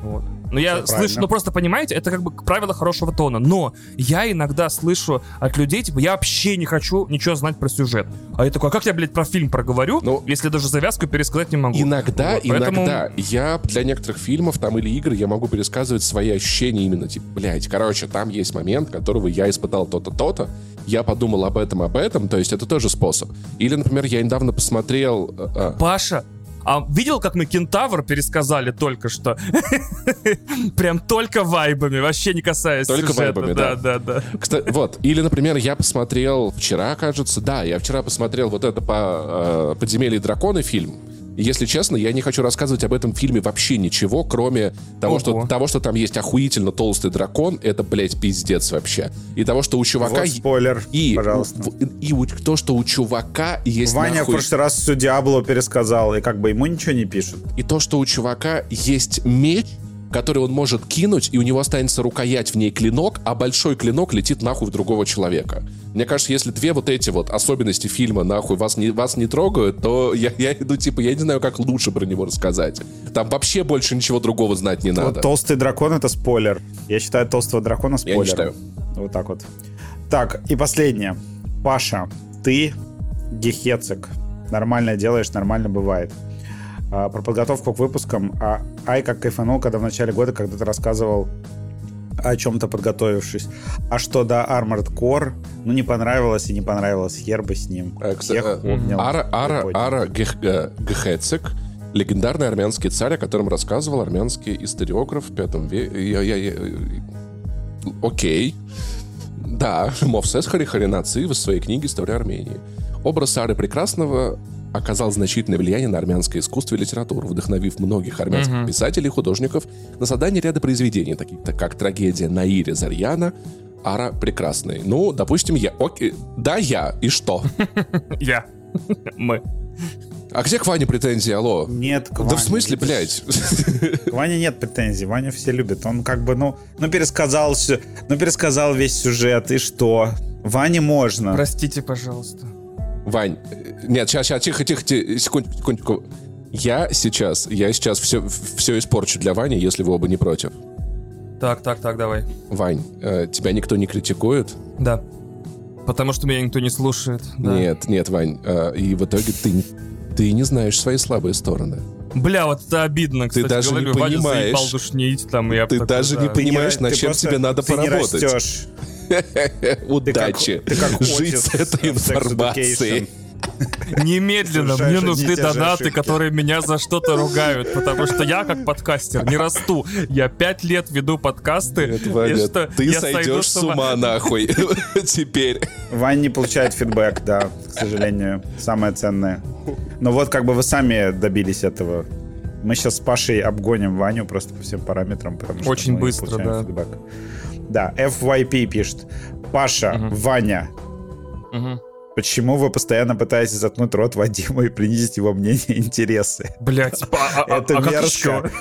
Вот. Ну, я Всё слышу, правильно. ну просто понимаете, это как бы правило хорошего тона. Но я иногда слышу от людей, типа, я вообще не хочу ничего знать про сюжет. А я такой, а как я, блядь, про фильм проговорю, Ну, если даже завязку пересказать не могу? Иногда, Вот, поэтому- иногда я для некоторых фильмов там или игр я могу пересказывать свои ощущения именно, типа, блядь, короче, там есть момент, которого я испытал то-то, то-то, я подумал об этом, об этом, то есть это тоже способ. Или, например, я недавно посмотрел... э, э, Паша, а видел, как мы Кентавр пересказали только что? Прям только вайбами, вообще не касаясь Только сюжета. вайбами, да. да. Да, да. Кстати, вот. Или, например, я посмотрел вчера, кажется, да, я вчера посмотрел вот это по э, «Подземелье драконы» фильм. И, если честно, я не хочу рассказывать об этом фильме вообще ничего, кроме того, Ого. что, того, что там есть охуительно толстый дракон. Это, блядь, пиздец вообще. И того, что у чувака... Вот спойлер, и, пожалуйста. в- и у- то, что у чувака есть Ваня в нахуй- прошлый раз всю Диабло пересказал, и как бы ему ничего не пишут. И то, что у чувака есть меч, который он может кинуть, и у него останется рукоять в ней клинок, а большой клинок летит нахуй в другого человека. Мне кажется, если две вот эти вот особенности фильма нахуй вас не, вас не трогают, то я, я иду, типа, я не знаю, как лучше про него рассказать. Там вообще больше ничего другого знать не надо. Вот толстый дракон это спойлер. Я считаю толстого дракона Я не спойлером. считаю. Вот так вот. Так, и последнее. Паша, ты гехецик. Нормально делаешь, нормально бывает. А, про подготовку к выпускам. А, ай, как кайфанул, когда в начале года, когда ты рассказывал о чем-то подготовившись. А что до Armored Core, ну не понравилось и не понравилось. Хер бы с ним. Э, э. Ара, Ара. Ара Гех- э, легендарный армянский царь, о котором рассказывал армянский историограф в пятом веке. Я, я- я- Окей. Да, Мовсес Харихаринаци в своей книге «История Армении». Образ Ары Прекрасного оказал значительное влияние на армянское искусство и литературу, вдохновив многих армянских Мгм. писателей и художников на создание ряда произведений, таких как трагедия Наири Зарьяна, Ара Прекрасный. Ну, допустим, я. Окей. Да, я. И что? Я. Мы. А где к Ване претензии, алло? Нет, к Да Ване, в смысле, блядь? К Ване нет претензий, Ваню все любят. Он как бы, ну, ну пересказал все, ну пересказал весь сюжет, и что? Ване можно. Простите, пожалуйста. Вань, нет, сейчас, сейчас, тихо, тихо, тихо, секундочку, секундочку. Я сейчас, я сейчас все, все испорчу для Вани, если вы оба не против. Так, так, так, давай. Вань, э, тебя никто не критикует? Да. Потому что меня никто не слушает. Да. Нет, нет, Вань. э, и в итоге ты, ты не знаешь свои слабые стороны. Бля, вот это обидно, кстати, даже не говорю. Ваня понимаешь. заебал душнить, там, я Ты такой, даже не да. Ты понимаешь, над ты чем тебе надо ты не поработать. растешь. Удачи. ты как Жить Отис с этой информацией. Немедленно, мне нужны донаты, которые меня за что-то ругают, потому что я, как подкастер, не расту. Я пять лет веду подкасты, Нет, Ваня, что, ты сойдешь с ума нахуй теперь. Вань не получает фидбэк, да, к сожалению. Самое ценное. Но вот как бы вы сами добились этого. Мы сейчас с Пашей обгоним Ваню просто по всем параметрам, потому что Очень мы быстро, да. фидбэк. Да, FYP пишет. Паша, Мгм. Ваня, Мгм. Почему вы постоянно пытаетесь заткнуть рот Вадиму и принизить его мнение и интересы? Блять, а, а- Это а мерзко.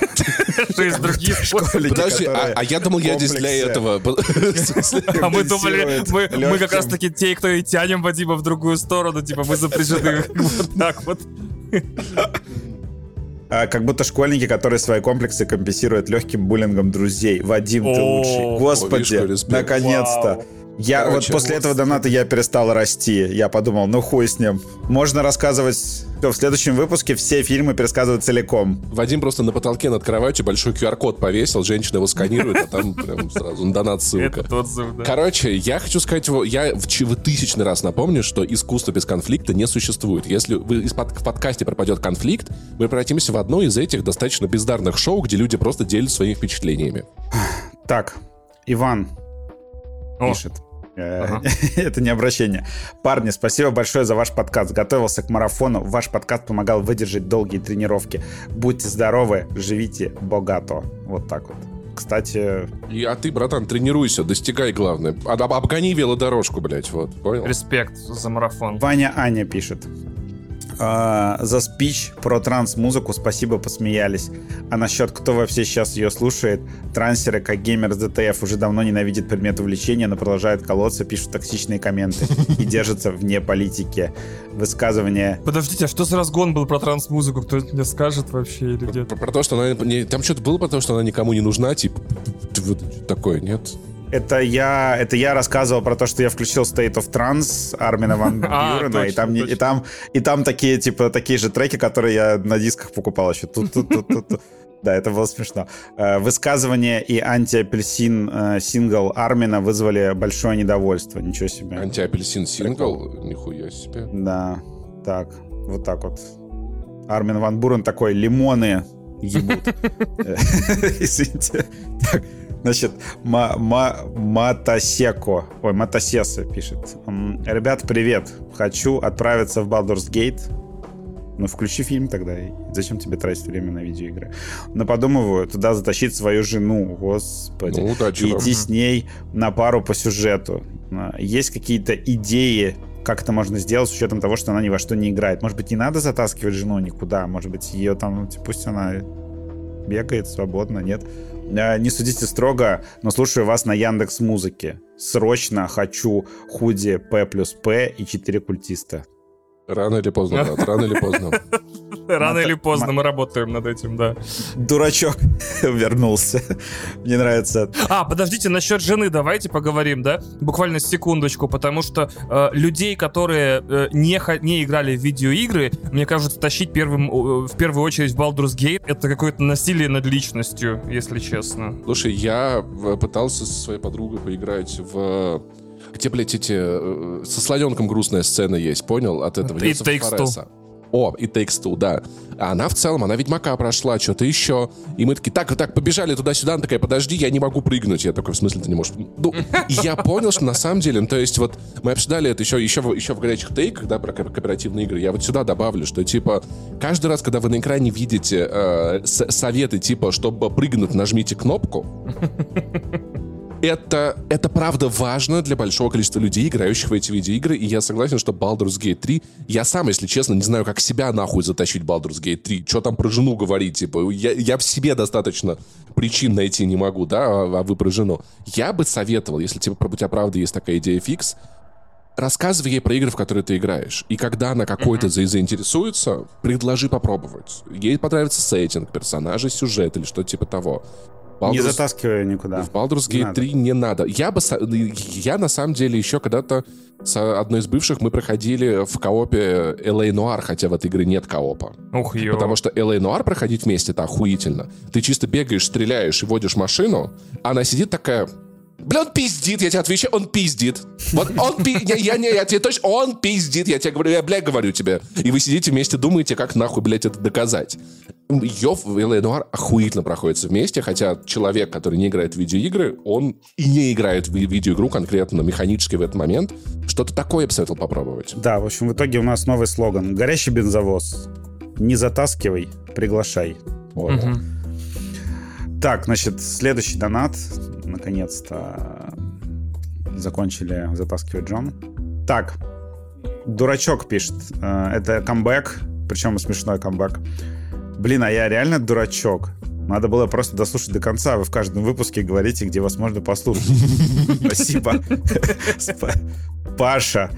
способы? Школьники, Подожди, а, я думал, я здесь для этого. А мы думали, мы, как раз таки те, кто и тянем Вадима в другую сторону, типа мы запряжены вот так вот. А, как будто школьники, которые свои комплексы компенсируют легким буллингом друзей. Вадим, ты лучший. Господи, наконец-то. Я Короче, вот после этого доната я перестал расти. Я подумал, ну хуй с ним. Можно рассказывать В следующем выпуске все фильмы пересказывают целиком. Вадим просто на потолке над кроватью большой QR-код повесил, женщина его сканирует, а там прям сразу на донат ссылка. Это отзыв, да. Короче, я хочу сказать, его, я в, тысячный раз напомню, что искусство без конфликта не существует. Если в подкасте пропадет конфликт, мы превратимся в одно из этих достаточно бездарных шоу, где люди просто делятся своими впечатлениями. Так, Иван О. пишет. Э, Ага. Это не обращение. Парни, спасибо большое за ваш подкаст. Готовился к марафону. Ваш подкаст помогал выдержать долгие тренировки. Будьте здоровы, живите богато. Вот так вот. Кстати, И, а ты, братан, тренируйся, достигай главное. Об- обгони велодорожку, блядь, вот, понял? Респект за марафон. Ваня Аня пишет. А, за спич про транс-музыку спасибо, посмеялись. А насчет кто вообще сейчас ее слушает, трансеры, как геймер с ДТФ, уже давно ненавидят предмет увлечения, но продолжают колоться, пишут токсичные комменты и держатся вне политики. Высказывания Подождите, а что за разгон был про транс-музыку? Кто мне скажет вообще или где? Про, про то, что она... там что-то было про то, что она никому не нужна, типа... Вот такое, нет? Это я, это я рассказывал про то, что я включил State of Trance Армина Ван А, Бюрена, и, там, и, там, и там такие, типа, такие же треки, которые я на дисках покупал еще. Тут, тут, тут, тут, тут. Да, это было смешно. Э, Высказывание и антиапельсин э, сингл Армина вызвали большое недовольство. Ничего себе. Антиапельсин сингл? Нихуя себе. Да, так, вот так вот. Армин Ван Бурен такой, лимоны ебут. Э, Извините. Так, значит, Ма- Ма- Матасеко, ой, Матасеса пишет. Ребят, привет. Хочу отправиться в Baldur's Gate. Ну, включи фильм тогда. Зачем тебе тратить время на видеоигры? Но подумываю, туда затащить свою жену, господи. Ну, удачи и вам. с ней на пару по сюжету. А, Есть какие-то идеи, как это можно сделать с учетом того, что она ни во что не играет? Может быть, не надо затаскивать жену никуда? Может быть, ее там, ну, типа, пусть она бегает свободно, нет? А, Не судите строго, но слушаю вас на Яндекс Музыке. Срочно хочу худи П плюс П и 4 культиста. Рано или поздно, брат, рано или поздно. Рано или поздно мы работаем над этим, да. Дурачок вернулся. Мне нравится. А, подождите, насчет жены давайте поговорим, да? Буквально секундочку, потому что э, людей, которые э, не, не играли в видеоигры, мне кажется, тащить первым, э, в первую очередь в Baldur's Gate это какое-то насилие над личностью, если честно. Слушай, я пытался со своей подругой поиграть в... Где, блядь, эти... Со слоненком грустная сцена есть, понял? От этого. It Two. Fares'а. О, и Takes Two, да. А она в целом, она Ведьмака прошла, что-то еще. И мы такие, так, так, побежали туда-сюда. Она такая, подожди, я не могу прыгнуть. Я такой, в смысле ты не можешь? Ну, я понял, что на самом деле, ну, то есть вот мы обсуждали это еще, еще, еще в горячих тейках, да, про ко- кооперативные игры. Я вот сюда добавлю, что типа каждый раз, когда вы на экране видите э, советы типа, чтобы прыгнуть, нажмите кнопку, это, это правда важно для большого количества людей, играющих в эти видеоигры, и я согласен, что Baldur's Gate 3... Я сам, если честно, не знаю, как себя нахуй затащить Baldur's Gate 3. Что там про жену говорить, типа, я, я в себе достаточно причин найти не могу, да, а, а вы про жену. Я бы советовал, если типа, у тебя правда есть такая идея фикс, рассказывай ей про игры, в которые ты играешь. И когда она какой-то за- заинтересуется, предложи попробовать. Ей понравится сеттинг, персонажи, сюжет или что-то типа того. Не Baldur's- затаскиваю никуда. в Baldur's Не Gate надо. 3 не надо. Я бы... Я, на самом деле, еще когда-то с одной из бывших мы проходили в коопе LA Noir, хотя в этой игре нет коопа. Ух, ё. Потому что LA Noir проходить вместе это охуительно. Ты чисто бегаешь, стреляешь и водишь машину, а она сидит такая... Бля, он пиздит, я тебе отвечаю, он пиздит. Вот он пи... Я, я, не, я тебе точно... Он пиздит, я тебе говорю, я, бля, говорю тебе. И вы сидите вместе, думаете, как нахуй, блядь, это доказать. Йов и. Noir охуительно проходятся вместе, хотя человек, который не играет в видеоигры, он и не играет в ви- видеоигру конкретно механически в этот момент. Что-то такое я бы советовал попробовать. Да, в общем, в итоге у нас новый слоган. Горящий бензовоз. Не затаскивай, приглашай. Вот. Мгм. Так, значит, следующий донат. Наконец-то закончили затаскивать Джон. Так, дурачок пишет. Э, Это камбэк, причем смешной камбэк. Блин, а я реально дурачок. Надо было просто дослушать до конца. Вы в каждом выпуске говорите, где вас можно послушать. Спасибо. Спа- Паша,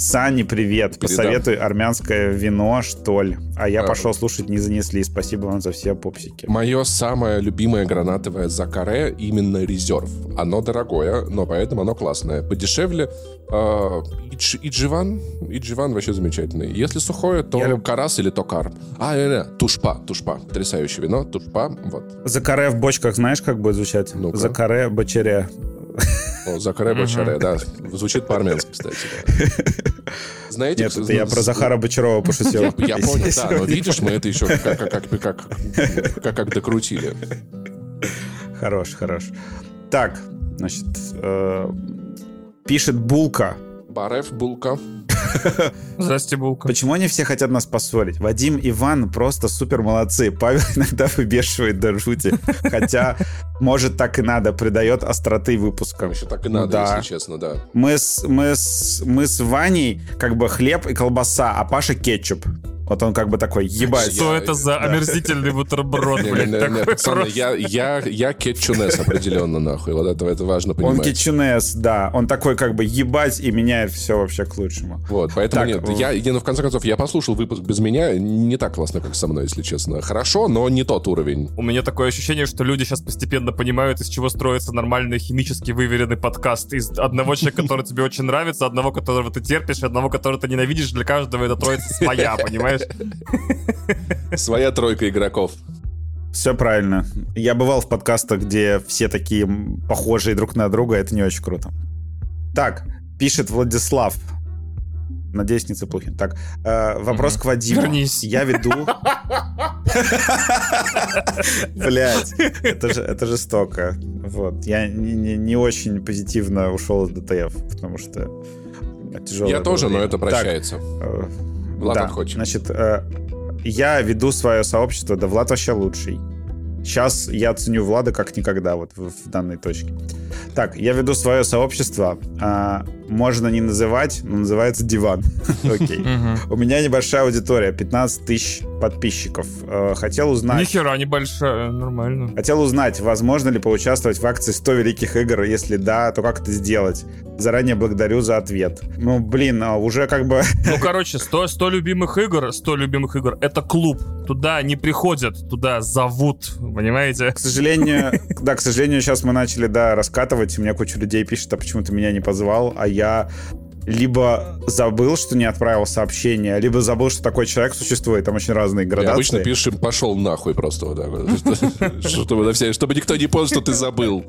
Сани, привет. Передам. Посоветуй армянское вино, что ли. А я А. пошел слушать «Не занесли». Спасибо вам за все попсики. Мое самое любимое гранатовое закаре именно резерв. Оно дорогое, но поэтому оно классное. Подешевле э, идж- идживан. Идживан вообще замечательный. Если сухое, то Я люб- карас или токар. А, не, не, тушпа, тушпа. Потрясающее вино, тушпа. Вот. Закаре в бочках знаешь, как будет звучать? Ну-ка. Закаре бочере. О, закаре бочаре, да. Звучит по-армянски, кстати. Знаете, Нет, это я про Захара Бочарова пошутил. Я, понял, да, но видишь, мы это еще как докрутили. Хорош, хорош. Так, значит, э, пишет Булка. Барев, булка. Здрасте, Булка. Почему они все хотят нас поссорить? Вадим, Иван просто супер молодцы. Павел иногда выбешивает до жути. Хотя, может, так и надо. Придает остроты выпускам. Еще так и Ну надо, да. если честно, да. Мы с, мы, с, мы с Ваней как бы хлеб и колбаса, а Паша кетчуп. Вот он как бы такой, ебать. Что Я- это за омерзительный бутерброд, блядь, такой пацаны, просто? я, я, я кетчунес определенно, нахуй. Вот это, это важно Он понимать. кетчунес, да. Он такой как бы ебать и меняет все вообще к лучшему. Вот, поэтому Так, нет, в- я, я, ну, в конце концов, я послушал выпуск без меня, не так классно, как со мной, если честно. Хорошо, но не тот уровень. У меня такое ощущение, что люди сейчас постепенно понимают, из чего строится нормальный химически выверенный подкаст. Из одного человека, который тебе очень нравится, одного, которого ты терпишь, одного, которого ты ненавидишь. Для каждого эта троица своя, понимаешь? Своя тройка игроков. Все правильно. Я бывал в подкастах, где все такие похожие друг на друга. Это не очень круто. Так, пишет Владислав. Надеюсь, не Цыплухин. Так, э, вопрос Мгм. к Вадиму. Вернись. Я веду... Блять, это же это жестоко. Вот. Я не, очень позитивно ушел из ДТФ, потому что тяжелое я тоже, но это прощается. Влад да, отходчив. значит, э, я веду свое сообщество, да Влад вообще лучший. Сейчас я ценю Влада как никогда вот в, в данной точке. Так, я веду свое сообщество. а, можно не называть, но называется Диван. Окей. У меня небольшая аудитория, 15 тысяч подписчиков. Э, Хотел узнать... Нихера небольшая, нормально. Хотел узнать, возможно ли поучаствовать в акции 100 великих игр, если да, то как это сделать? Заранее благодарю за ответ. Ну, блин, а уже как бы... Ну, короче, 100, 100 любимых игр, 100 любимых игр — это клуб. Туда не приходят, туда зовут, понимаете? К сожалению, да, к сожалению, сейчас мы начали, да, раскатывать. У меня куча людей пишет, а почему ты меня не позвал, а я либо забыл, что не отправил сообщение, либо забыл, что такой человек существует. Там очень разные Я градации. обычно пишем «пошел нахуй» просто вот так вот. Что- Чтобы никто не понял, что ты забыл.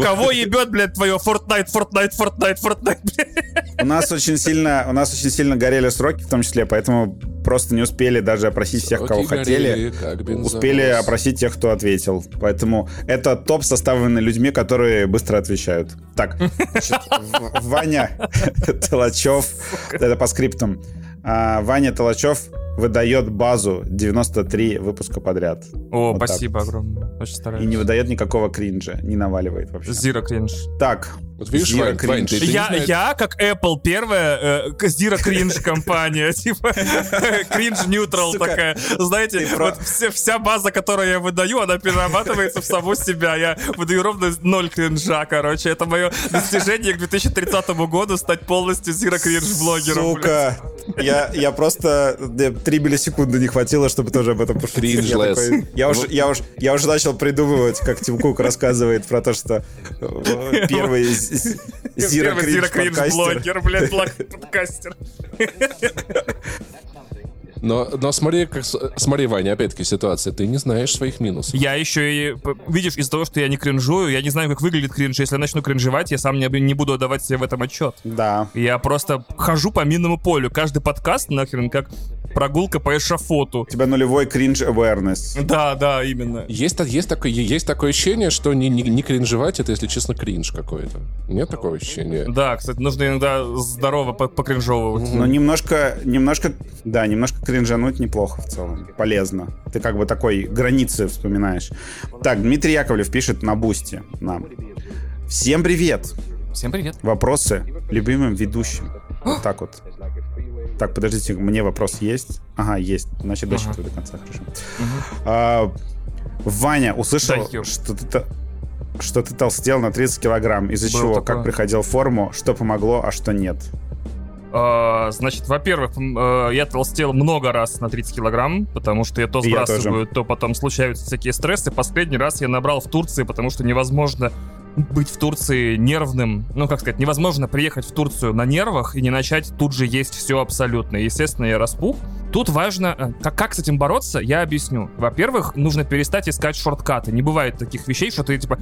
Кого ебет, блядь, твое Fortnite, Fortnite, Fortnite, Fortnite, блядь? У нас очень сильно, у нас очень сильно горели сроки, в том числе, поэтому просто не успели даже опросить всех, кого хотели. Успели опросить тех, кто ответил. Поэтому это топ, составленный людьми, которые быстро отвечают. Так, значит, Ваня Толочев, это по скриптам. А, Ваня Толочев выдает базу 93 выпуска подряд. О, Вот так спасибо вот. огромное. Очень И стараюсь. не выдает никакого кринжа, не наваливает вообще. Зира кринж. Так, Вот видишь, Зира Вань, Вань, ты- ты не Я, я, как Apple, первая э, Зира кринж компания, типа кринж neutral такая. Знаете, вот вся база, которую я выдаю, она перерабатывается в саму себя. Я выдаю ровно ноль кринжа, короче. Это мое достижение к 2030 году стать полностью Зира кринж блогером. Сука, я, я просто да, 3 миллисекунды не хватило, чтобы тоже об этом пошутить. Я, такой- я, уже, я, уже, я уже начал придумывать, как Тим Кук рассказывает про то, что э, первый Зира Первый Зира Кринж кринж подкастер. блогер, блядь, подкастер. Но, но смотри, как, смотри, Ваня, опять-таки ситуация. Ты не знаешь своих минусов. Я еще и, видишь, из-за того, что я не кринжую, я не знаю, как выглядит кринж. Если я начну кринжевать, я сам не, не буду отдавать себе в этом отчет. Да. Я просто хожу по минному полю. Каждый подкаст нахрен как прогулка по эшафоту. У тебя нулевой кринж awareness. Да, да, именно. Есть, есть, такое, есть такое ощущение, что не, не, не кринжевать, это, если честно, кринж какой-то. Нет такого ощущения? Да, кстати, нужно иногда здорово по- покринжевывать. Но немножко, немножко, да, немножко кринжануть неплохо в целом. Полезно. Ты как бы такой границы вспоминаешь. Так, Дмитрий Яковлев пишет на бусте нам. Всем привет! Всем привет. Вопросы любимым ведущим. Вот так вот. Так, подождите, мне вопрос есть? Ага, есть. Значит, дочитываю до конца, хорошо. А, Ваня, услышал, Да что ты, то- что ты толстел на 30 килограмм. Из-за Было чего? такое. Как приходил в форму? Что помогло, а что нет? Э, значит, во-первых, э, я толстел много раз на 30 килограмм, потому что я то Я сбрасываю, то потом случаются всякие стрессы. Последний раз я набрал в Турции, потому что невозможно быть в Турции нервным, ну, как сказать, невозможно приехать в Турцию на нервах и не начать тут же есть все абсолютно. Естественно, я распух. Тут важно, э, как, как с этим бороться, я объясню. Во-первых, нужно перестать искать шорткаты. Не бывает таких вещей, что ты, типа,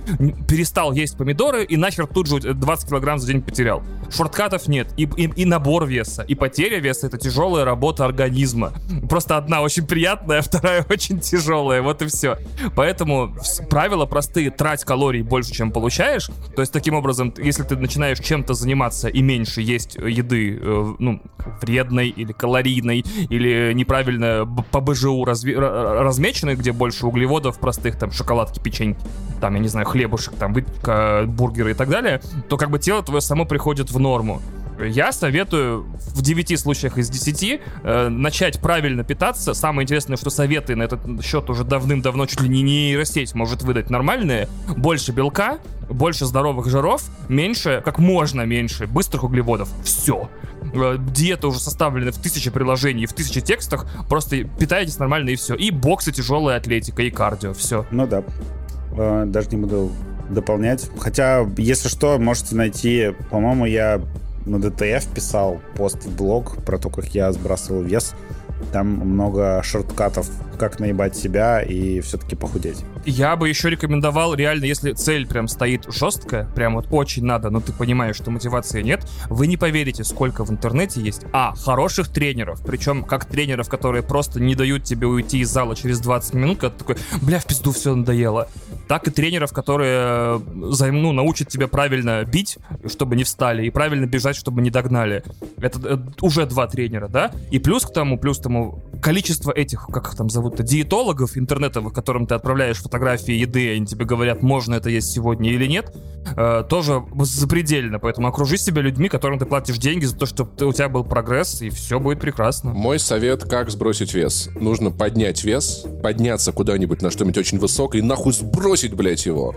перестал есть помидоры и нахер тут же 20 килограмм за день потерял. Шорткатов нет. И, и, и набор веса, и потеря веса — это тяжелая работа организма. Просто одна очень приятная, вторая очень тяжелая. Вот и все. Поэтому правила простые. Трать калорий больше, чем получаешь. То есть, таким образом, если ты начинаешь чем-то заниматься и меньше есть еды, э, ну, вредной или калорийной, или неправильно по БЖУ разви- ра- размеченной, где больше углеводов простых, там, шоколадки, печеньки, там, я не знаю, хлебушек, там, выпечка, бургеры и так далее, то как бы тело твое само приходит в норму. Я советую в 9 случаях из 10 э, начать правильно питаться. Самое интересное, что советы на этот счет уже давным-давно чуть ли не нейросеть может выдать нормальные. Больше белка, больше здоровых жиров, меньше, как можно меньше, быстрых углеводов. Все. Диета уже составлена в тысячи приложений, в тысячи текстах. Просто питайтесь нормально и все. И бокс, и тяжелая атлетика, и кардио. Все. Ну да. Э, Даже не буду дополнять. Хотя, если что, можете найти, по-моему, я на ДТФ писал пост в блог про то, как я сбрасывал вес. Там много шорткатов, как наебать себя и все-таки похудеть. Я бы еще рекомендовал, реально, если цель прям стоит жесткая, прям вот очень надо, но ты понимаешь, что мотивации нет, вы не поверите, сколько в интернете есть, а, хороших тренеров, причем как тренеров, которые просто не дают тебе уйти из зала через 20 минут, когда ты такой, бля, в пизду все надоело, так и тренеров, которые э, ну, научат тебя правильно бить, чтобы не встали, и правильно бежать, чтобы не догнали. Это э, уже два тренера, да? И плюс к тому, плюс к тому, количество этих, как их там зовут-то, диетологов интернетовых, которым ты отправляешь фотографии еды, они тебе говорят, можно это есть сегодня или нет, э, тоже запредельно. Поэтому окружи себя людьми, которым ты платишь деньги за то, чтобы ты- у тебя был прогресс, и все будет прекрасно. Мой совет, как сбросить вес. Нужно поднять вес, подняться куда-нибудь на что-нибудь очень высокое и нахуй сбросить, блядь, его.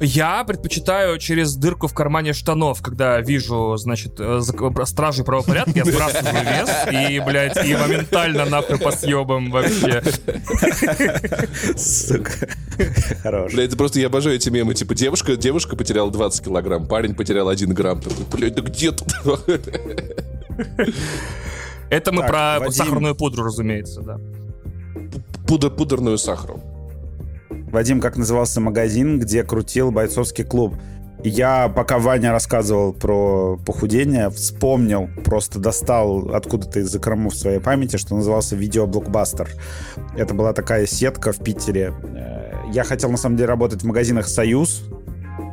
Я предпочитаю через дырку в кармане штанов, когда вижу, значит, э, стражи правопорядка, я сбрасываю вес и, блядь, и моментально нахуй по съебам вообще. Сука. Хорош. Блядь, это просто я обожаю эти мемы. Типа, девушка, девушка потеряла 20 килограмм, парень потерял 1 грамм. Такой, блядь, да где тут? Это мы Так, про Вадим. сахарную пудру, разумеется, да. Пудр, пудерную сахаром. Вадим, как назывался магазин, где крутил бойцовский клуб? Я, пока Ваня рассказывал про похудение, вспомнил, просто достал откуда-то из закромов своей памяти, что назывался «Видеоблокбастер». Это была такая сетка в Питере. Э, Я хотел, на самом деле, работать в магазинах «Союз».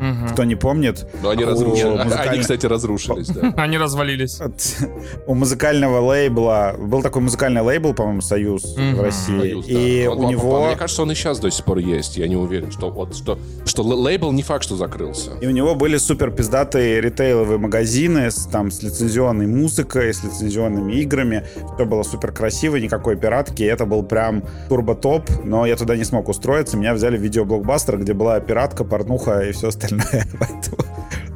Мгм. Кто не помнит, Но они разрушились. музыкальной- Они, кстати, разрушились, да. Они развалились. у музыкального лейбла... Был такой музыкальный лейбл, по-моему, «Союз» в России. И у него... Мне кажется, он и сейчас до сих пор есть. Я не уверен, что вот что, что лейбл не факт, что закрылся. И у него были супер пиздатые ритейловые магазины с, там, с лицензионной музыкой, с лицензионными играми. Все было супер красиво, никакой пиратки. Это был прям турбо-топ, но я туда не смог устроиться. Меня взяли в видеоблокбастер, где была пиратка, порнуха и все остальное. Поэтому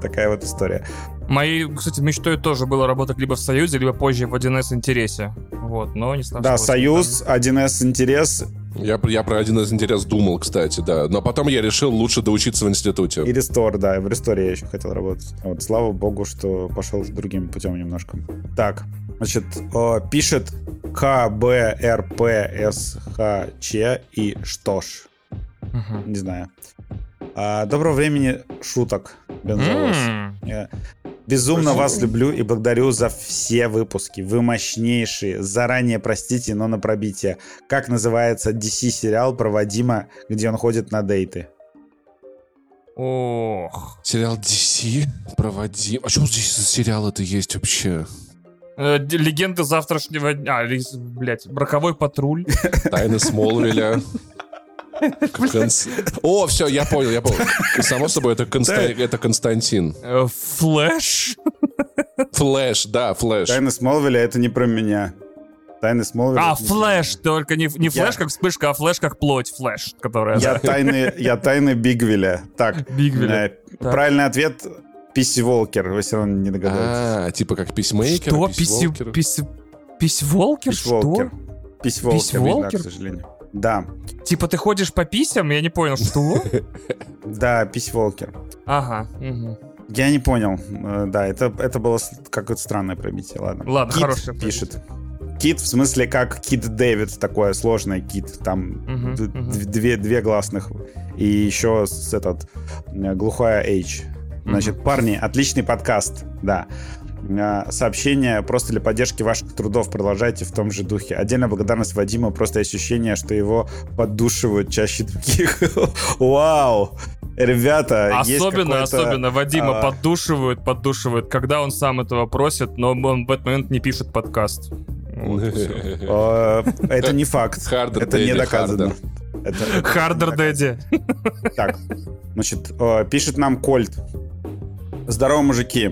такая вот история. Моей, кстати, мечтой тоже было работать либо в Союзе, либо позже в 1С Интересе. Вот, но не сложилось. Да, Союз, 1С интерес Я, про- я про один из интерес думал, кстати, да. Но потом я решил лучше доучиться в институте. и Рестор, да, в Ресторе я еще хотел работать. Вот, слава богу, что пошел другим путем немножко. Так, значит, э, пишет КБРПСХЧ и что ж. Мгм. Не знаю. А, доброго времени шуток, Бензовоз. Безумно вас люблю и благодарю за все выпуски. Вы мощнейшие. Заранее простите, но на пробитие. Как называется DC-сериал про Вадима, где он ходит на дейты? Ох. Сериал DC проводим. А что здесь за сериал это есть вообще? Э, Легенды завтрашнего дня. А, блядь, Роковой патруль. Тайны Смолвиля. Конс- О, все, я понял, я понял. Само собой, это, Конста- это Константин. Э, Флэш. Флэш, да, Флэш. Тайны Смолвиля это не про меня. Тайны Смолвиля. А, flash, только не, не flash Я- как вспышка, а flesh как плоть, flesh, которая... Я тайны, я тайны Бигвеля. Так, Бигвеля. э, правильный ответ Писи-волкер, вы все равно не догадались. А, типа как письмейкер, Что? Письволкер. Писи... Письволкер? Что? Пись-волкер. Пись-волкер, да, Пись-волкер? к сожалению. Да, Типа ты ходишь по писям? Я не понял, что? да, пись-волкер. Ага. Я не понял. Э, Да, это, это было какое-то странное пробитие, ладно. Ладно, Кит хорошее пишет. Кит, в смысле, как Кит Дэвид, такое сложное Кит. Там две, две гласных. И еще с этот э, глухая H. Значит, парни, отличный подкаст, да. Сообщение просто для поддержки ваших трудов. Продолжайте в том же духе. Отдельная благодарность Вадиму. Просто ощущение, что его поддушивают чаще других. Вау! Ребята, Особенно, особенно Вадима а, поддушивают, поддушивают, когда он сам этого просит, но он в этот момент не пишет подкаст. Э, Это не факт. Это не доказано. хардер. Дэдди. Так, значит, э, пишет нам Кольт. Здорово, мужики.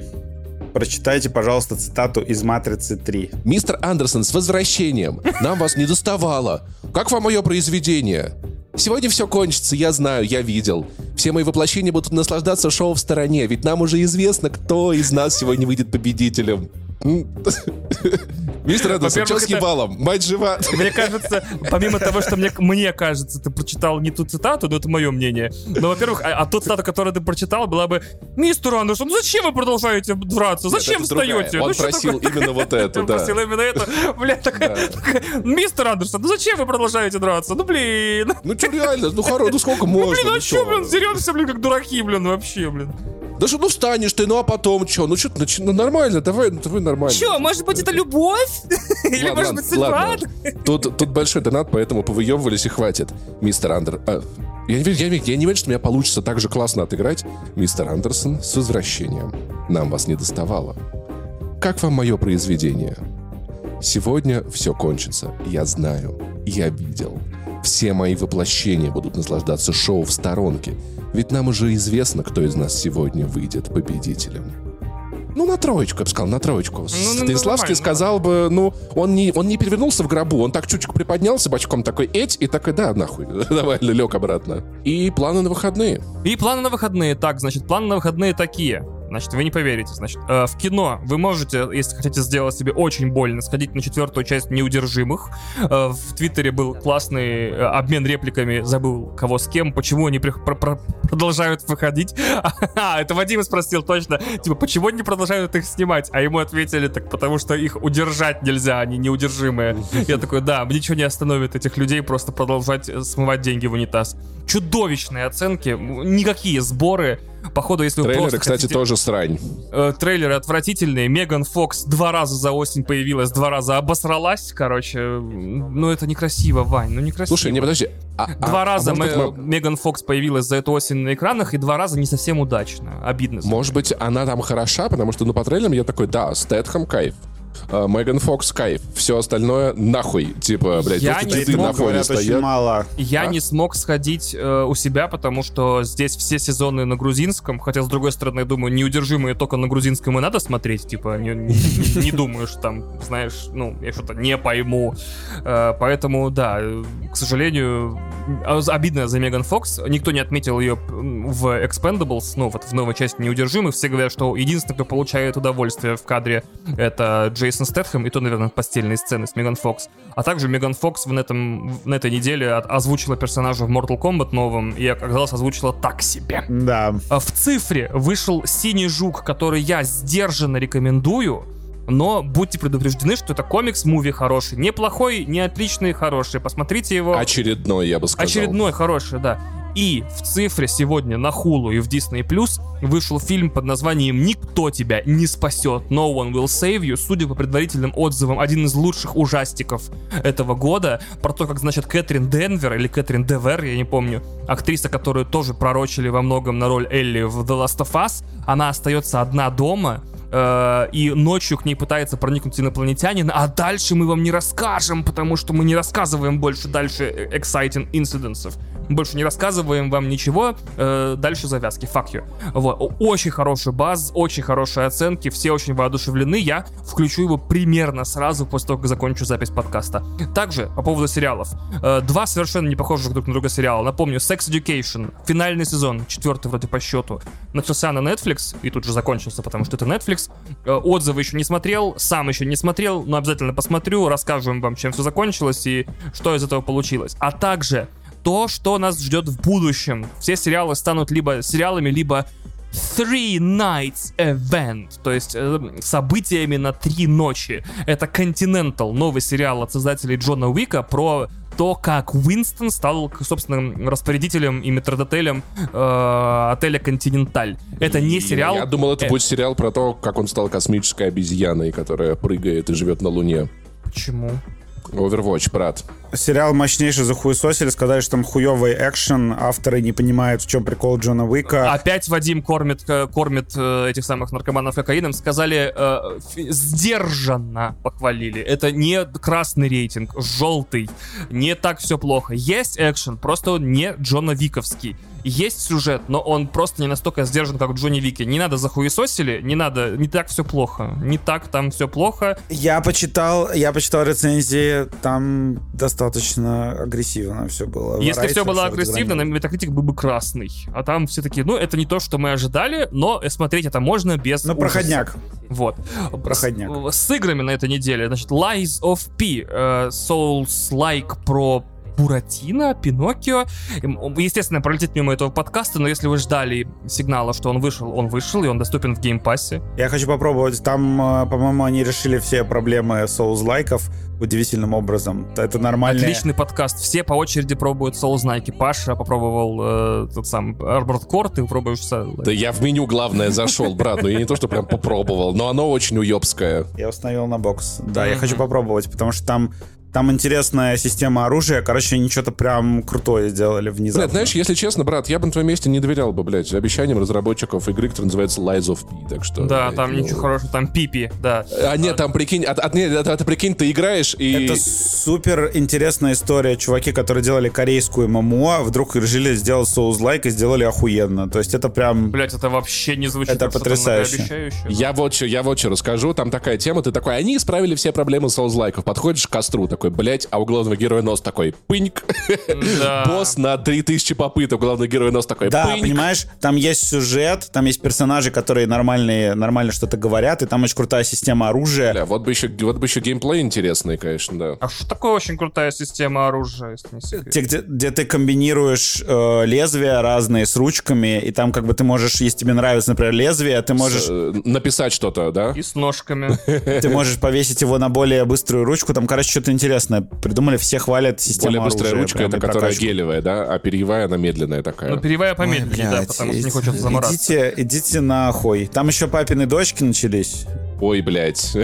Прочитайте, пожалуйста, цитату из «Матрицы 3». Мистер Андерсон, с возвращением. Нам вас не доставало. Как вам мое произведение? Сегодня все кончится, я знаю, я видел. Все мои воплощения будут наслаждаться шоу в стороне, ведь нам уже известно, кто из нас сегодня выйдет победителем. Мистер Андерсон, что с это- ебалом? Мать жива. Мне кажется, помимо того, что мне, мне кажется, ты прочитал не ту цитату, но это мое мнение. Но, во-первых, а, а ту цитату, которую ты прочитал, была бы «Мистер Андерсон, ну зачем вы продолжаете драться? Зачем это другая. встаете? Он Ну, что просил такое?» именно вот эту, Он да. просил именно это. Бля, такая, мистер Андерсон, ну зачем вы продолжаете драться? Ну, блин. Ну что реально, ну хоро, ну сколько можно? Блин, ну а чё? чё, блин, деремся, блин, как дураки, блин, вообще, блин. Да что, ну встанешь ты, ну а потом что? Ну что, чё, ну нормально, давай, ну давай нормально. Чё, может быть, это любовь? Или, Ладно, может быть, судьба? Тут, тут большой донат, поэтому повыебывались и хватит. Мистер Андер... а, я, не верю, я, верю- я не верю, что у меня получится так же классно отыграть. Мистер Андерсон, с возвращением. Нам вас не доставало. Как вам мое произведение? Сегодня все кончится. Я знаю. Я видел. Все мои воплощения будут наслаждаться шоу в сторонке. Ведь нам уже известно, кто из нас сегодня выйдет победителем. Ну, на троечку, я бы сказал, на троечку. ну, Станиславский нормально. сказал бы, ну, он не, он не перевернулся в гробу, он так чуть-чуть приподнялся бочком такой, эть, и такой, да, нахуй, давай, лег обратно. И планы на выходные. И планы на выходные. Так, значит, планы на выходные такие. Значит, вы не поверите. Значит, э, в кино вы можете, если хотите сделать себе очень больно, сходить на четвертую часть «Неудержимых». Э, в Твиттере был классный э, обмен репликами, забыл кого с кем, почему они при- про- про- продолжают выходить. А, это Вадим спросил точно. Типа, почему они продолжают их снимать? А ему ответили, так потому что их удержать нельзя, они неудержимые. Я такой, да, ничего не остановит этих людей просто продолжать э, смывать деньги в унитаз. Чудовищные оценки, никакие сборы. Походу, если вы Трейлеры, кстати, хотите- тоже срань. Э, трейлеры отвратительные. Меган Фокс два раза за осень появилась, два раза обосралась, короче. Ну, это некрасиво, Вань, ну некрасиво. Слушай, не, подожди. а- а- Два а раза мы- мы- Меган Фокс появилась за эту осень на экранах, и два раза не совсем удачно. Обидно. Может быть, она там хороша, потому что, ну, по трейлерам я такой, да, Стэтхэм кайф. А, Меган Фокс кайф. Все остальное нахуй. Типа, блядь, Я не смог, на фоне говорят, стоят. мало. Я А? не смог сходить э, у себя, потому что здесь все сезоны на грузинском, хотя, с другой стороны, я думаю, неудержимые только на грузинском и надо смотреть, типа, не, не- не думаю, что там, знаешь, ну, я что-то не пойму. Э, поэтому, да, э, к сожалению, а, обидно за Меган Фокс, никто не отметил ее в Expendables, ну, вот в новой части неудержимых, все говорят, что единственный, кто получает удовольствие в кадре, это Джейсон Стэтхэм, и то, наверное, постельные сцены с Меган Фокс. А также Меган Фокс в этом, на этой неделе от- озвучила персонажа в Mortal Kombat новом, и оказалось, озвучила так себе. Да. А В цифре вышел «Синий жук», который я сдержанно рекомендую, но будьте предупреждены, что это комикс-муви хороший. Неплохой, не отличный, хороший. Посмотрите его. Очередной, я бы сказал. Очередной хороший, да. И в цифре сегодня на Хулу и в Disney Plus вышел фильм под названием «Никто тебя не спасет. No one will save you». Судя по предварительным отзывам, один из лучших ужастиков этого года. Про то, как, значит, Кэтрин Денвер или Кэтрин Девер, я не помню, актриса, которую тоже пророчили во многом на роль Элли в The Last of Us, она остается одна дома, э, и ночью к ней пытается проникнуть инопланетянин, а дальше мы вам не расскажем, потому что мы не рассказываем больше дальше э, exciting инцидентов. Больше не рассказываем вам ничего, э, дальше завязки, fuck you. Вот, очень хороший баз, очень хорошие оценки, все очень воодушевлены, я включу его примерно сразу после того, как закончу запись подкаста. Также, по поводу сериалов. Э, два совершенно не похожих друг на друга сериала. Напомню, Sex Education, финальный сезон, четвертый вроде по счету. Начался на Netflix и тут же закончился, потому что это Netflix. Э, отзывы еще не смотрел, сам еще не смотрел, но обязательно посмотрю, расскажем вам, чем все закончилось и что из этого получилось. А также то, что нас ждет в будущем. Все сериалы станут либо сериалами, либо Three Nights Event, то есть э, событиями на три ночи. Это Continental, новый сериал от создателей Джона Уика про то, как Уинстон стал собственным распорядителем и метродотелем э, отеля Континенталь. Это не сериал. Я думал, это, это будет сериал про то, как он стал космической обезьяной, которая прыгает и живет на Луне. Почему? Overwatch, брат. Сериал мощнейший за захуесосили, сказали, что там хуевый экшен, авторы не понимают, в чем прикол Джона Уика. Опять Вадим кормит, э, кормит э, этих самых наркоманов кокаином. Сказали, э, сдержанно похвалили. Это не красный рейтинг, желтый. Не так все плохо. Есть экшен, просто он не Джона Виковский есть сюжет, но он просто не настолько сдержан, как Джонни Вике. Не надо захуесосили, не надо, не так все плохо. Не так там все плохо. Я почитал, я почитал рецензии, там достаточно агрессивно все было. Если все было агрессивно, на Metacritic был бы красный. А там все таки ну, это не то, что мы ожидали, но смотреть это можно без Ну, проходняк. Вот. Проходняк. С, с играми на этой неделе, значит, Lies of P, uh, Souls-like про Буратино, Пиноккио. Естественно, пролетит мимо этого подкаста, но если вы ждали сигнала, что он вышел, он вышел, и он доступен в Game Pass е. Я хочу попробовать. Там, э, по-моему, они решили все проблемы Souls-like ов удивительным образом. Это нормально. Отличный подкаст. Все по очереди пробуют Souls-like и. Паша попробовал э, тот сам Armored Core, ты пробуешь... Да я в меню, главное, зашел, брат. Но я не то, что прям попробовал, но оно очень уебское. Я установил на бокс. Да, я хочу попробовать, потому что там там интересная система оружия. Короче, они что-то прям крутое сделали внезапно. Нет, знаешь, если честно, брат, я бы на твоем месте не доверял бы, блядь, обещаниям разработчиков игры, которая называется Lies of P, так что... Да, блядь, там ну... ничего хорошего, там Пипи, да. А нет, там, прикинь, от, от, нет, это, это, прикинь, ты играешь и... Это супер интересная история. Чуваки, которые делали корейскую ММО, вдруг решили сделать соус-лайк и сделали охуенно. То есть это прям... Блять, это вообще не звучит Это потрясающе. Я вот что, я вот что расскажу. Там такая тема, ты такой, они исправили все проблемы соус-лайков. Подходишь к костру, такой, блять, а углов главного героя нос такой пыньк. Да. Босс на 3000 попыток, главный герой нос такой Да, пыньк. понимаешь, там есть сюжет, там есть персонажи, которые нормальные, нормально что-то говорят, и там очень крутая система оружия. Бля, вот бы еще, вот бы еще геймплей интересный, конечно, да. А что такое очень крутая система оружия, если не секрет? Те, где, где ты комбинируешь э, лезвия разные с ручками, и там как бы ты можешь, если тебе нравится, например, лезвие, ты можешь... С, э, написать что-то, да? И с ножками. Ты можешь повесить его на более быструю ручку, там, короче, что-то интересное придумали деле все хвалят систему Более быстрая оружия, ручка, это которая прокачку. гелевая, да? А перьевая, она медленная такая. Ну, перьевая помедленнее, да, потому что не хочется замораться. Идите, идите нахуй. Там еще папины дочки начались. Ой, блядь.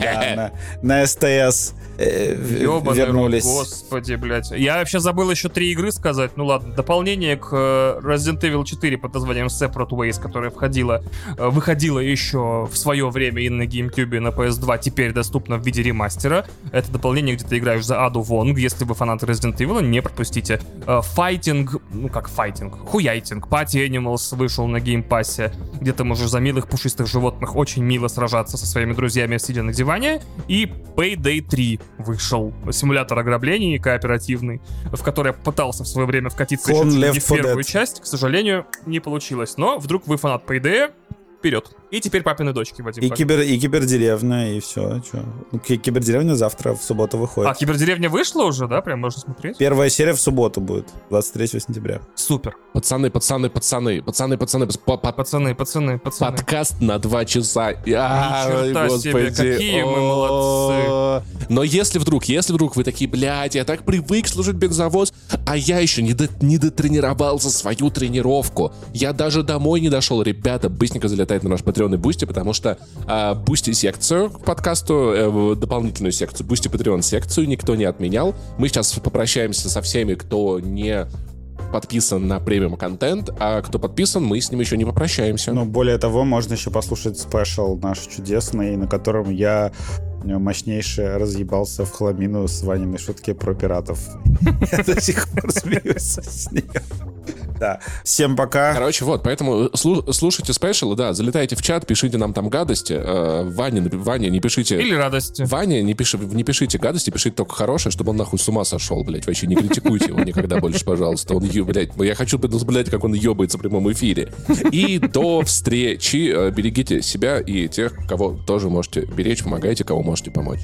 Да, на, на СТС э, вернулись. господи, блядь. Я вообще забыл еще три игры сказать. Ну ладно, дополнение к э, Resident Evil 4 под названием Separate Ways, которая входила, э, выходила еще в свое время и на GameCube, и на PS2, теперь доступна в виде ремастера. Это дополнение, где ты играешь за Аду Вонг. Если вы фанаты Resident Evil, не пропустите. Файтинг, ну как файтинг, хуяйтинг, Party Animals вышел на Game Pass е, где ты можешь за милых пушистых животных очень мило сражаться со своими друзьями, сидя на диване. И Payday 3 вышел. Симулятор ограблений кооперативный, в который я пытался в свое время вкатиться Clone еще не в первую часть. К сожалению, не получилось. Но вдруг вы фанат Payday, вперед. И теперь папины дочки, Вадим. И, кибер, и кибердеревня, и все. Чё? Ну, кибердеревня завтра в субботу выходит. А, кибердеревня вышла уже, да? Прям можно смотреть? Первая серия в субботу будет, 23 сентября. Супер. Пацаны, пацаны, пацаны, пацаны, пацаны, пацаны, пацаны, пацаны. Подкаст на два часа. А, себе, какие мы молодцы. Но если вдруг, если вдруг вы такие, блядь, я так привык слушать бензовоз, а я еще не, до, не дотренировался свою тренировку. Я даже домой не дошел. Ребята, быстренько залетает на наш Patreon и Boosty, потому что Boosty секцию к подкасту, э, дополнительную секцию, Boosty Patreon секцию никто не отменял. Мы сейчас попрощаемся со всеми, кто не подписан на премиум контент, а кто подписан, мы с ним еще не попрощаемся. Ну, более того, можно еще послушать special наш чудесный, на котором я мощнейше разъебался в хламину с Ваниной шутки про пиратов. Я до сих пор смеюсь с нее. Да. Всем пока. Короче, вот, поэтому слу- слушайте special ы, да, залетайте в чат, пишите нам там гадости. Э, Ваня, Ваня, не пишите... Или радости. Ваня, не, пиши, не пишите гадости, пишите только хорошее, чтобы он нахуй с ума сошел, блядь. Вообще не критикуйте его никогда больше, пожалуйста. Он, блядь, я хочу, блядь, как он ебается в прямом эфире. И до встречи. Э, Берегите себя и тех, кого тоже можете беречь, помогайте, кого можете помочь.